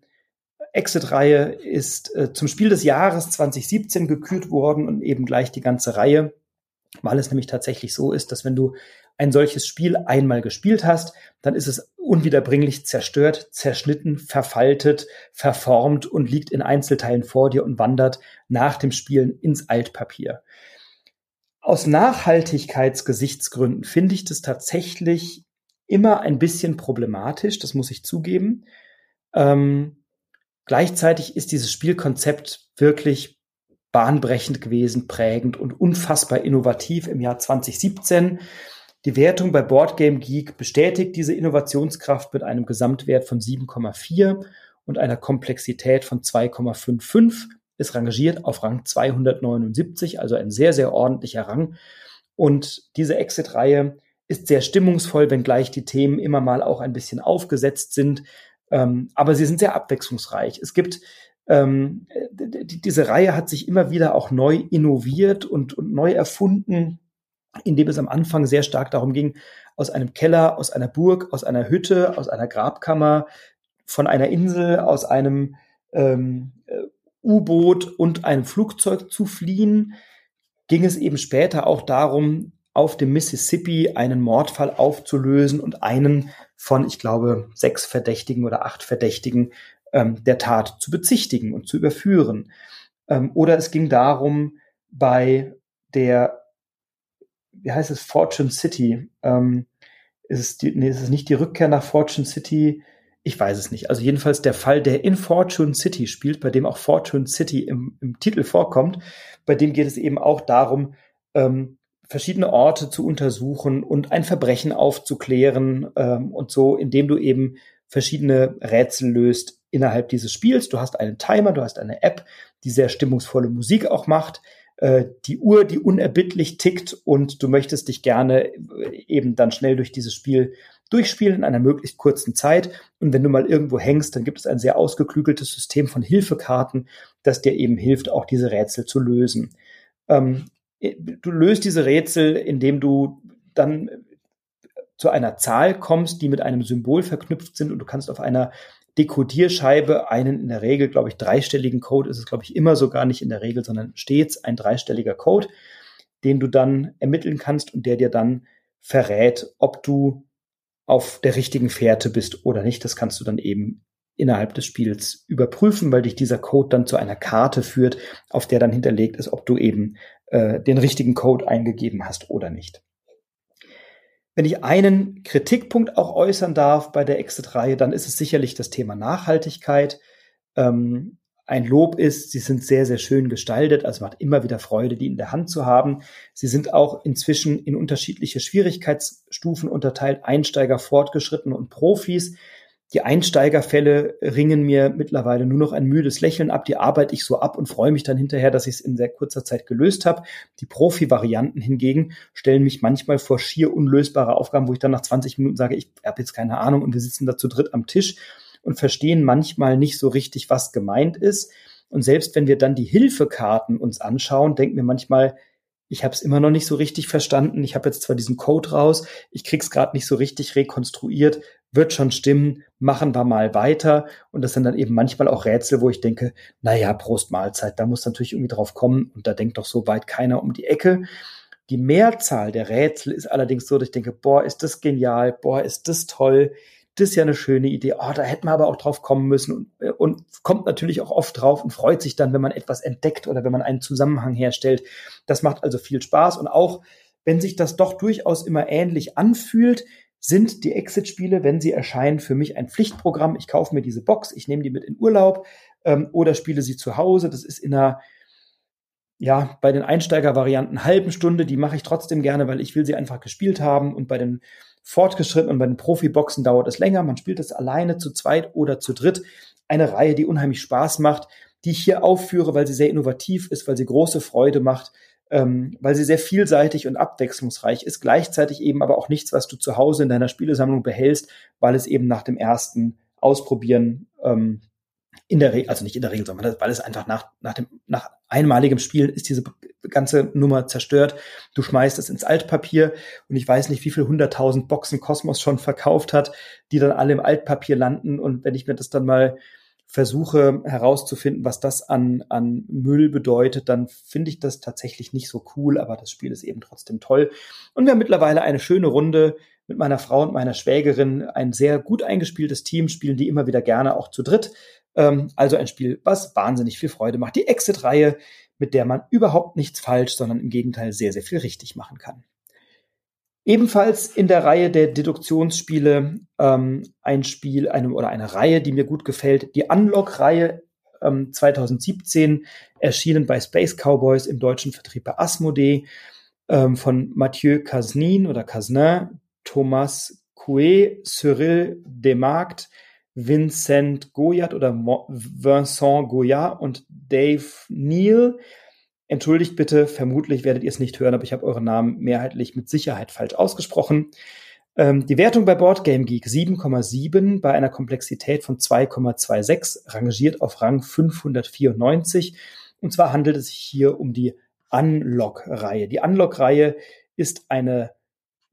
Exit-Reihe ist äh, zum Spiel des Jahres 2017 gekürt worden und eben gleich die ganze Reihe, weil es nämlich tatsächlich so ist, dass wenn du ein solches Spiel einmal gespielt hast, dann ist es unwiederbringlich zerstört, zerschnitten, verfaltet, verformt und liegt in Einzelteilen vor dir und wandert nach dem Spielen ins Altpapier. Aus Nachhaltigkeitsgesichtsgründen finde ich das tatsächlich immer ein bisschen problematisch, das muss ich zugeben. Ähm, gleichzeitig ist dieses Spielkonzept wirklich bahnbrechend gewesen, prägend und unfassbar innovativ im Jahr 2017. Die Wertung bei Boardgame Geek bestätigt diese Innovationskraft mit einem Gesamtwert von 7,4 und einer Komplexität von 2,55. Ist rangiert auf Rang 279, also ein sehr, sehr ordentlicher Rang. Und diese Exit-Reihe ist sehr stimmungsvoll, wenngleich die Themen immer mal auch ein bisschen aufgesetzt sind. Ähm, aber sie sind sehr abwechslungsreich. Es gibt ähm, diese Reihe hat sich immer wieder auch neu innoviert und, und neu erfunden in dem es am Anfang sehr stark darum ging, aus einem Keller, aus einer Burg, aus einer Hütte, aus einer Grabkammer, von einer Insel, aus einem ähm, äh, U-Boot und einem Flugzeug zu fliehen, ging es eben später auch darum, auf dem Mississippi einen Mordfall aufzulösen und einen von, ich glaube, sechs Verdächtigen oder acht Verdächtigen ähm, der Tat zu bezichtigen und zu überführen. Ähm, oder es ging darum, bei der wie heißt es, Fortune City. Ähm, ist, es die, nee, ist es nicht die Rückkehr nach Fortune City? Ich weiß es nicht. Also jedenfalls der Fall, der in Fortune City spielt, bei dem auch Fortune City im, im Titel vorkommt, bei dem geht es eben auch darum, ähm, verschiedene Orte zu untersuchen und ein Verbrechen aufzuklären ähm, und so, indem du eben verschiedene Rätsel löst innerhalb dieses Spiels. Du hast einen Timer, du hast eine App, die sehr stimmungsvolle Musik auch macht äh, die Uhr, die unerbittlich tickt und du möchtest dich gerne äh, eben dann schnell durch dieses Spiel durchspielen in einer möglichst kurzen Zeit. Und wenn du mal irgendwo hängst, dann gibt es ein sehr ausgeklügeltes System von Hilfekarten, das dir eben hilft, auch diese Rätsel zu lösen. Ähm, äh, du löst diese Rätsel, indem du dann zu einer Zahl kommst, die mit einem Symbol verknüpft sind und du kannst auf einer Dekodierscheibe einen in der Regel, glaube ich, dreistelligen Code ist es, glaube ich, immer sogar nicht in der Regel, sondern stets ein dreistelliger Code, den du dann ermitteln kannst und der dir dann verrät, ob du auf der richtigen Fährte bist oder nicht. Das kannst du dann eben innerhalb des Spiels überprüfen, weil dich dieser Code dann zu einer Karte führt, auf der dann hinterlegt ist, ob du eben äh, den richtigen Code eingegeben hast oder nicht. Wenn ich einen Kritikpunkt auch äußern darf bei der Exit-Reihe, dann ist es sicherlich das Thema Nachhaltigkeit. Ähm, ein Lob ist, sie sind sehr, sehr schön gestaltet, also macht immer wieder Freude, die in der Hand zu haben. Sie sind auch inzwischen in unterschiedliche Schwierigkeitsstufen unterteilt, Einsteiger, Fortgeschrittene und Profis. Die Einsteigerfälle ringen mir mittlerweile nur noch ein müdes Lächeln ab. Die arbeite ich so ab und freue mich dann hinterher, dass ich es in sehr kurzer Zeit gelöst habe. Die Profi-Varianten hingegen stellen mich manchmal vor schier unlösbare Aufgaben, wo ich dann nach 20 Minuten sage, ich habe jetzt keine Ahnung und wir sitzen da zu dritt am Tisch und verstehen manchmal nicht so richtig, was gemeint ist. Und selbst wenn wir dann die Hilfekarten uns anschauen, denken wir manchmal, ich habe es immer noch nicht so richtig verstanden. Ich habe jetzt zwar diesen Code raus, ich krieg's gerade nicht so richtig rekonstruiert, wird schon stimmen, machen wir mal weiter. Und das sind dann eben manchmal auch Rätsel, wo ich denke, naja, Prost Mahlzeit, da muss natürlich irgendwie drauf kommen und da denkt doch so weit keiner um die Ecke. Die Mehrzahl der Rätsel ist allerdings so, dass ich denke, boah, ist das genial, boah, ist das toll, das ist ja eine schöne Idee. Oh, da hätten wir aber auch drauf kommen müssen und, äh, und kommt natürlich auch oft drauf und freut sich dann, wenn man etwas entdeckt oder wenn man einen Zusammenhang herstellt. Das macht also viel Spaß und auch wenn sich das doch durchaus immer ähnlich anfühlt, sind die Exit-Spiele, wenn sie erscheinen, für mich ein Pflichtprogramm. Ich kaufe mir diese Box, ich nehme die mit in Urlaub ähm, oder spiele sie zu Hause. Das ist in einer ja, bei den Einsteiger-Varianten halben Stunde, die mache ich trotzdem gerne, weil ich will sie einfach gespielt haben. Und bei den fortgeschritten und bei den Profiboxen dauert es länger. Man spielt es alleine, zu zweit oder zu dritt. Eine Reihe, die unheimlich Spaß macht, die ich hier aufführe, weil sie sehr innovativ ist, weil sie große Freude macht, ähm, weil sie sehr vielseitig und abwechslungsreich ist. Gleichzeitig eben aber auch nichts, was du zu Hause in deiner Spielesammlung behältst, weil es eben nach dem ersten Ausprobieren ähm, in der Regel, also nicht in der Regel, sondern weil es einfach nach, nach dem, nach einmaligem Spielen ist diese ganze Nummer zerstört. Du schmeißt es ins Altpapier und ich weiß nicht, wie viel hunderttausend Boxen Kosmos schon verkauft hat, die dann alle im Altpapier landen. Und wenn ich mir das dann mal versuche herauszufinden, was das an, an Müll bedeutet, dann finde ich das tatsächlich nicht so cool, aber das Spiel ist eben trotzdem toll. Und wir haben mittlerweile eine schöne Runde mit meiner Frau und meiner Schwägerin, ein sehr gut eingespieltes Team, spielen die immer wieder gerne auch zu dritt. Ähm, also ein Spiel, was wahnsinnig viel Freude macht. Die Exit-Reihe, mit der man überhaupt nichts falsch, sondern im Gegenteil sehr, sehr viel richtig machen kann. Ebenfalls in der Reihe der Deduktionsspiele ähm, ein Spiel eine, oder eine Reihe, die mir gut gefällt. Die Unlock-Reihe ähm, 2017 erschienen bei Space Cowboys im deutschen Vertrieb bei Asmodee ähm, von Mathieu Casnin oder Casnin, Thomas Coué, Cyril Demarkt, Vincent Goyat oder Vincent Goyat und Dave Neal. Entschuldigt bitte, vermutlich werdet ihr es nicht hören, aber ich habe euren Namen mehrheitlich mit Sicherheit falsch ausgesprochen. Ähm, die Wertung bei Boardgame Geek 7,7 bei einer Komplexität von 2,26 rangiert auf Rang 594. Und zwar handelt es sich hier um die Unlock-Reihe. Die Unlock-Reihe ist eine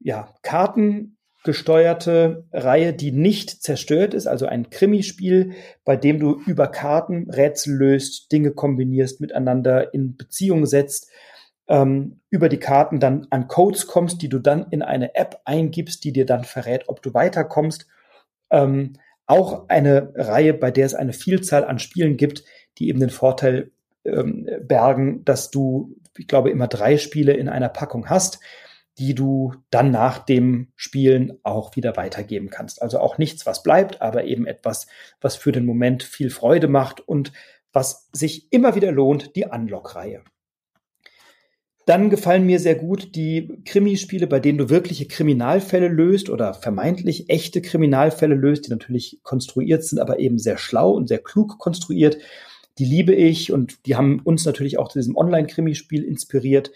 ja, Karten gesteuerte Reihe, die nicht zerstört ist, also ein Krimispiel, bei dem du über Karten Rätsel löst, Dinge kombinierst, miteinander in Beziehung setzt, ähm, über die Karten dann an Codes kommst, die du dann in eine App eingibst, die dir dann verrät, ob du weiterkommst. Ähm, auch eine Reihe, bei der es eine Vielzahl an Spielen gibt, die eben den Vorteil ähm, bergen, dass du, ich glaube, immer drei Spiele in einer Packung hast die du dann nach dem Spielen auch wieder weitergeben kannst. Also auch nichts, was bleibt, aber eben etwas, was für den Moment viel Freude macht und was sich immer wieder lohnt, die Unlock-Reihe. Dann gefallen mir sehr gut die Krimispiele, bei denen du wirkliche Kriminalfälle löst oder vermeintlich echte Kriminalfälle löst, die natürlich konstruiert sind, aber eben sehr schlau und sehr klug konstruiert. Die liebe ich und die haben uns natürlich auch zu diesem Online-Krimispiel inspiriert.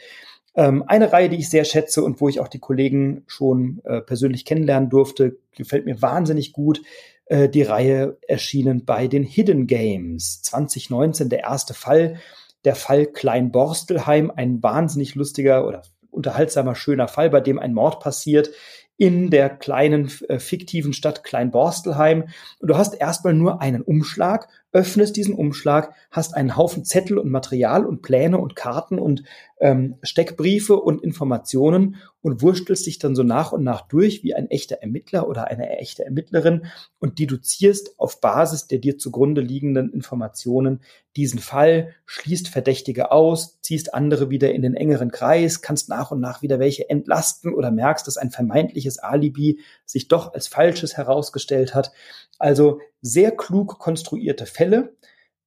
Ähm, eine Reihe, die ich sehr schätze und wo ich auch die Kollegen schon äh, persönlich kennenlernen durfte, gefällt mir wahnsinnig gut. Äh, die Reihe erschienen bei den Hidden Games 2019, der erste Fall, der Fall Klein Borstelheim, ein wahnsinnig lustiger oder unterhaltsamer, schöner Fall, bei dem ein Mord passiert in der kleinen äh, fiktiven Stadt Kleinborstelheim. Und du hast erstmal nur einen Umschlag, öffnest diesen Umschlag, hast einen Haufen Zettel und Material und Pläne und Karten und ähm, Steckbriefe und Informationen und wurstelst dich dann so nach und nach durch wie ein echter Ermittler oder eine echte Ermittlerin und deduzierst auf Basis der dir zugrunde liegenden Informationen diesen Fall, schließt Verdächtige aus, ziehst andere wieder in den engeren Kreis, kannst nach und nach wieder welche entlasten oder merkst, dass ein vermeintliches Alibi sich doch als falsches herausgestellt hat. Also sehr klug konstruierte Fälle.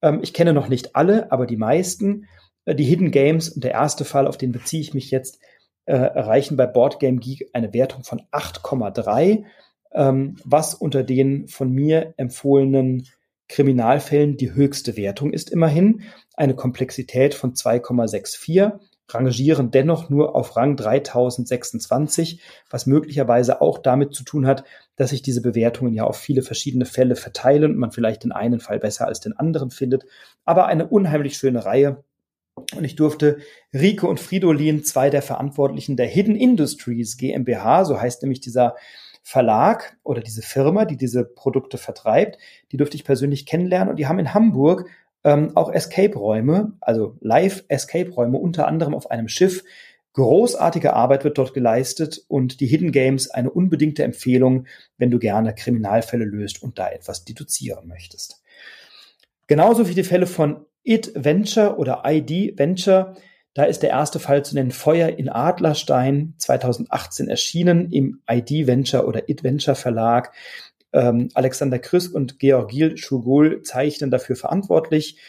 Ähm, ich kenne noch nicht alle, aber die meisten. Äh, die Hidden Games und der erste Fall, auf den beziehe ich mich jetzt, äh, erreichen bei Board Game Geek eine Wertung von 8,3, ähm, was unter den von mir empfohlenen Kriminalfällen die höchste Wertung ist immerhin. Eine Komplexität von 2,64 rangieren dennoch nur auf Rang 3026, was möglicherweise auch damit zu tun hat, dass sich diese Bewertungen ja auf viele verschiedene Fälle verteilen und man vielleicht den einen Fall besser als den anderen findet. Aber eine unheimlich schöne Reihe, Und ich durfte Rike und Fridolin, zwei der Verantwortlichen der Hidden Industries GmbH, so heißt nämlich dieser Verlag oder diese Firma, die diese Produkte vertreibt, die durfte ich persönlich kennenlernen und die haben in Hamburg ähm, auch Escape-Räume, also Live-Escape-Räume, unter anderem auf einem Schiff. Großartige Arbeit wird dort geleistet und die Hidden Games eine unbedingte Empfehlung, wenn du gerne Kriminalfälle löst und da etwas deduzieren möchtest. Genauso wie die Fälle von It Venture oder ID Venture. Da ist der erste Fall zu nennen Feuer in Adlerstein, 2018 erschienen im ID Venture oder It Venture Verlag. Ähm, Alexander Krüss und Georgil Schugol zeichnen dafür verantwortlich.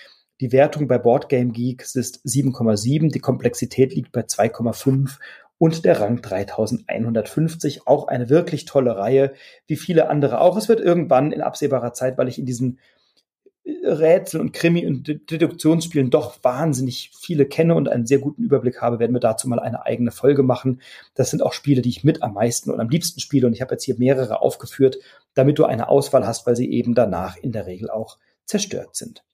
Die Wertung bei Boardgame Geeks ist 7,7, die Komplexität liegt bei 2,5 und der Rang 3150. Auch eine wirklich tolle Reihe, wie viele andere auch. Es wird irgendwann in absehbarer Zeit, weil ich in diesen Rätsel und Krimi- und Deduktionsspielen doch wahnsinnig viele kenne und einen sehr guten Überblick habe, werden wir dazu mal eine eigene Folge machen. Das sind auch Spiele, die ich mit am meisten und am liebsten spiele und ich habe jetzt hier mehrere aufgeführt, damit du eine Auswahl hast, weil sie eben danach in der Regel auch zerstört sind.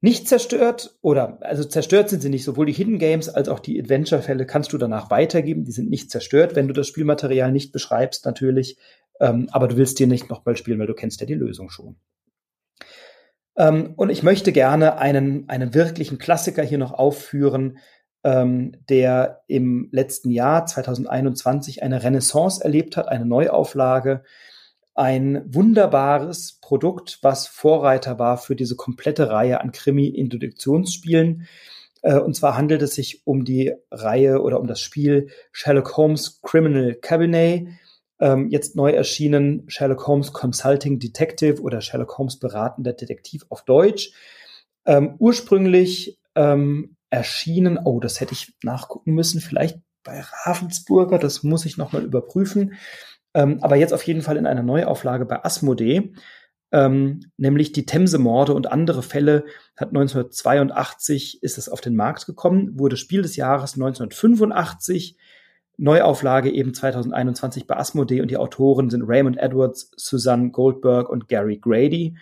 Nicht zerstört oder also zerstört sind sie nicht. Sowohl die Hidden Games als auch die Adventure-Fälle kannst du danach weitergeben. Die sind nicht zerstört, wenn du das Spielmaterial nicht beschreibst, natürlich. Ähm, aber du willst dir nicht nochmal spielen, weil du kennst ja die Lösung schon. Ähm, und ich möchte gerne einen, einen wirklichen Klassiker hier noch aufführen, ähm, der im letzten Jahr 2021 eine Renaissance erlebt hat, eine Neuauflage, ein wunderbares Produkt, was Vorreiter war für diese komplette Reihe an Krimi-Induktionsspielen. Äh, und zwar handelt es sich um die Reihe oder um das Spiel Sherlock Holmes Criminal Cabinet ähm, jetzt neu erschienen Sherlock Holmes Consulting Detective oder Sherlock Holmes beratender Detektiv auf Deutsch. Ähm, ursprünglich ähm, erschienen, oh, das hätte ich nachgucken müssen, vielleicht bei Ravensburger, das muss ich nochmal überprüfen. Ähm, aber jetzt auf jeden Fall in einer Neuauflage bei Asmodee. Ähm, nämlich die Themse-Morde und andere Fälle hat 1982 ist es auf den Markt gekommen, wurde Spiel des Jahres 1985 Neuauflage eben 2021 bei Asmodee und die Autoren sind Raymond Edwards, Susanne Goldberg und Gary Grady.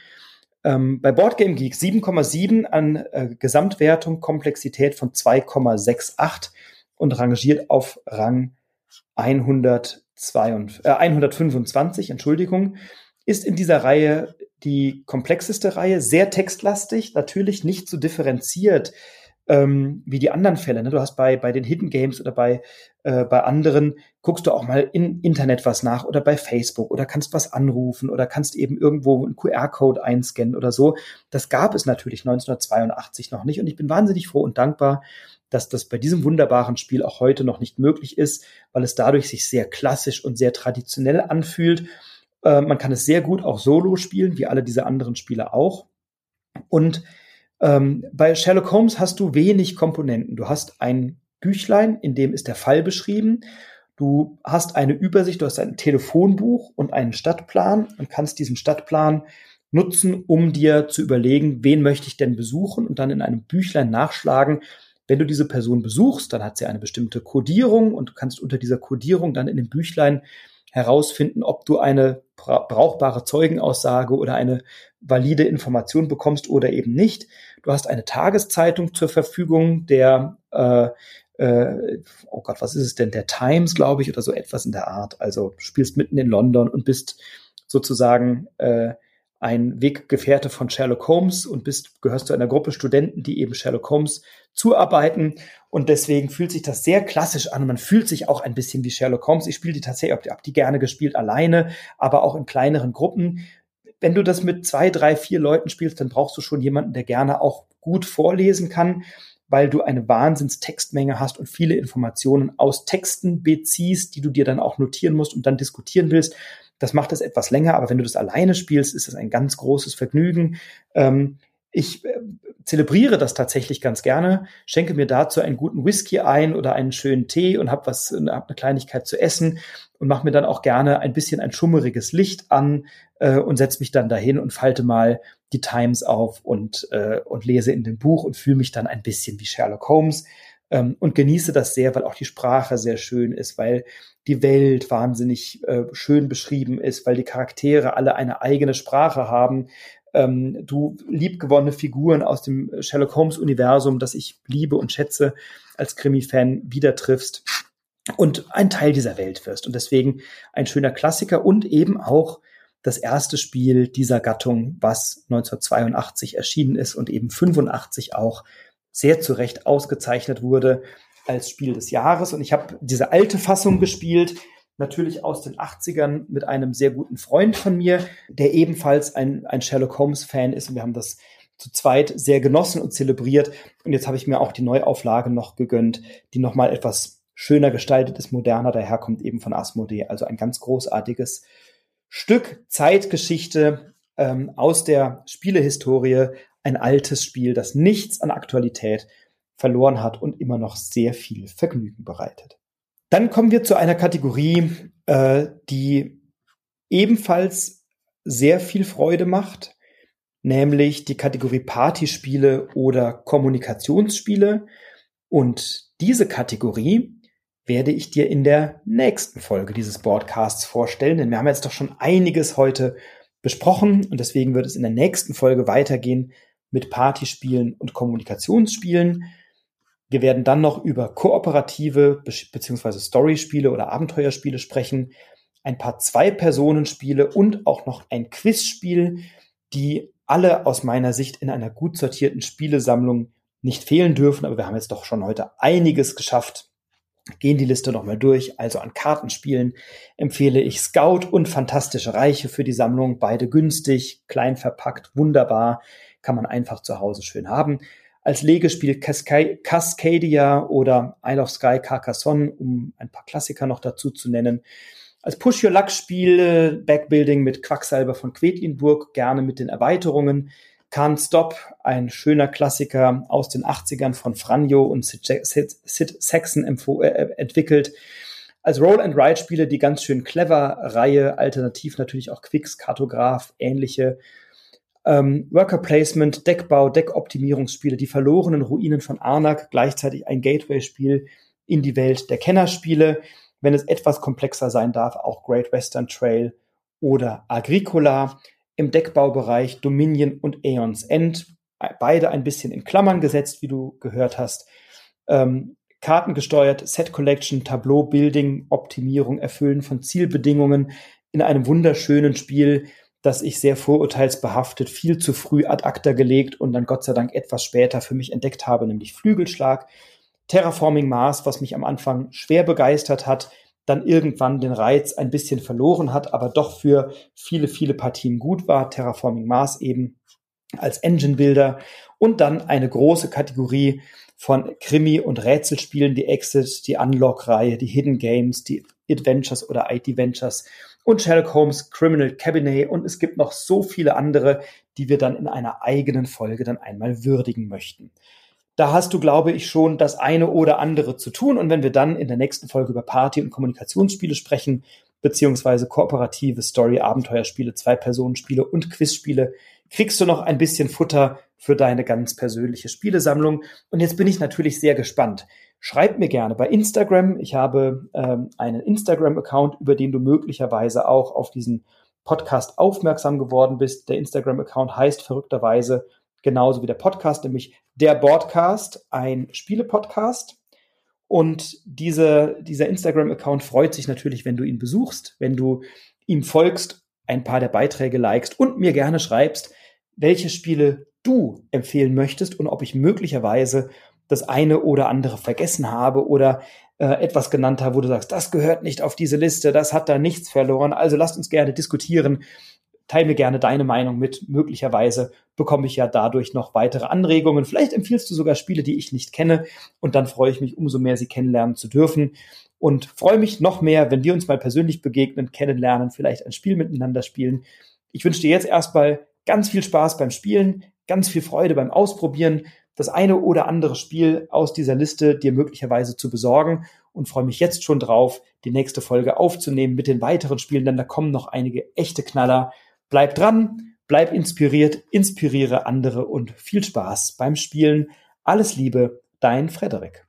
Ähm, bei Boardgame Geek 7,7 an äh, Gesamtwertung, Komplexität von 2,68 und rangiert auf Rang 102, äh, 125, Entschuldigung, ist in dieser Reihe die komplexeste Reihe, sehr textlastig, natürlich nicht so differenziert ähm, wie die anderen Fälle. Ne? Du hast bei, bei den Hidden Games oder bei, äh, bei anderen, guckst du auch mal im Internet was nach oder bei Facebook oder kannst was anrufen oder kannst eben irgendwo einen QR-Code einscannen oder so. Das gab es natürlich 1982 noch nicht und ich bin wahnsinnig froh und dankbar, dass das bei diesem wunderbaren Spiel auch heute noch nicht möglich ist, weil es dadurch sich sehr klassisch und sehr traditionell anfühlt. Äh, man kann es sehr gut auch solo spielen, wie alle diese anderen Spiele auch. Und ähm, bei Sherlock Holmes hast du wenig Komponenten. Du hast ein Büchlein, in dem ist der Fall beschrieben. Du hast eine Übersicht, du hast ein Telefonbuch und einen Stadtplan und kannst diesen Stadtplan nutzen, um dir zu überlegen, wen möchte ich denn besuchen und dann in einem Büchlein nachschlagen. Wenn du diese Person besuchst, dann hat sie eine bestimmte Codierung und du kannst unter dieser Codierung dann in dem Büchlein herausfinden, ob du eine brauchbare Zeugenaussage oder eine valide Information bekommst oder eben nicht. Du hast eine Tageszeitung zur Verfügung, der äh, äh, oh Gott, was ist es denn, der Times, glaube ich, oder so etwas in der Art. Also spielst mitten in London und bist sozusagen äh, ein Weggefährte von Sherlock Holmes und bist, gehörst zu einer Gruppe Studenten, die eben Sherlock Holmes zuarbeiten. Und deswegen fühlt sich das sehr klassisch an. man fühlt sich auch ein bisschen wie Sherlock Holmes. Ich spiele die tatsächlich, habe die gerne gespielt, alleine, aber auch in kleineren Gruppen. Wenn du das mit zwei, drei, vier Leuten spielst, dann brauchst du schon jemanden, der gerne auch gut vorlesen kann, weil du eine Wahnsinnstextmenge hast und viele Informationen aus Texten beziehst, die du dir dann auch notieren musst und dann diskutieren willst. Das macht es etwas länger, aber wenn du das alleine spielst, ist das ein ganz großes Vergnügen. Ähm, ich äh, zelebriere das tatsächlich ganz gerne, schenke mir dazu einen guten Whisky ein oder einen schönen Tee und habe was, hab eine Kleinigkeit zu essen und mache mir dann auch gerne ein bisschen ein schummeriges Licht an äh, und setze mich dann dahin und falte mal die Times auf und, äh, und lese in dem Buch und fühle mich dann ein bisschen wie Sherlock Holmes ähm, und genieße das sehr, weil auch die Sprache sehr schön ist, weil die Welt wahnsinnig äh, schön beschrieben ist, weil die Charaktere alle eine eigene Sprache haben. Ähm, du liebgewonnene Figuren aus dem Sherlock Holmes Universum, das ich liebe und schätze, als Krimi-Fan wieder triffst und ein Teil dieser Welt wirst. Und deswegen ein schöner Klassiker und eben auch das erste Spiel dieser Gattung, was 1982 erschienen ist und eben 85 auch sehr zu Recht ausgezeichnet wurde als Spiel des Jahres. Und ich habe diese alte Fassung gespielt, natürlich aus den 80ern mit einem sehr guten Freund von mir, der ebenfalls ein, ein Sherlock Holmes-Fan ist. Und wir haben das zu zweit sehr genossen und zelebriert. Und jetzt habe ich mir auch die Neuauflage noch gegönnt, die nochmal etwas schöner gestaltet ist, moderner daherkommt, eben von Asmodee. Also ein ganz großartiges Stück Zeitgeschichte ähm, aus der Spielehistorie, ein altes Spiel, das nichts an Aktualität verloren hat und immer noch sehr viel Vergnügen bereitet. Dann kommen wir zu einer Kategorie, äh, die ebenfalls sehr viel Freude macht, nämlich die Kategorie Partyspiele oder Kommunikationsspiele. Und diese Kategorie werde ich dir in der nächsten Folge dieses Broadcasts vorstellen, denn wir haben jetzt doch schon einiges heute besprochen und deswegen wird es in der nächsten Folge weitergehen mit Partyspielen und Kommunikationsspielen. Wir werden dann noch über kooperative bzw. Storyspiele oder Abenteuerspiele sprechen, ein paar Zwei-Personen-Spiele und auch noch ein Quizspiel, die alle aus meiner Sicht in einer gut sortierten Spielesammlung nicht fehlen dürfen. Aber wir haben jetzt doch schon heute einiges geschafft, Gehen die Liste nochmal durch. Also an Kartenspielen empfehle ich Scout und Fantastische Reiche für die Sammlung. Beide günstig, klein verpackt, wunderbar. Kann man einfach zu Hause schön haben. Als Legespiel Cascadia oder Isle of Sky Carcassonne, um ein paar Klassiker noch dazu zu nennen. Als Push Your Luck Spiel Backbuilding mit Quacksalber von Quedlinburg, gerne mit den Erweiterungen. Can't Stop, ein schöner Klassiker aus den 80ern von Franjo und Sid, Sid, Sid Saxon äh, entwickelt. Als Roll-and-Ride-Spiele die ganz schön clever Reihe, alternativ natürlich auch Quicks, Kartograph, ähnliche. Ähm, Worker Placement, Deckbau, Deckoptimierungsspiele, die verlorenen Ruinen von Arnak, gleichzeitig ein Gateway-Spiel in die Welt der Kennerspiele. Wenn es etwas komplexer sein darf, auch Great Western Trail oder Agricola im Deckbaubereich Dominion und Aeons End. Beide ein bisschen in Klammern gesetzt, wie du gehört hast. Ähm, kartengesteuert, Set Collection, Tableau, Building, Optimierung, Erfüllen von Zielbedingungen in einem wunderschönen Spiel, das ich sehr vorurteilsbehaftet, viel zu früh ad acta gelegt und dann Gott sei Dank etwas später für mich entdeckt habe, nämlich Flügelschlag. Terraforming Mars, was mich am Anfang schwer begeistert hat, dann irgendwann den Reiz ein bisschen verloren hat, aber doch für viele, viele Partien gut war. Terraforming Mars eben als Engine Builder und dann eine große Kategorie von Krimi- und Rätselspielen, die Exit, die Unlock-Reihe, die Hidden Games, die Adventures oder IT Ventures und Sherlock Holmes Criminal Cabinet und es gibt noch so viele andere, die wir dann in einer eigenen Folge dann einmal würdigen möchten. Da hast du, glaube ich, schon das eine oder andere zu tun. Und wenn wir dann in der nächsten Folge über Party- und Kommunikationsspiele sprechen, beziehungsweise kooperative Story, Abenteuerspiele, Zwei-Personen-Spiele und Quizspiele, kriegst du noch ein bisschen Futter für deine ganz persönliche Spielesammlung. Und jetzt bin ich natürlich sehr gespannt. Schreib mir gerne bei Instagram. Ich habe ähm, einen Instagram-Account, über den du möglicherweise auch auf diesen Podcast aufmerksam geworden bist. Der Instagram-Account heißt verrückterweise genauso wie der Podcast, nämlich der Broadcast, ein Spiele-Podcast. Und diese, dieser Instagram-Account freut sich natürlich, wenn du ihn besuchst, wenn du ihm folgst, ein paar der Beiträge likest und mir gerne schreibst, welche Spiele du empfehlen möchtest und ob ich möglicherweise das eine oder andere vergessen habe oder äh, etwas genannt habe, wo du sagst, das gehört nicht auf diese Liste, das hat da nichts verloren. Also lasst uns gerne diskutieren teile mir gerne deine Meinung mit. Möglicherweise bekomme ich ja dadurch noch weitere Anregungen. Vielleicht empfiehlst du sogar Spiele, die ich nicht kenne. Und dann freue ich mich umso mehr, sie kennenlernen zu dürfen. Und freue mich noch mehr, wenn wir uns mal persönlich begegnen, kennenlernen, vielleicht ein Spiel miteinander spielen. Ich wünsche dir jetzt erstmal ganz viel Spaß beim Spielen, ganz viel Freude beim Ausprobieren, das eine oder andere Spiel aus dieser Liste dir möglicherweise zu besorgen und freue mich jetzt schon drauf, die nächste Folge aufzunehmen mit den weiteren Spielen, denn da kommen noch einige echte Knaller. Bleib dran, bleib inspiriert, inspiriere andere und viel Spaß beim Spielen. Alles Liebe, dein Frederik.